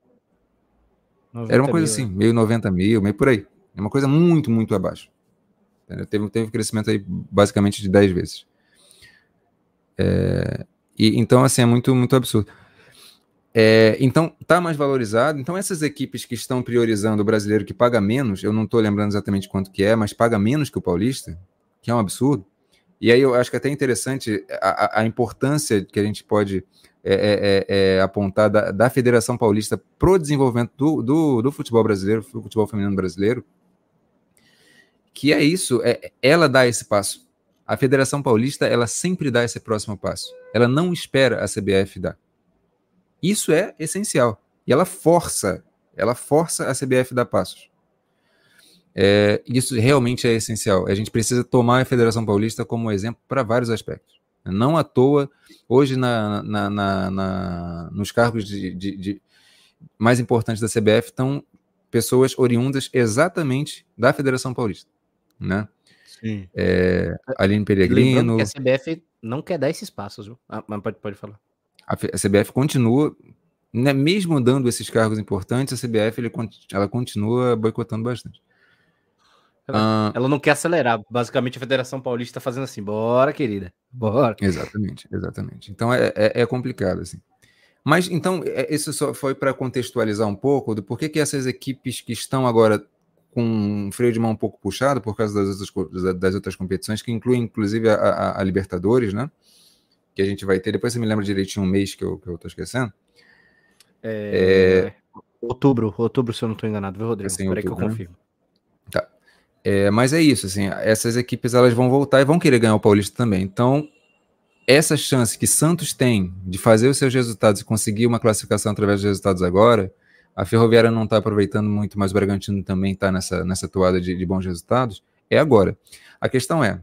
Era uma coisa mil, assim, é. meio 90 mil, meio por aí. É uma coisa muito, muito abaixo. Teve, teve um crescimento aí basicamente de 10 vezes. É, e, então, assim, é muito, muito absurdo. É, então, está mais valorizado. Então, essas equipes que estão priorizando o brasileiro que paga menos, eu não estou lembrando exatamente quanto que é, mas paga menos que o paulista, que é um absurdo. E aí eu acho que é até interessante a, a importância que a gente pode é, é, é, é apontar da, da, Federação Paulista para o desenvolvimento do, do, do futebol brasileiro, do futebol feminino brasileiro, que é isso, é, ela dá esse passo. A Federação Paulista, ela sempre dá esse próximo passo. Ela não espera a CBF dar. Isso é essencial. E ela força, ela força a CBF dar passos. É, isso realmente é essencial. A gente precisa tomar a Federação Paulista como exemplo para vários aspectos. Não à toa, hoje na, na, na, na nos cargos de, de, de mais importantes da CBF estão pessoas oriundas exatamente da Federação Paulista né? Sim. É, Aline Peregrino. a CBF não quer dar esses passos, viu? Ah, mas pode, pode falar. A, a CBF continua, né, mesmo dando esses cargos importantes, a CBF ele, ela continua boicotando bastante. Ela, ah, ela, não quer acelerar. Basicamente, a Federação Paulista está fazendo assim: bora, querida, bora. Exatamente, exatamente. Então é, é, é complicado, assim. Mas então, é, isso só foi para contextualizar um pouco do porquê que essas equipes que estão agora com um freio de mão um pouco puxado por causa das outras, das outras competições, que incluem inclusive a, a, a, Libertadores, né? Que a gente vai ter. Depois você me lembra direitinho um mês que eu, que eu tô esquecendo. É... é... Outubro, outubro, se eu não estou enganado, viu, Rodrigo? Assim, Espera que eu né? confirmo. Né? Tá. É, mas é isso, assim, essas equipes elas vão voltar e vão querer ganhar o Paulista também. Então, essa chance que Santos tem de fazer os seus resultados e conseguir uma classificação através dos resultados agora, a Ferroviária não está aproveitando muito, mas o Bragantino também está nessa, nessa toada de, de, bons resultados, é agora. A questão é,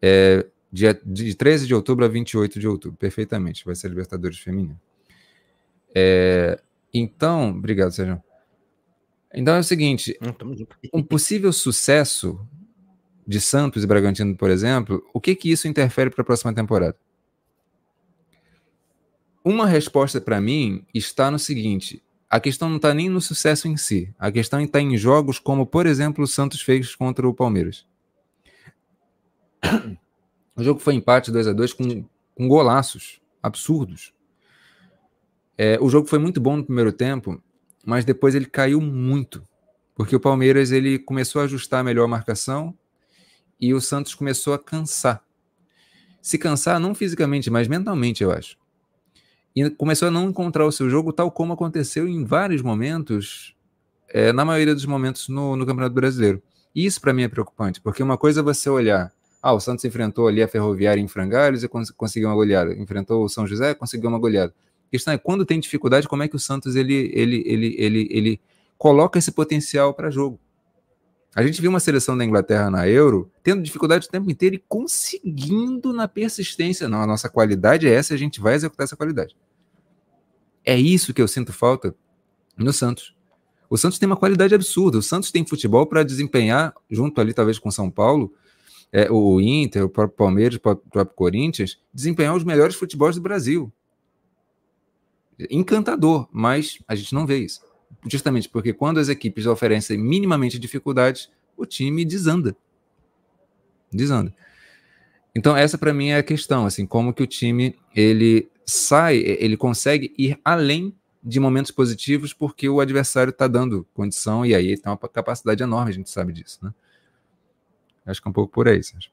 é dia, de 13 de outubro a 28 de outubro, perfeitamente, vai ser Libertadores Feminino. É, então, obrigado, Sérgio. Então é o seguinte, um possível sucesso de Santos e Bragantino, por exemplo, o que que isso interfere para a próxima temporada? Uma resposta para mim está no seguinte: a questão não está nem no sucesso em si, a questão está em jogos como, por exemplo, o Santos fez contra o Palmeiras. O jogo foi empate 2 a 2 com, com golaços absurdos. É, o jogo foi muito bom no primeiro tempo, mas depois ele caiu muito, porque o Palmeiras ele começou a ajustar melhor a marcação e o Santos começou a cansar. Se cansar não fisicamente, mas mentalmente, eu acho. E começou a não encontrar o seu jogo, tal como aconteceu em vários momentos, é, na maioria dos momentos no, no Campeonato Brasileiro. Isso para mim é preocupante, porque uma coisa é você olhar, ah, o Santos enfrentou ali a Ferroviária em Frangalhos e cons conseguiu uma goleada, enfrentou o São José, conseguiu uma goleada. A questão é quando tem dificuldade, como é que o Santos ele ele ele ele, ele coloca esse potencial para jogo? A gente viu uma seleção da Inglaterra na Euro tendo dificuldade o tempo inteiro e conseguindo na persistência. Não, a nossa qualidade é essa, a gente vai executar essa qualidade. É isso que eu sinto falta no Santos. O Santos tem uma qualidade absurda. O Santos tem futebol para desempenhar, junto ali talvez com São Paulo, é, o Inter, o próprio Palmeiras, o próprio Corinthians, desempenhar os melhores futebols do Brasil. Encantador, mas a gente não vê isso justamente porque quando as equipes oferecem minimamente dificuldades, o time desanda. Desanda. Então essa para mim é a questão, assim, como que o time ele sai, ele consegue ir além de momentos positivos porque o adversário está dando condição e aí ele tem uma capacidade enorme, a gente sabe disso, né? Acho que é um pouco por aí, Sérgio.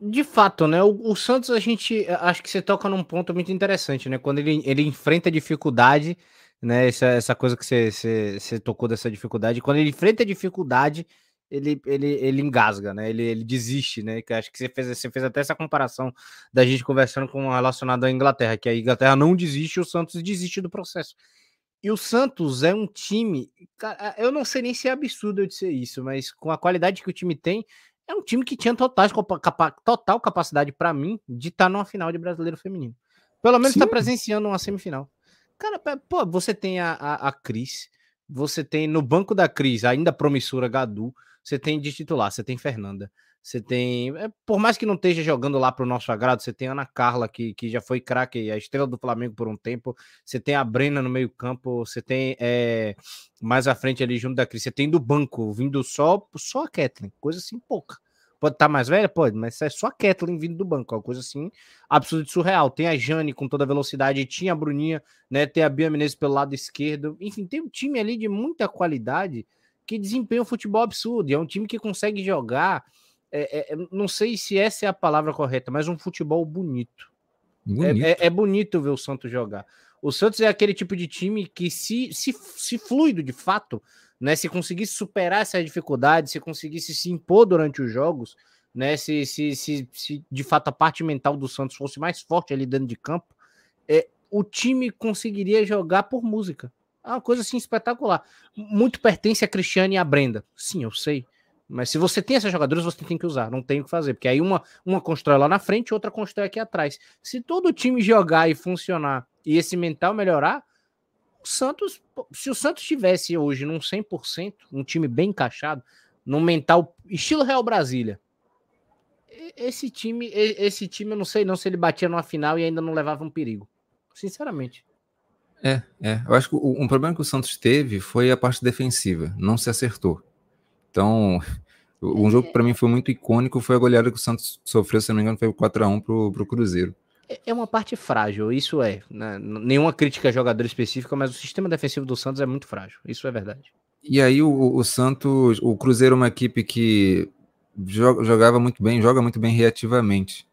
De fato, né? O, o, Santos, a gente acho que você toca num ponto muito interessante, né? Quando ele, ele enfrenta dificuldade, né? Essa, essa coisa que você, você, você tocou dessa dificuldade, quando ele enfrenta dificuldade, ele, ele, ele engasga, né? Ele, ele desiste, né? Que acho que você fez, você fez até essa comparação da gente conversando com relacionado à Inglaterra, que a Inglaterra não desiste, o Santos desiste do processo. E o Santos é um time, eu não sei nem se é absurdo eu dizer isso, mas com a qualidade que o time tem, é um time que tinha total, total capacidade para mim de estar tá numa final de brasileiro feminino. Pelo menos está presenciando uma semifinal. Cara, pô, você tem a, a, a Cris, você tem no banco da Cris, ainda promissora Gadu, você tem de titular, você tem Fernanda, você tem. É, por mais que não esteja jogando lá para o nosso agrado, você tem a Ana Carla, que, que já foi craque, a estrela do Flamengo por um tempo. Você tem a Brena no meio-campo, você tem é, mais à frente ali junto da Cris, você tem do banco vindo só, só a Kathleen, coisa assim pouca. Pode estar tá mais velha? Pode, mas é só a Kathleen vindo do banco, uma coisa assim absurda surreal. Tem a Jane com toda a velocidade, tinha a Bruninha, né? Tem a Bia Menezes pelo lado esquerdo. Enfim, tem um time ali de muita qualidade que desempenha um futebol absurdo. E é um time que consegue jogar é, é, não sei se essa é a palavra correta, mas um futebol bonito. bonito. É, é, é, bonito ver o Santos jogar. O Santos é aquele tipo de time que, se, se, se fluido de fato, né, se conseguisse superar essa dificuldade, se conseguisse se impor durante os jogos, né, se, se, se, se de fato a parte mental do Santos fosse mais forte ali dentro de campo, é, o time conseguiria jogar por música. É uma coisa assim espetacular. Muito pertence a Cristiane e a Brenda. Sim, eu sei. Mas se você tem essas jogadoras, você tem que usar, não tem o que fazer, porque aí uma, uma constrói lá na frente, outra constrói aqui atrás. Se todo o time jogar e funcionar e esse mental melhorar, o Santos, se o Santos tivesse hoje num 100%, um time bem encaixado, num mental estilo Real Brasília, esse time, esse time eu não sei não se ele batia numa final e ainda não levava um perigo. Sinceramente. É, é. Eu acho que um problema que o Santos teve foi a parte defensiva, não se acertou. Então, um jogo que para mim foi muito icônico foi a goleada que o Santos sofreu, se não me engano, foi o 4x1 pro, pro Cruzeiro. É, é uma parte frágil, isso é. Né? Nenhuma crítica a jogador específica, mas o sistema defensivo do Santos é muito frágil. Isso é verdade. E aí o, o Santos, o Cruzeiro é uma equipe que jogava muito bem, joga muito bem reativamente.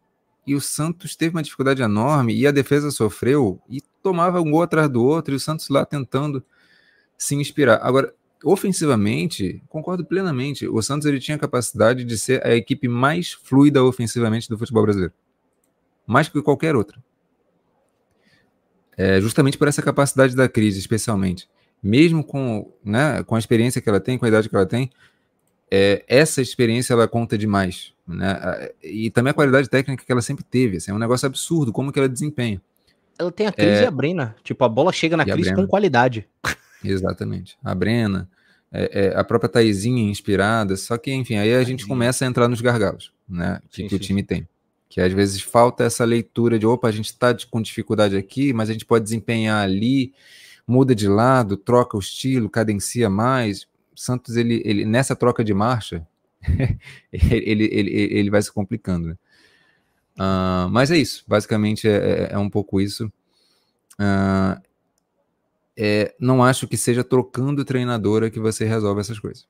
E o Santos teve uma dificuldade enorme e a defesa sofreu e tomava um gol atrás do outro e o Santos lá tentando se inspirar. Agora, ofensivamente, concordo plenamente, o Santos ele tinha a capacidade de ser a equipe mais fluida ofensivamente do futebol brasileiro. Mais que qualquer outra. É, justamente por essa capacidade da crise, especialmente. Mesmo com, né, com a experiência que ela tem, com a idade que ela tem, é, essa experiência ela conta demais. Né? E também a qualidade técnica que ela sempre teve. Assim, é um negócio absurdo como que ela desempenha. Ela tem a crise é... e a Brena. Tipo, a bola chega na crise com qualidade. Exatamente. A Brena, é, é, a própria Taizinha inspirada. Só que, enfim, aí a gente começa a entrar nos gargalos né, que, sim, que sim. o time tem. Que às vezes falta essa leitura de, opa, a gente está com dificuldade aqui, mas a gente pode desempenhar ali, muda de lado, troca o estilo, cadencia mais. Santos, ele, ele nessa troca de marcha, ele, ele, ele, vai se complicando. Né? Uh, mas é isso, basicamente é, é, é um pouco isso. Uh, é, não acho que seja trocando treinadora que você resolve essas coisas.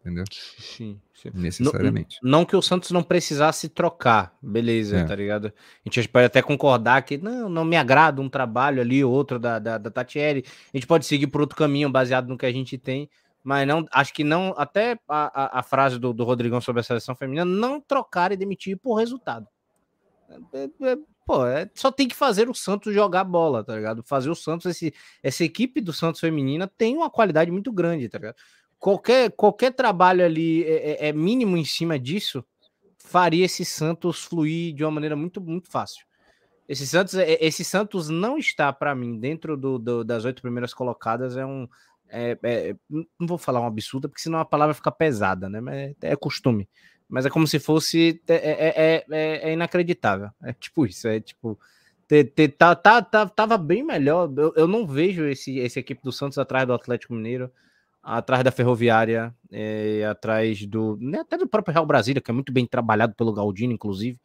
Entendeu? Sim, sim. Necessariamente. Não, não, que o Santos não precisasse trocar, beleza, é. tá ligado? A gente pode até concordar que não, não me agrada um trabalho ali, outro da, da, da Tatieri. A gente pode seguir por outro caminho baseado no que a gente tem, mas não acho que não. Até a, a, a frase do, do Rodrigão sobre a seleção feminina, não trocar e demitir por resultado. É, é, pô, é, só tem que fazer o Santos jogar bola, tá ligado? Fazer o Santos, esse, essa equipe do Santos feminina tem uma qualidade muito grande, tá ligado? Qualquer, qualquer trabalho ali é, é, é mínimo em cima disso, faria esse Santos fluir de uma maneira muito, muito fácil. Esse Santos, é, esse Santos não está para mim dentro do, do, das oito primeiras colocadas. É um, é, é, não vou falar um absurdo, porque senão a palavra fica pesada, né? Mas é, é costume. Mas é como se fosse. É é, é, é, inacreditável. É tipo isso. É tipo. Ter, ter, tá, tá, tá, tava bem melhor. Eu, eu não vejo esse, esse equipe do Santos atrás do Atlético Mineiro, atrás da Ferroviária, atrás do. Né, até do próprio Real Brasília, que é muito bem trabalhado pelo Galdino, inclusive.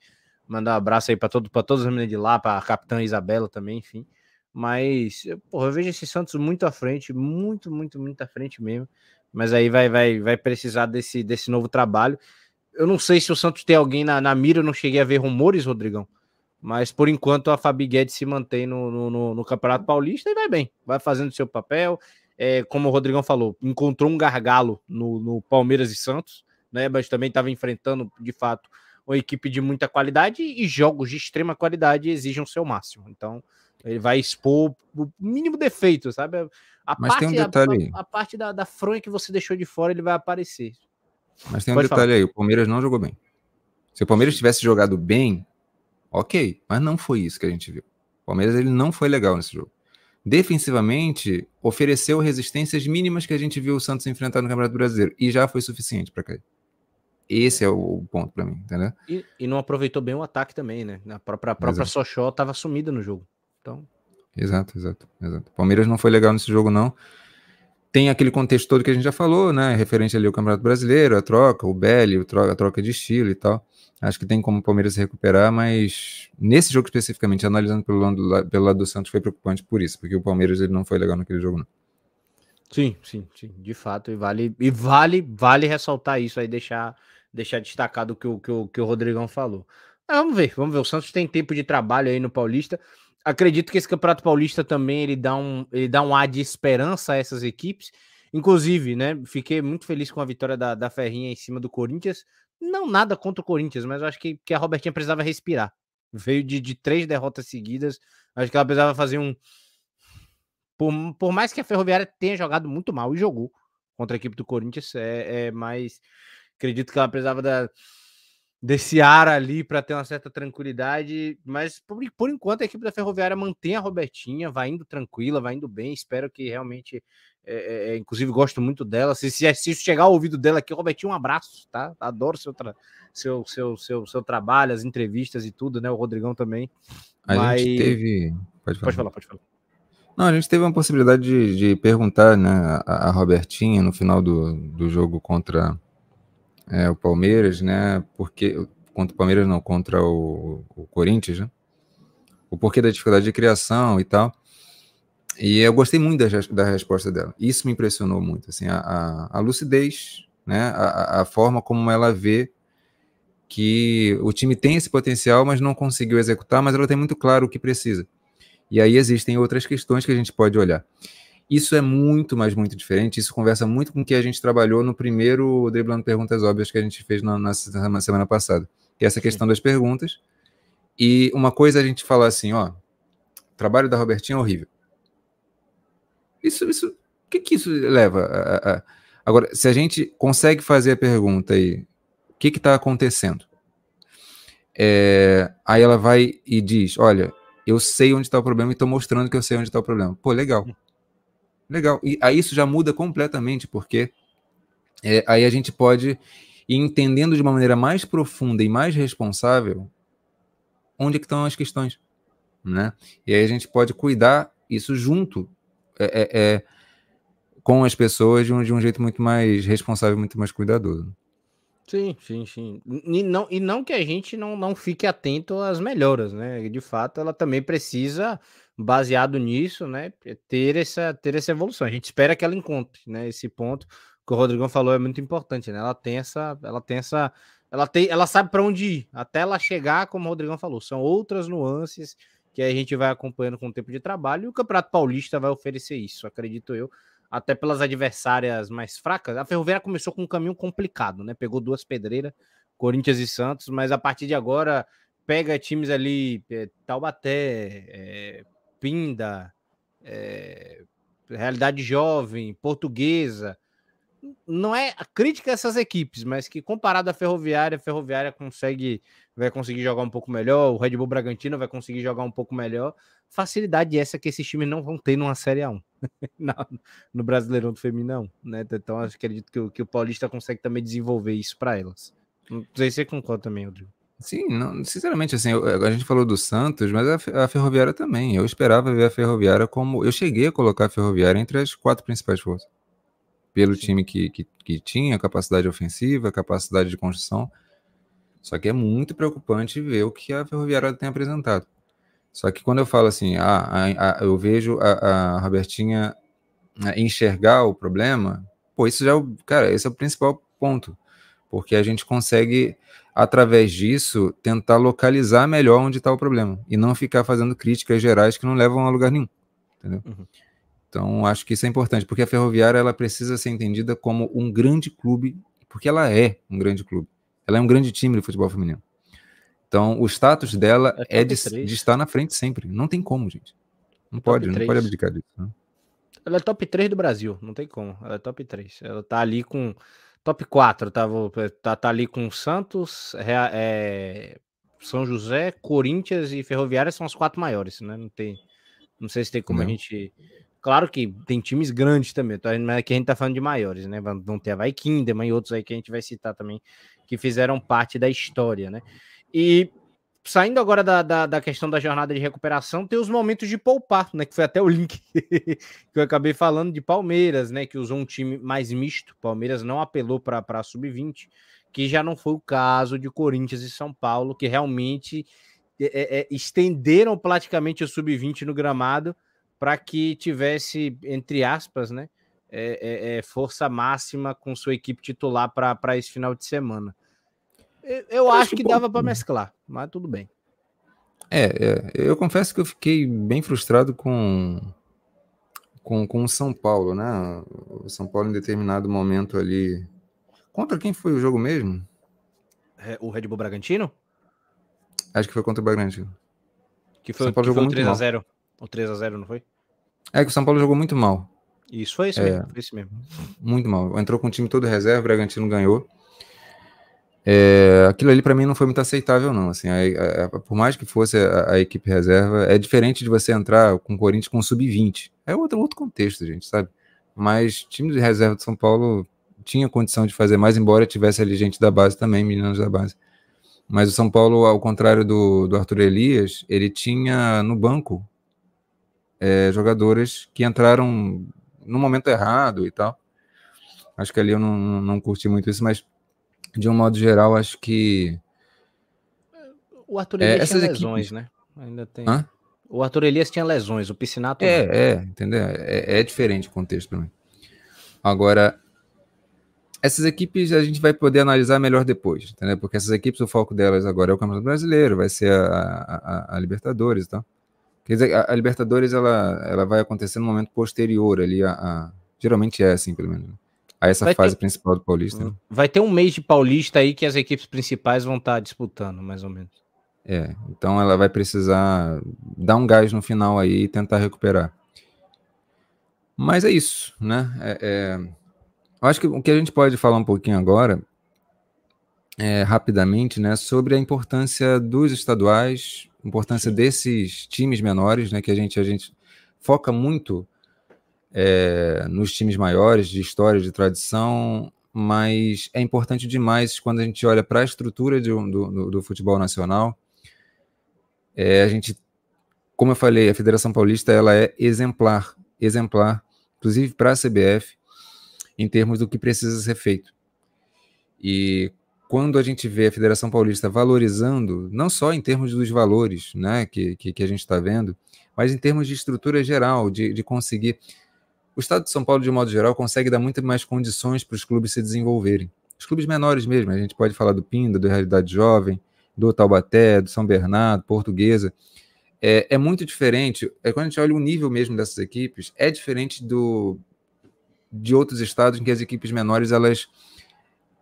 Mandar um abraço aí para todo, todas as meninas de lá, para a capitã Isabela também, enfim. Mas, porra, eu vejo esse Santos muito à frente, muito, muito, muito à frente mesmo. Mas aí vai, vai, vai precisar desse, desse novo trabalho. Eu não sei se o Santos tem alguém na, na mira, eu não cheguei a ver rumores, Rodrigão. Mas por enquanto a Fabi Guedes se mantém no, no, no Campeonato Paulista e vai bem, vai fazendo seu papel. É, como o Rodrigão falou, encontrou um gargalo no, no Palmeiras e Santos, né? Mas também estava enfrentando, de fato, uma equipe de muita qualidade e jogos de extrema qualidade exigem o seu máximo. Então, ele vai expor o mínimo defeito, sabe? A Mas parte, tem um detalhe. A, a, a, parte da, da fronha que você deixou de fora, ele vai aparecer. Mas tem um Pode detalhe falar. aí: o Palmeiras não jogou bem. Se o Palmeiras tivesse jogado bem, ok. Mas não foi isso que a gente viu. O Palmeiras ele não foi legal nesse jogo. Defensivamente, ofereceu resistências mínimas que a gente viu o Santos enfrentar no Campeonato Brasileiro. E já foi suficiente para cair. Esse é o ponto para mim, entendeu? E, e, não aproveitou bem o ataque também, né? A própria, a própria Sochó estava sumida no jogo. Então. Exato, exato, exato. Palmeiras não foi legal nesse jogo, não. Tem aquele contexto todo que a gente já falou, né? Referente ali ao Campeonato Brasileiro, a troca, o Belly, a troca de estilo e tal. Acho que tem como o Palmeiras se recuperar, mas nesse jogo especificamente, analisando pelo lado, pelo lado do Santos, foi preocupante por isso, porque o Palmeiras ele não foi legal naquele jogo, não. Sim, sim, sim, de fato, e vale, e vale, vale ressaltar isso aí, deixar, deixar destacado o que o, que o, que o Rodrigão falou. Vamos ver, vamos ver. O Santos tem tempo de trabalho aí no Paulista acredito que esse Campeonato Paulista também ele dá um, ele dá um ar de esperança a essas equipes. Inclusive, né? Fiquei muito feliz com a vitória da, da Ferrinha em cima do Corinthians. Não nada contra o Corinthians, mas eu acho que, que a Robertinha precisava respirar. Veio de, de três derrotas seguidas. Acho que ela precisava fazer um. Por, por mais que a Ferroviária tenha jogado muito mal e jogou contra a equipe do Corinthians, é, é mais. Acredito que ela precisava da desse ar ali para ter uma certa tranquilidade, mas por, por, enquanto a equipe da Ferroviária mantém a Robertinha, vai indo tranquila, vai indo bem, espero que realmente, é, é, inclusive gosto muito dela, se, se, se, chegar ao ouvido dela aqui, Robertinha, um abraço, tá? Adoro seu, seu, seu, seu, seu trabalho, as entrevistas e tudo, né? O Rodrigão também. A mas... gente teve... Pode falar. pode falar, pode falar. Não, a gente teve uma possibilidade de, de perguntar, né, a, a Robertinha no final do, do jogo contra é, o Palmeiras, né? Porque contra o Palmeiras não, contra o, o Corinthians, né? O porquê da dificuldade de criação e tal. E eu gostei muito da, da resposta dela. Isso me impressionou muito, assim, a, a, a lucidez, né, a, a, forma como ela vê que o time tem esse potencial, mas não conseguiu executar, mas ela tem muito claro o que precisa. E aí existem outras questões que a gente pode olhar. Isso é muito, mas muito diferente. Isso conversa muito com o que a gente trabalhou no primeiro Driblando Perguntas Óbvias que a gente fez na, na semana passada. Que é essa questão das perguntas. E uma coisa a gente falar assim, ó, o trabalho da Robertinha é horrível. Isso, isso, o que que isso leva a, a, Agora, se a gente consegue fazer a pergunta aí, o que está acontecendo? É, aí ela vai e diz, olha, eu sei onde está o problema e estou mostrando que eu sei onde está o problema. Pô, legal. Legal. E aí isso já muda completamente, porque é, aí a gente pode ir entendendo de uma maneira mais profunda e mais responsável onde é estão as questões, né? E aí a gente pode cuidar isso junto é, é, é, com as pessoas de um, de um jeito muito mais responsável, muito mais cuidadoso. Sim, sim, sim. E não, e não que a gente não, não fique atento às melhoras, né? De fato, ela também precisa, baseado nisso, né, ter essa, ter essa evolução. A gente espera que ela encontre, né? Esse ponto que o Rodrigão falou é muito importante, né? Ela tem essa, ela tem essa, ela tem, ela sabe para onde ir, até ela chegar, como o Rodrigão falou, são outras nuances que a gente vai acompanhando com o tempo de trabalho e o Campeonato Paulista vai oferecer isso, acredito eu até pelas adversárias mais fracas. A Ferroviária começou com um caminho complicado, né? Pegou duas pedreiras, Corinthians e Santos, mas a partir de agora pega times ali, é, Taubaté, é, Pinda, é, Realidade Jovem, Portuguesa. Não é a crítica a essas equipes, mas que comparado à Ferroviária, a Ferroviária consegue vai conseguir jogar um pouco melhor, o Red Bull Bragantino vai conseguir jogar um pouco melhor. Facilidade essa que esses times não vão ter numa Série A1, no Brasileirão do Feminão, né? Então acredito que que o Paulista consegue também desenvolver isso para elas. Não sei se você concorda também, Rodrigo. Sim, não, sinceramente, assim, eu, a gente falou do Santos, mas a, a, Ferroviária também. Eu esperava ver a Ferroviária como. Eu cheguei a colocar a Ferroviária entre as quatro principais forças. Pelo Sim. time que, que, que tinha capacidade ofensiva, capacidade de construção. Só que é muito preocupante ver o que a Ferroviária tem apresentado. Só que quando eu falo assim, ah, a, a, eu vejo a, a Robertinha né, enxergar o problema, pô, isso já, é cara, esse é o principal ponto. Porque a gente consegue, através disso, tentar localizar melhor onde está o problema. E não ficar fazendo críticas gerais que não levam a lugar nenhum. Entendeu? Uhum. Então, acho que isso é importante, porque a Ferroviária ela precisa ser entendida como um grande clube, porque ela é um grande clube. Ela é um grande time de futebol feminino. Então, o status dela é, é de, de, estar na frente sempre. Não tem como, gente. Não top pode, 3. não pode abdicar disso. Né? Ela é top 3 do Brasil, não tem como. Ela é top 3. Ela tá ali com. Top 4, tá, tá, tá ali com Santos, é, São José, Corinthians e Ferroviária são os quatro maiores, né? Não tem. Não sei se tem como não. a gente. Claro que tem times grandes também, tá? mas aqui a gente tá falando de maiores, né? Vão ter a Vai Kinderman e outros aí que a gente vai citar também, que fizeram parte da história, né? E saindo agora da, da, da, questão da jornada de recuperação, tem os momentos de poupar, né? Que foi até o link que eu acabei falando de Palmeiras, né? Que usou um time mais misto. Palmeiras não apelou para a sub-20, que já não foi o caso de Corinthians e São Paulo, que realmente é, é, estenderam praticamente o sub-20 no gramado para que tivesse, entre aspas, né? É, é, é força máxima com sua equipe titular para esse final de semana. Eu, eu acho que dava para mesclar, mas tudo bem. É, é, eu confesso que eu fiquei bem frustrado com com, com o São Paulo, né? O São Paulo em determinado momento ali. Contra quem foi o jogo mesmo? É, o Red Bull Bragantino? Acho que foi contra o Bragantino. Que foi, São Paulo que jogou foi o 3x0. O 3x0, não foi? É que o São Paulo jogou muito mal. Isso foi isso é, mesmo, foi isso mesmo. Muito mal. Entrou com o time todo reserva, o Bragantino ganhou. É, aquilo ali para mim não foi muito aceitável, não. Assim, a, a, por mais que fosse a, a, equipe reserva, é diferente de você entrar com o Corinthians com sub-20. É outro, outro contexto, gente, sabe? Mas time de reserva de São Paulo tinha condição de fazer mais, embora tivesse ali gente da base também, meninos da base. Mas o São Paulo, ao contrário do, do Arthur Elias, ele tinha no banco é, jogadores que entraram no momento errado e tal. Acho que ali eu não, não curti muito isso, mas de um modo geral, acho que. O Arthur é, essas lesões, equipes... né? Ainda tem. Hã? O Arthur Elias tinha lesões, o Piscinato É, não. é, entendeu? É, é diferente o contexto também. Agora, essas equipes a gente vai poder analisar melhor depois, entendeu? Porque essas equipes, o foco delas agora é o Campeonato Brasileiro, vai ser a, a, a Libertadores e tal. Quer dizer, a, Libertadores ela, ela vai acontecer no momento posterior ali, a, a geralmente é assim, pelo menos. A essa vai fase ter, principal do Paulista. Né? Vai ter um mês de Paulista aí que as equipes principais vão estar disputando, mais ou menos. É, então ela vai precisar dar um gás no final aí e tentar recuperar. Mas é isso, né? É, é, eu acho que o que a gente pode falar um pouquinho agora, é, rapidamente, né, sobre a importância dos estaduais, importância desses times menores, né, que a gente, a gente foca muito é, nos times maiores, de história, de tradição, mas é importante demais quando a gente olha para a estrutura de, do, do, do futebol nacional é, a gente, como eu falei, a Federação Paulista ela é exemplar, exemplar, inclusive para a CBF, em termos do que precisa ser feito. E quando a gente vê a Federação Paulista valorizando, não só em termos dos valores né, que, que, que a gente está vendo, mas em termos de estrutura geral, de, de conseguir. O Estado de São Paulo, de modo geral, consegue dar muito mais condições para os clubes se desenvolverem. Os clubes menores mesmo, a gente pode falar do Pinda, do Realidade Jovem, do Taubaté, do São Bernardo, Portuguesa, é, é, muito diferente. É quando a gente olha o nível mesmo dessas equipes, é diferente do de outros estados em que as equipes menores elas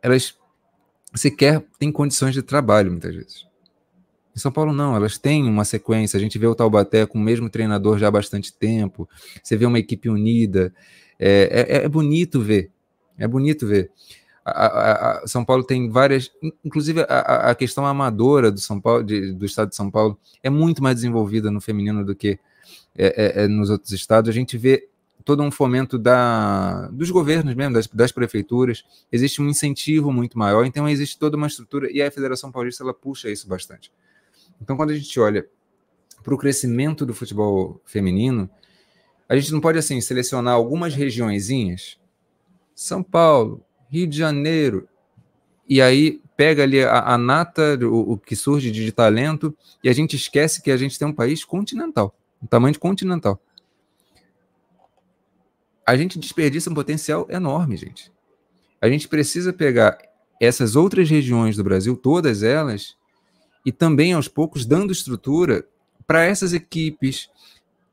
elas sequer têm condições de trabalho muitas vezes. Em São Paulo não, elas têm uma sequência. A gente vê o Taubaté com o mesmo treinador já há bastante tempo. Você vê uma equipe unida. É, é, é bonito ver. É bonito ver. A, a, São Paulo tem várias, inclusive a, a questão amadora do São Paulo, de, do estado de São Paulo, é muito mais desenvolvida no feminino do que é, é, é, nos outros estados. A gente vê todo um fomento da, dos governos mesmo, das, das, prefeituras, existe um incentivo muito maior, então existe toda uma estrutura e a Federação Paulista ela puxa isso bastante. Então, quando a gente olha para o crescimento do futebol feminino, a gente não pode assim selecionar algumas regiõezinhas, São Paulo, Rio de Janeiro. E aí pega ali a, a nata, o, o, que surge de, de talento, e a gente esquece que a gente tem um país continental, um tamanho continental. A gente desperdiça um potencial enorme, gente. A gente precisa pegar essas outras regiões do Brasil, todas elas, e também aos poucos dando estrutura para essas equipes,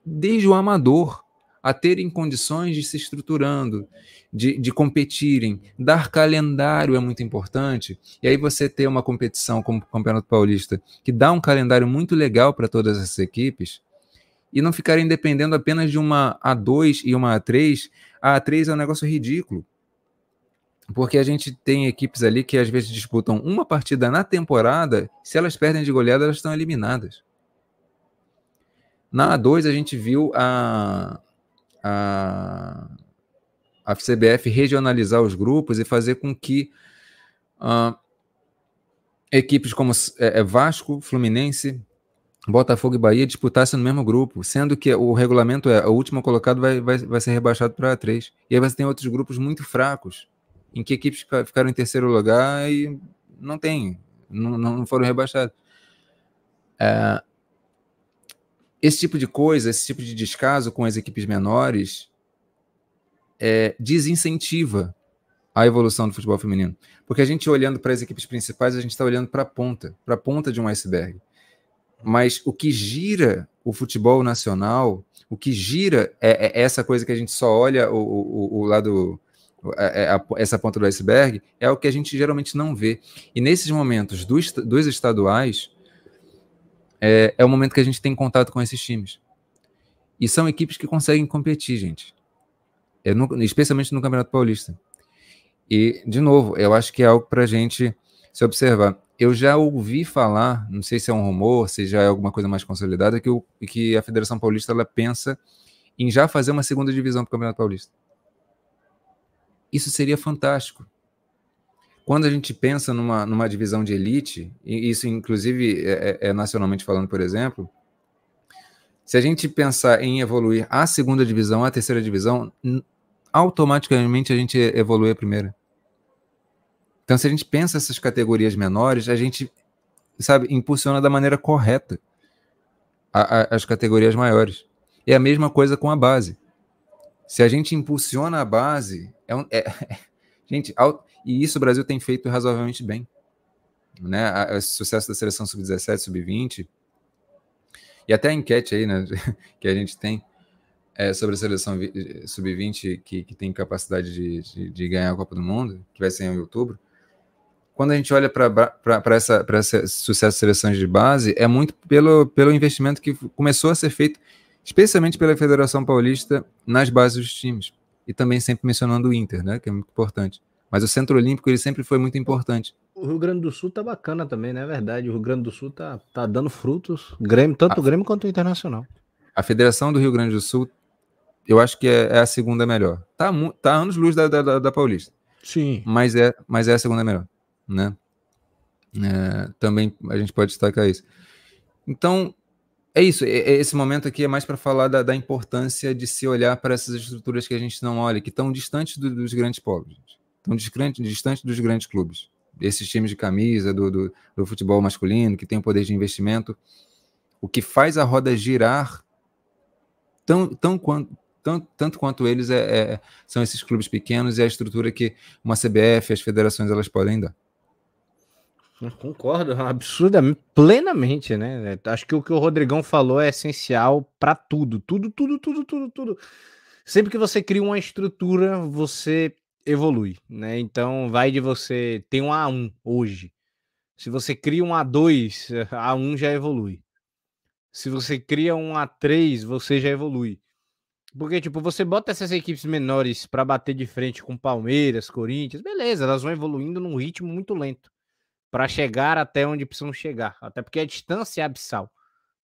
desde o amador a terem condições de se estruturando, de, de competirem. Dar calendário é muito importante. E aí você ter uma competição como o Campeonato Paulista, que dá um calendário muito legal para todas essas equipes, e não ficarem dependendo apenas de uma A2 e uma A3. A A3 é um negócio ridículo. Porque a gente tem equipes ali que às vezes disputam uma partida na temporada, se elas perdem de goleada, elas estão eliminadas. Na A2 a gente viu a, a, a CBF regionalizar os grupos e fazer com que uh, equipes como é, é, Vasco, Fluminense, Botafogo e Bahia disputassem no mesmo grupo, sendo que o regulamento é o último colocado vai, vai, vai ser rebaixado para A3. E aí você tem outros grupos muito fracos, em que equipes ficaram em terceiro lugar e não tem, não, não foram rebaixados. É, esse tipo de coisa, esse tipo de descaso com as equipes menores é, desincentiva a evolução do futebol feminino. Porque a gente olhando para as equipes principais, a gente está olhando para a ponta, para a ponta de um iceberg. Mas o que gira o futebol nacional, o que gira é, é essa coisa que a gente só olha o, o, o lado, essa ponta do iceberg, é o que a gente geralmente não vê. E nesses momentos dos, dos estaduais, é, é o momento que a gente tem contato com esses times. E são equipes que conseguem competir, gente. É no, especialmente no Campeonato Paulista. E, de novo, eu acho que é algo para a gente se observar. Eu já ouvi falar, não sei se é um rumor, se já é alguma coisa mais consolidada, que, o, que a Federação Paulista ela pensa em já fazer uma segunda divisão para o Campeonato Paulista. Isso seria fantástico. Quando a gente pensa numa, numa divisão de elite, e isso inclusive é, é, é nacionalmente falando, por exemplo, se a gente pensar em evoluir a segunda divisão, a terceira divisão, automaticamente a gente evolui a primeira. Então, se a gente pensa essas categorias menores, a gente, sabe, impulsiona da maneira correta. a, a, as categorias maiores. É a mesma coisa com a base. Se a gente impulsiona a base, é, um, é gente, e isso o Brasil tem feito razoavelmente bem. Né? O sucesso da seleção sub-17, sub-20, e até a enquete aí, né, que a gente tem é, sobre a seleção sub-20 que, que, tem capacidade de, de, de, ganhar a Copa do Mundo, que vai ser em outubro. Quando a gente olha para esse sucesso de seleções de base, é muito pelo, pelo investimento que começou a ser feito, especialmente pela Federação Paulista, nas bases dos times. E também sempre mencionando o Inter, né, que é muito importante. Mas o Centro Olímpico ele sempre foi muito importante. O Rio Grande do Sul tá bacana também, né? É verdade. O Rio Grande do Sul tá, tá dando frutos. Grêmio, tanto a, o Grêmio quanto o Internacional. A Federação do Rio Grande do Sul, eu acho que é, é a segunda melhor. Tá, tá anos luz da, da, da, Paulista. Sim. Mas é, mas é a segunda melhor, né? É, também a gente pode destacar isso. Então, é isso. Esse momento aqui é mais para falar da, da, importância de se olhar para essas estruturas que a gente não olha, que estão distantes do, dos grandes povos estão distante, distante dos grandes clubes. Esses times de camisa, do, do, do, futebol masculino, que tem o poder de investimento. O que faz a roda girar tão, tão quanto, tão, tanto quanto eles é, é, são esses clubes pequenos e a estrutura que uma CBF, as federações, elas podem dar. Concordo, absurdamente, plenamente, né? Acho que o que o Rodrigão falou é essencial para tudo, tudo, tudo, tudo, tudo, tudo. Sempre que você cria uma estrutura, você evolui, né? Então vai de você tem um A1 hoje. Se você cria um A2, A1 já evolui. Se você cria um A3, você já evolui. Porque, tipo, você bota essas equipes menores para bater de frente com Palmeiras, Corinthians, beleza, elas vão evoluindo num ritmo muito lento para chegar até onde precisam chegar. Até porque a distância é abissal,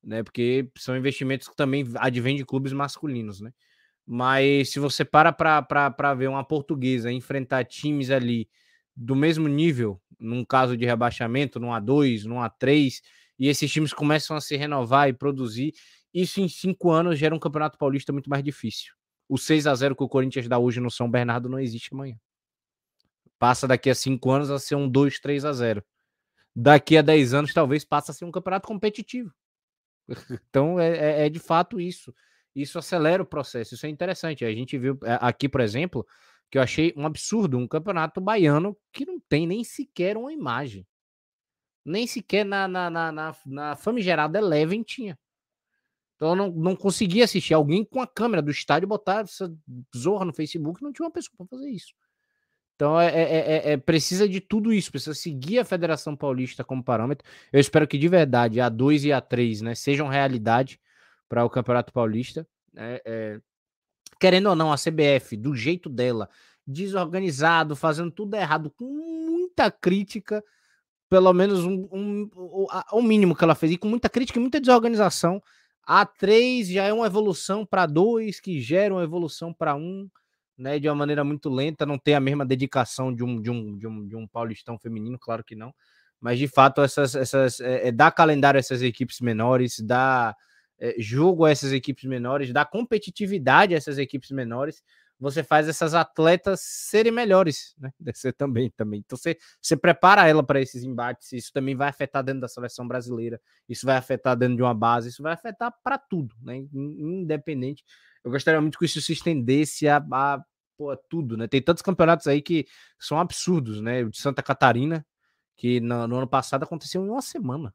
né? Porque são investimentos que também advêm de clubes masculinos, né? Mas se você para para ver uma portuguesa enfrentar times ali do mesmo nível, num caso de rebaixamento, num A2, num A3, e esses times começam a se renovar e produzir, isso em cinco anos gera um campeonato paulista muito mais difícil. O 6 a 0 que o Corinthians dá hoje no São Bernardo não existe amanhã. Passa daqui a cinco anos a ser um 2, 3 a 0. Daqui a 10 anos, talvez passe a ser um campeonato competitivo. Então é, é, é de fato isso. Isso acelera o processo, isso é interessante. A gente viu é, aqui, por exemplo, que eu achei um absurdo, um campeonato baiano que não tem nem sequer uma imagem. Nem sequer na, na, na, na, na famigerada Eleven tinha. Então eu não, não conseguia assistir. Alguém com a câmera do estádio botar essa zorra no Facebook, não tinha uma pessoa para fazer isso. Então é, é, é, é, precisa de tudo isso, precisa seguir a Federação Paulista como parâmetro. Eu espero que de verdade a 2 e a 3 né, sejam realidade para o Campeonato Paulista. É, é, querendo ou não, a CBF, do jeito dela, desorganizado, fazendo tudo errado, com muita crítica, pelo menos um, um, o, o mínimo que ela fez, e com muita crítica e muita desorganização. A 3 já é uma evolução para 2, que gera uma evolução para 1, um, né, de uma maneira muito lenta, não tem a mesma dedicação de um, de um, de um, de um paulistão feminino, claro que não. Mas de fato, essas, essas é, é, dá calendário a essas equipes menores, dá é, jogo a essas equipes menores, dá competitividade a essas equipes menores, você faz essas atletas serem melhores, né? Você também, também. Então você, você prepara ela para esses embates, isso também vai afetar dentro da seleção brasileira, isso vai afetar dentro de uma base, isso vai afetar para tudo, né? Independente. Eu gostaria muito que isso se estendesse a, a pô, tudo, né? Tem tantos campeonatos aí que são absurdos, né? O de Santa Catarina, que no, no ano passado aconteceu em uma semana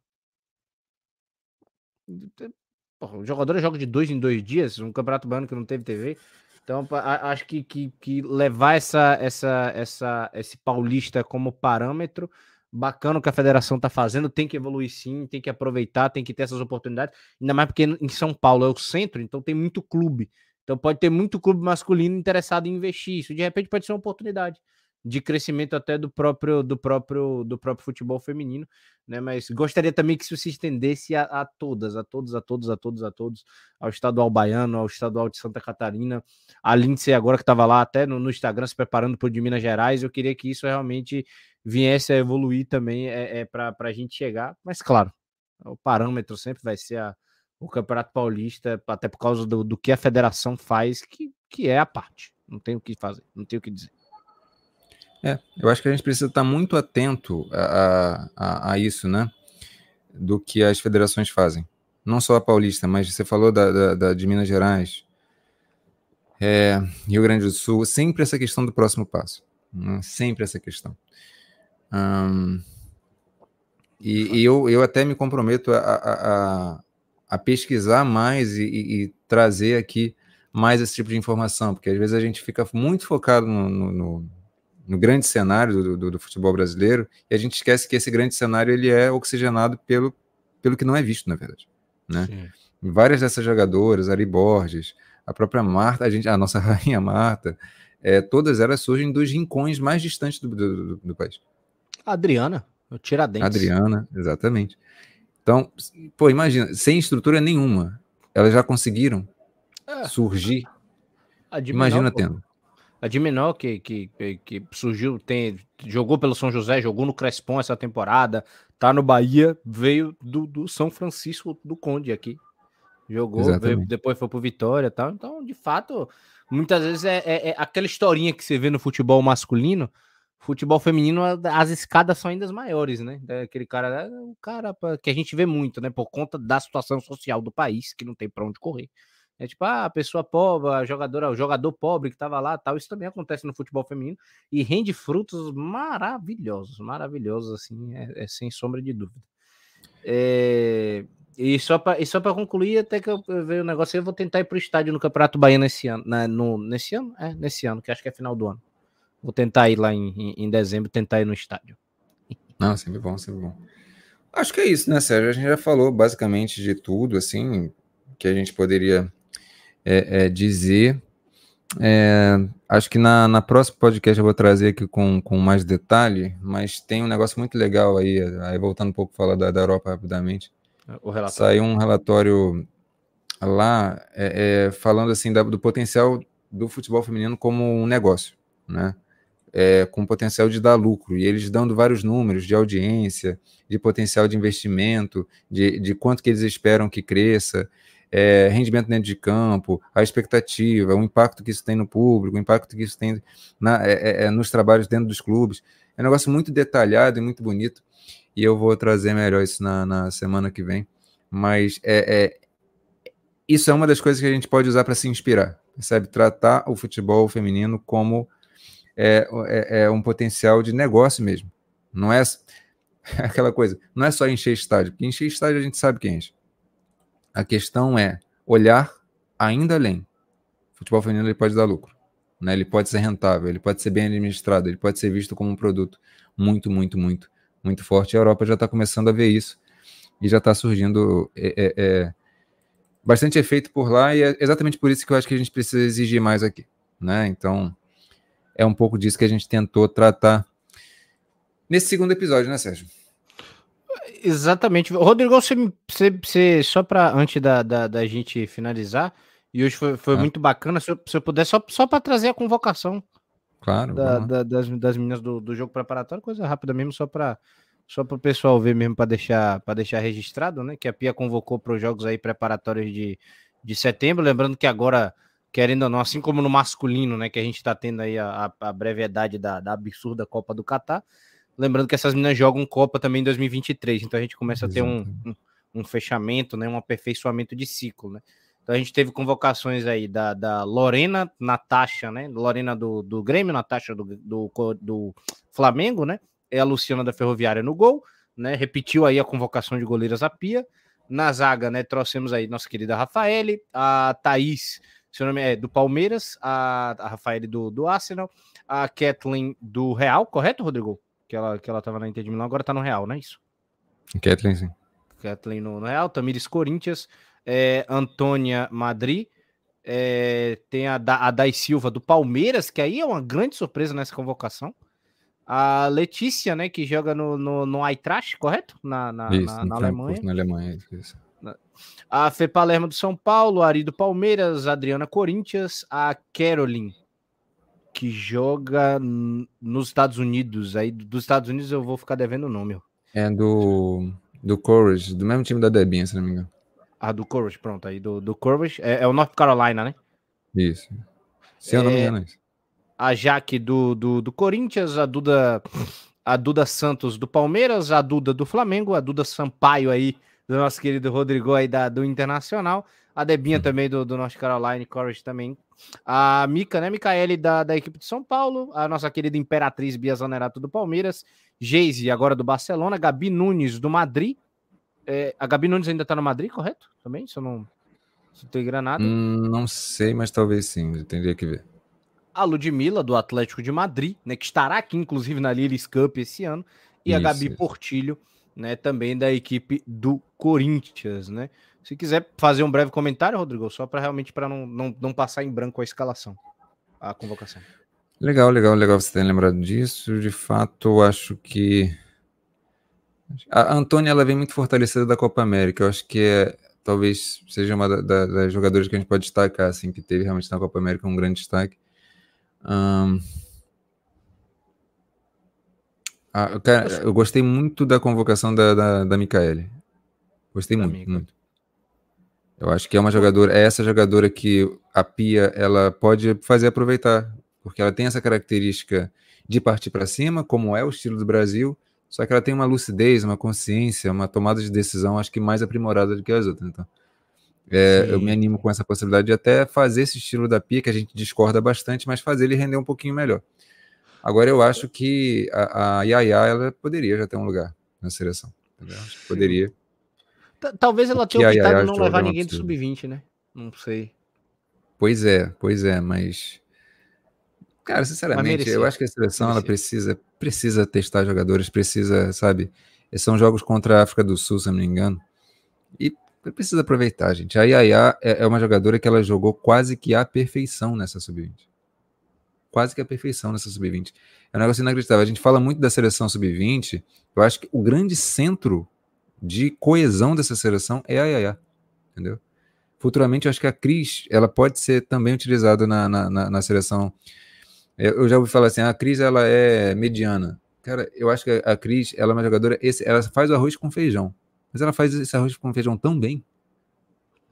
Porra, o jogador joga de dois em dois dias, um campeonato baiano que não teve TV. Então, acho que, que, que, levar essa, essa, essa, esse paulista como parâmetro, bacana o que a federação está fazendo, tem que evoluir sim, tem que aproveitar, tem que ter essas oportunidades, ainda mais porque em São Paulo é o centro, então tem muito clube. Então pode ter muito clube masculino interessado em investir. Isso de repente pode ser uma oportunidade de crescimento até do próprio do próprio do próprio futebol feminino, né? Mas gostaria também que isso se estendesse a, a todas, a todos, a todos, a todos, a todos, ao estadual baiano, ao estadual de Santa Catarina, a Lindsay agora que estava lá até no, no, Instagram se preparando para o de Minas Gerais, eu queria que isso realmente viesse a evoluir também é, é para a gente chegar, mas claro, o parâmetro sempre vai ser a, o Campeonato Paulista, até por causa do, do que a federação faz, que, que é a parte, não tem o que fazer, não tem o que dizer. É, eu acho que a gente precisa estar muito atento a, a, a isso, né? Do que as federações fazem. não só a paulista, mas você falou da, da, da de Minas Gerais, é, Rio Grande do Sul, sempre essa questão do próximo passo. Né? Sempre essa questão. Um, e, e eu, eu até me comprometo a, a, a pesquisar mais e, e, e, trazer aqui mais esse tipo de informação, porque às vezes a gente fica muito focado no, no, no, no grande cenário do, do, do, futebol brasileiro e a gente esquece que esse grande cenário ele é oxigenado pelo, pelo que não é visto, na verdade. Né? Várias dessas jogadoras, Ari Borges, a própria Marta, a, gente, a nossa rainha Marta, é, todas elas surgem dos rincões mais distantes do, do, do país. Adriana, o Tiradentes. Adriana, exatamente. Então, pô, imagina, sem estrutura nenhuma, elas já conseguiram é. surgir. imagina pô. tendo. A de menor que, que, que surgiu, tem, jogou pelo São José, jogou no Crespon essa temporada, tá no Bahia, veio do, do São Francisco do Conde aqui. Jogou, veio, depois foi pro Vitória e tal. Então, de fato, muitas vezes é, é, é, aquela historinha que você vê no futebol masculino, futebol feminino, as escadas são ainda maiores, né? Aquele cara, o cara que a gente vê muito, né? Por conta da situação social do país, que não tem para onde correr. É tipo, ah, a pessoa pobre, a jogadora, o jogador pobre que tava lá, tal. Isso também acontece no futebol feminino e rende frutos maravilhosos, maravilhosos, assim, é, é sem sombra de dúvida. É, e só para concluir, até que eu vejo o negócio, eu vou tentar ir para o estádio no Campeonato Baiano esse ano. Né, no, nesse ano? É, nesse ano, que acho que é final do ano. Vou tentar ir lá em, em, em dezembro, tentar ir no estádio. Não, sempre bom, sempre bom. Acho que é isso, né, Sérgio? A gente já falou basicamente de tudo, assim, que a gente poderia é, é, dizer. É, acho que na, na próxima podcast eu vou trazer aqui com, com mais detalhe, mas tem um negócio muito legal aí, aí voltando um pouco falar da, da Europa rapidamente. Saiu um relatório lá é, é, falando assim da, do potencial do futebol feminino como um negócio, né? É, com potencial de dar lucro, e eles dando vários números de audiência, de potencial de investimento, de, de quanto que eles esperam que cresça, é, rendimento dentro de campo, a expectativa, o impacto que isso tem no público, o impacto que isso tem na, é, é, é, nos trabalhos dentro dos clubes. É um negócio muito detalhado e muito bonito, e eu vou trazer melhor isso na, na semana que vem. Mas é, é, isso é uma das coisas que a gente pode usar para se inspirar, sabe? Tratar o futebol feminino como é, é, um potencial de negócio mesmo. Não é aquela coisa, não é só encher estádio, porque encher estádio a gente sabe quem enche. A questão é olhar ainda além. O futebol feminino ele pode dar lucro, né? Ele pode ser rentável, ele pode ser bem administrado, ele pode ser visto como um produto muito, muito, muito, muito forte. A Europa já está começando a ver isso e já está surgindo é, é, é, bastante efeito por lá e é exatamente por isso que eu acho que a gente precisa exigir mais aqui, né? Então é um pouco disso que a gente tentou tratar nesse segundo episódio, né, Sérgio? Exatamente. Rodrigo, você, você, você só para antes da, da, da, gente finalizar, e hoje foi, foi ah. muito bacana, se eu, se eu puder, só, só para trazer a convocação claro, da, da, das, das meninas do, do jogo preparatório, coisa rápida mesmo, só para só para o pessoal ver mesmo, para deixar, para deixar registrado, né? Que a Pia convocou para os jogos aí preparatórios de, de setembro. Lembrando que agora, querendo ou não, assim como no masculino, né? Que a gente está tendo aí a, a, a brevidade da, da absurda Copa do Catar Lembrando que essas meninas jogam Copa também em 2023, então a gente começa Exato. a ter um, um, um, fechamento, né, um aperfeiçoamento de ciclo, né? Então a gente teve convocações aí da, da Lorena Natasha, né? Lorena do, do Grêmio, Natasha do, do, do Flamengo, né? É a Luciana da Ferroviária no gol, né? Repetiu aí a convocação de goleiras a Pia. Na zaga, né? Trouxemos aí nossa querida Rafaele, a Thaís, seu nome é do Palmeiras, a, a Rafaele do, do Arsenal, a Kathleen do Real, correto, Rodrigo? Que ela, que ela tava na Inter de Milão, agora tá no Real, não é isso? Kathleen, sim. Kathleen no, no Real, Tamires Corinthians, é, Antônia Madrid, é, tem a, a Dai Silva do Palmeiras, que aí é uma grande surpresa nessa convocação. A Letícia, né, que joga no, no, no Eintracht, correto? Na, na, isso, na, na Alemanha. Na Alemanha, isso. A Fê Palermo do São Paulo, a Ari do Palmeiras, a Adriana Corinthians, a Caroline que joga nos Estados Unidos. Aí dos Estados Unidos eu vou ficar devendo o nome. É do, do Courage, do mesmo time da Debinha, se não me engano. Ah, do Courage, pronto. Aí do, do Courage. É, é o North Carolina, né? Isso. Se eu não me engano, é isso. A Jaque do, do, do Corinthians, a Duda, a Duda Santos do Palmeiras, a Duda do Flamengo, a Duda Sampaio aí do nosso querido Rodrigo aí da, do Internacional. A Debinha também do, do North Carolina Courage também. A Mica, né? Micaele da, da equipe de São Paulo. A nossa querida Imperatriz Bia Zanerato do Palmeiras. Geise, agora do Barcelona. Gabi Nunes do Madrid. É, a Gabi Nunes ainda tá no Madrid, correto? Também? Se eu não, se eu granada. Hum, não sei, mas talvez sim. Teria que ver. A Ludmilla, do Atlético de Madrid, né? Que estará aqui, inclusive, na Liris Cup esse ano. E isso, a Gabi isso. Portilho, né? Também da equipe do Corinthians, né? Se quiser fazer um breve comentário, Rodrigo, só para realmente para não, não, não passar em branco a escalação, a convocação. Legal, legal, legal você ter lembrado disso. De fato, acho que a Antônia ela vem muito fortalecida da Copa América. Eu acho que é, talvez seja uma da, da, das jogadoras que a gente pode destacar, assim, que teve realmente na Copa América um grande destaque. Um... Ah, cara, eu gostei muito da convocação da, da, da Micaele. Gostei da muito, amiga. muito. Eu acho que é uma jogadora, é essa jogadora que a Pia ela pode fazer aproveitar, porque ela tem essa característica de partir para cima, como é o estilo do Brasil, só que ela tem uma lucidez, uma consciência, uma tomada de decisão, acho que mais aprimorada do que as outras. Então, é, eu me animo com essa possibilidade de até fazer esse estilo da Pia, que a gente discorda bastante, mas fazer ele render um pouquinho melhor. Agora, eu acho que a, a Yaya ela poderia já ter um lugar na seleção. Poderia. Talvez ela tenha optado não levar ninguém do sub-20, né? Não sei. Pois é, pois é, mas Cara, sinceramente, eu acho que a seleção ela precisa, precisa testar jogadores, precisa, sabe? São jogos contra a África do Sul, se não me engano. E precisa aproveitar, gente. A Yaya é, é uma jogadora que ela jogou quase que à perfeição nessa sub-20. Quase que à perfeição nessa sub-20. É um negócio inacreditável. A gente fala muito da seleção sub-20. Eu acho que o grande centro de coesão dessa seleção é a Yaya. Entendeu? Futuramente, eu acho que a Cris ela pode ser também utilizada na, na, na, na seleção eu já ouvi falar assim, a Cris ela é mediana. Cara, eu acho que a Cris, ela é uma jogadora, esse, ela faz o arroz com feijão. Mas ela faz esse arroz com feijão tão bem.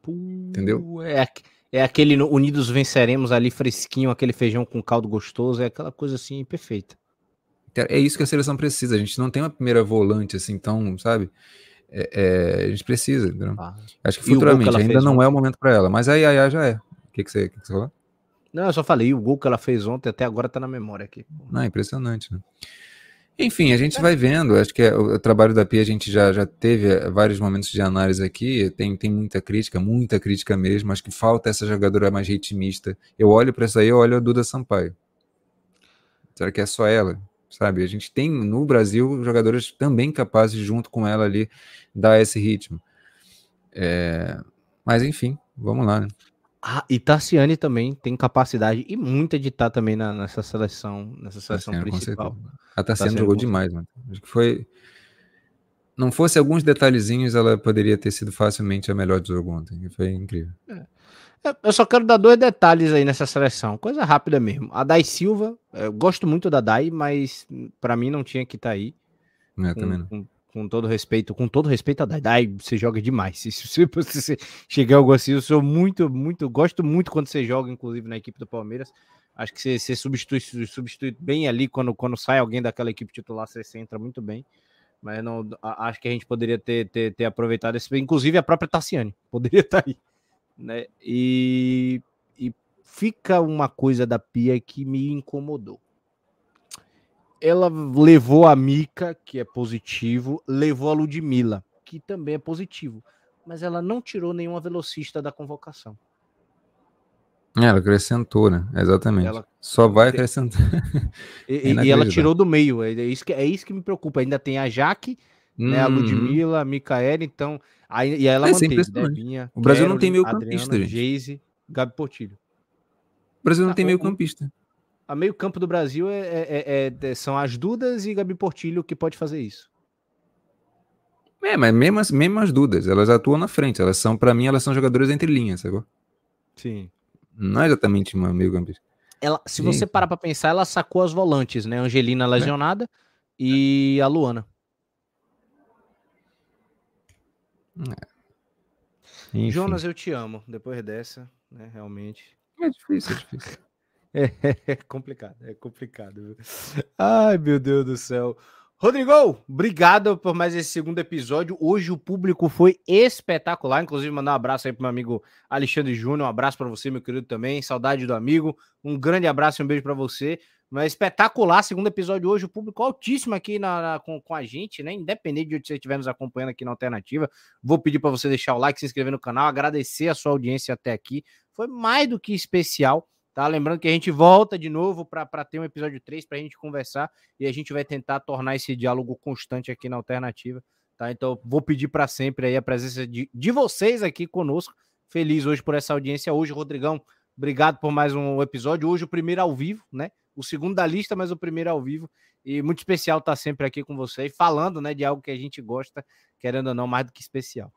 Entendeu? É, é aquele Unidos Venceremos ali fresquinho, aquele feijão com caldo gostoso, é aquela coisa assim perfeita. É isso que a seleção precisa. A gente não tem uma primeira volante assim, tão, sabe? É, é, a gente precisa. Ah. Acho que futuramente ainda não é o momento para ela, mas a Yaya já é. O que, que, você, que, que você falou? Não, eu só falei, o gol que ela fez ontem até agora tá na memória aqui. Não, impressionante, né? Enfim, a gente vai vendo. Acho que é, o, trabalho da Pia a gente já, já teve eh, vários momentos de análise aqui. Tem, tem muita crítica, muita crítica mesmo. Acho que falta essa jogadora mais ritmista. Eu olho para isso aí, eu olho a Duda Sampaio. Será que é só ela? Sabe? A gente tem no Brasil jogadores também capazes, junto com ela ali, dar esse ritmo. É... Mas enfim, vamos lá, né? Ah, e Tassiane também tem capacidade e muito de estar também na, nessa seleção, nessa seleção principal. A Tassiane, Tassiane jogou demais, mano. Acho que foi. Não fosse alguns detalhezinhos, ela poderia ter sido facilmente a melhor do jogo ontem. Foi incrível. É. Eu só quero dar dois detalhes aí nessa seleção, coisa rápida mesmo. A Dai Silva, eu gosto muito da Dai, mas para mim não tinha que estar tá aí. É, com, também não. Com, com todo respeito, com todo respeito a Dai, você joga demais. Se, se chegar algo assim, eu sou muito, muito, gosto muito quando você joga, inclusive na equipe do Palmeiras. Acho que você, você substitui, substitui bem ali quando, quando sai alguém daquela equipe titular, você, você entra muito bem. Mas não, acho que a gente poderia ter, ter, ter aproveitado esse, inclusive a própria Tassiane poderia estar aí, né? E, e fica uma coisa da Pia que me incomodou ela levou a Mika, que é positivo, levou a Ludmilla, que também é positivo, mas ela não tirou nenhuma velocista da convocação. É, ela acrescentou, né? Exatamente. Ela... Só vai acrescentar. E, e, ela tirou do meio. É, é isso, que, é isso que me preocupa. Ainda tem a Jaque, hum. né, a uhum. Ludmilla, a Micaela, então. Aí, e aí ela é manteve. Debinha, o Brasil não tem meio campista, gente. Geise, Gabi Portilho. O Brasil não ah, tem meio campista a meio campo do Brasil é, é, é, é, são as Dudas e Gabi Portilho que pode fazer isso. É, mas mesmo as, mesmo as Dudas, elas atuam na frente. Elas são, para mim, elas são jogadoras entre linhas, sabe? Sim. Não é exatamente uma meio campista. Ela, se Sim. você parar pra pensar, ela sacou as volantes, né? Angelina lesionada e a Luana. É. Jonas, eu te amo. Depois dessa, né? Realmente. É difícil, é difícil. É, é complicado, é complicado. Ai, meu Deus do céu. Rodrigo, obrigado por mais esse segundo episódio. Hoje o público foi espetacular. Inclusive, mandar um abraço aí pro meu amigo Alexandre Júnior. Um abraço para você, meu querido também. Saudade do amigo. Um grande abraço e um beijo para você. Mas espetacular, segundo episódio hoje, o público altíssimo aqui na, na com, com, a gente, né? Independente de onde você estiver nos acompanhando aqui na alternativa. Vou pedir para você deixar o like, se inscrever no canal, agradecer a sua audiência até aqui. Foi mais do que especial. Tá? Lembrando que a gente volta de novo para ter um episódio 3 para a gente conversar e a gente vai tentar tornar esse diálogo constante aqui na alternativa. Tá? Então, vou pedir para sempre aí a presença de, de vocês aqui conosco. Feliz hoje por essa audiência. Hoje, Rodrigão, obrigado por mais um episódio. Hoje, o primeiro ao vivo, né? O segundo da lista, mas o primeiro ao vivo. E muito especial estar sempre aqui com vocês, falando né, de algo que a gente gosta, querendo ou não, mais do que especial.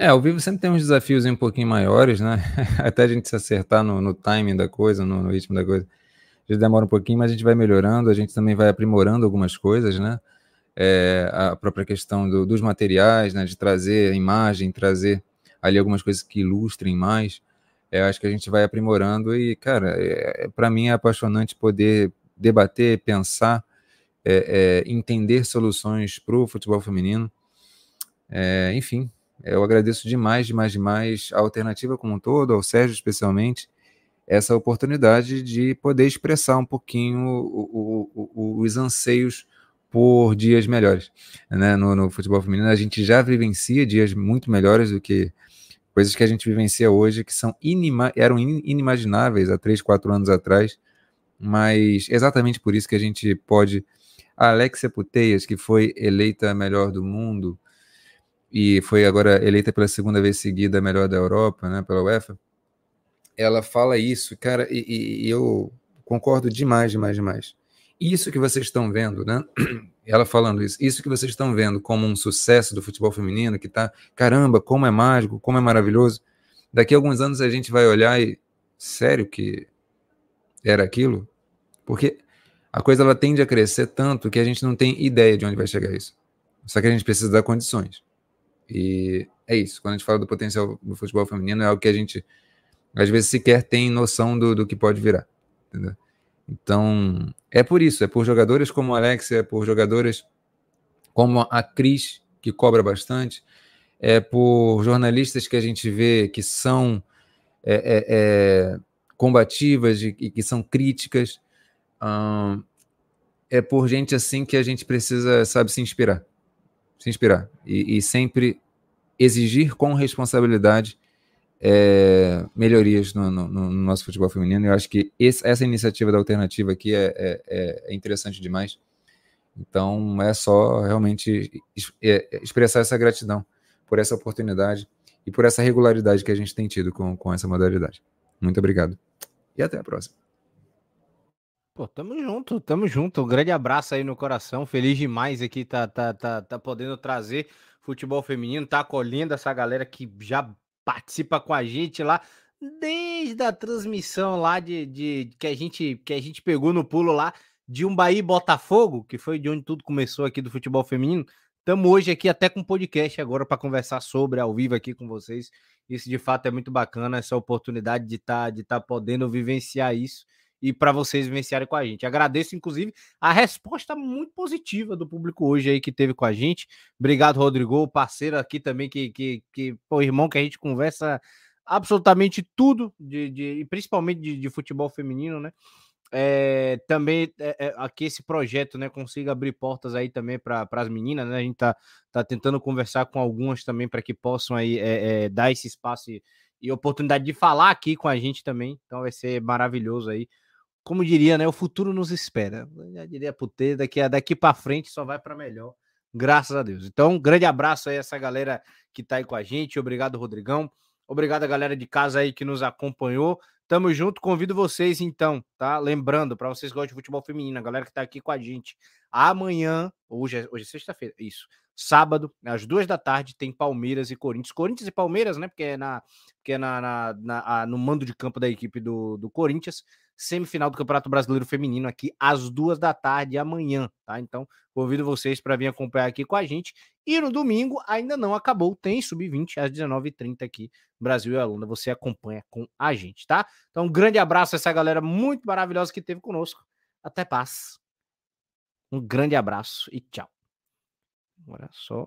É, ao vivo sempre tem uns desafios um pouquinho maiores, né? Até a gente se acertar no, no timing da coisa, no, no, ritmo da coisa. A gente demora um pouquinho, mas a gente vai melhorando, a gente também vai aprimorando algumas coisas, né? É, a própria questão do, dos materiais, né? De trazer a imagem, trazer ali algumas coisas que ilustrem mais. É, acho que a gente vai aprimorando e, cara, é, para mim é apaixonante poder debater, pensar, é, é entender soluções para o futebol feminino. É, enfim, eu agradeço demais, demais, demais a alternativa como um todo, ao Sérgio especialmente, essa oportunidade de poder expressar um pouquinho o, o, o, os anseios por dias melhores. Né? No, no, futebol feminino, a gente já vivencia dias muito melhores do que coisas que a gente vivencia hoje, que são inima eram inimagináveis há três, quatro anos atrás, mas exatamente por isso que a gente pode. A Alexia Puteias, que foi eleita a melhor do mundo, e foi agora eleita pela segunda vez seguida a melhor da Europa, né, pela UEFA, ela fala isso, cara, e, e, eu concordo demais, demais, demais. Isso que vocês estão vendo, né? Ela falando isso, isso que vocês estão vendo como um sucesso do futebol feminino, que tá, caramba, como é mágico, como é maravilhoso. Daqui a alguns anos a gente vai olhar e, sério que era aquilo? Porque a coisa ela tende a crescer tanto que a gente não tem ideia de onde vai chegar isso. Só que a gente precisa dar condições. E é isso. Quando a gente fala do potencial do futebol feminino, é algo que a gente, às vezes, sequer tem noção do, do que pode virar. Entendeu? Então, é por isso. É por jogadores como a Alexia, é por jogadoras como a Cris, que cobra bastante, é por jornalistas que a gente vê que são é, é, é, combativas e, que são críticas. Hum, é por gente assim que a gente precisa, sabe, se inspirar se inspirar e, e sempre exigir com responsabilidade é, melhorias no, no, no, nosso futebol feminino. Eu acho que esse, essa iniciativa da alternativa aqui é, é, é, é interessante demais. Então é só realmente é, expressar essa gratidão por essa oportunidade e por essa regularidade que a gente tem tido com, com essa modalidade. Muito obrigado e até a próxima. Pô, tamo junto, tamo junto. Um grande abraço aí no coração. Feliz demais aqui tá, tá, tá, tá podendo trazer futebol feminino, tá acolhendo essa galera que já participa com a gente lá desde a transmissão lá de, de que a gente que a gente pegou no pulo lá de um Bahia Botafogo, que foi de onde tudo começou aqui do futebol feminino. Estamos hoje aqui até com podcast agora para conversar sobre ao vivo aqui com vocês. Isso de fato é muito bacana, essa oportunidade de estar tá, de tá podendo vivenciar isso e para vocês vivenciarem com a gente. Agradeço, inclusive, a resposta muito positiva do público hoje aí que teve com a gente. Obrigado, Rodrigo, parceiro aqui também, que, que, que pô, irmão, que a gente conversa absolutamente tudo, de, de principalmente de, de, futebol feminino, né? É, também é, é, aqui esse projeto né, consiga abrir portas aí também para as meninas, né? A gente tá, tá tentando conversar com algumas também para que possam aí é, é, dar esse espaço e, e oportunidade de falar aqui com a gente também. Então vai ser maravilhoso aí como diria, né? O futuro nos espera. Eu já diria T, daqui, daqui para frente só vai para melhor. Graças a Deus. Então, um grande abraço aí a essa galera que tá aí com a gente. Obrigado, Rodrigão. Obrigado a galera de casa aí que nos acompanhou. Tamo junto. Convido vocês, então, tá? Lembrando, para vocês que gostam de futebol feminino, a galera que tá aqui com a gente, amanhã, hoje é, hoje é sexta-feira, isso. Sábado, às duas da tarde, tem Palmeiras e Corinthians. Corinthians e Palmeiras, né? Porque é, na, porque é na, na, na no mando de campo da equipe do, do Corinthians semifinal do Campeonato Brasileiro Feminino aqui às duas da tarde amanhã, tá? Então, convido vocês para vir acompanhar aqui com a gente. E no domingo ainda não acabou, tem sub-20 às 19h30 aqui, Brasil e Aluna. Você acompanha com a gente, tá? Então, um grande abraço a essa galera muito maravilhosa que teve conosco. Até paz. Um grande abraço e tchau. Agora só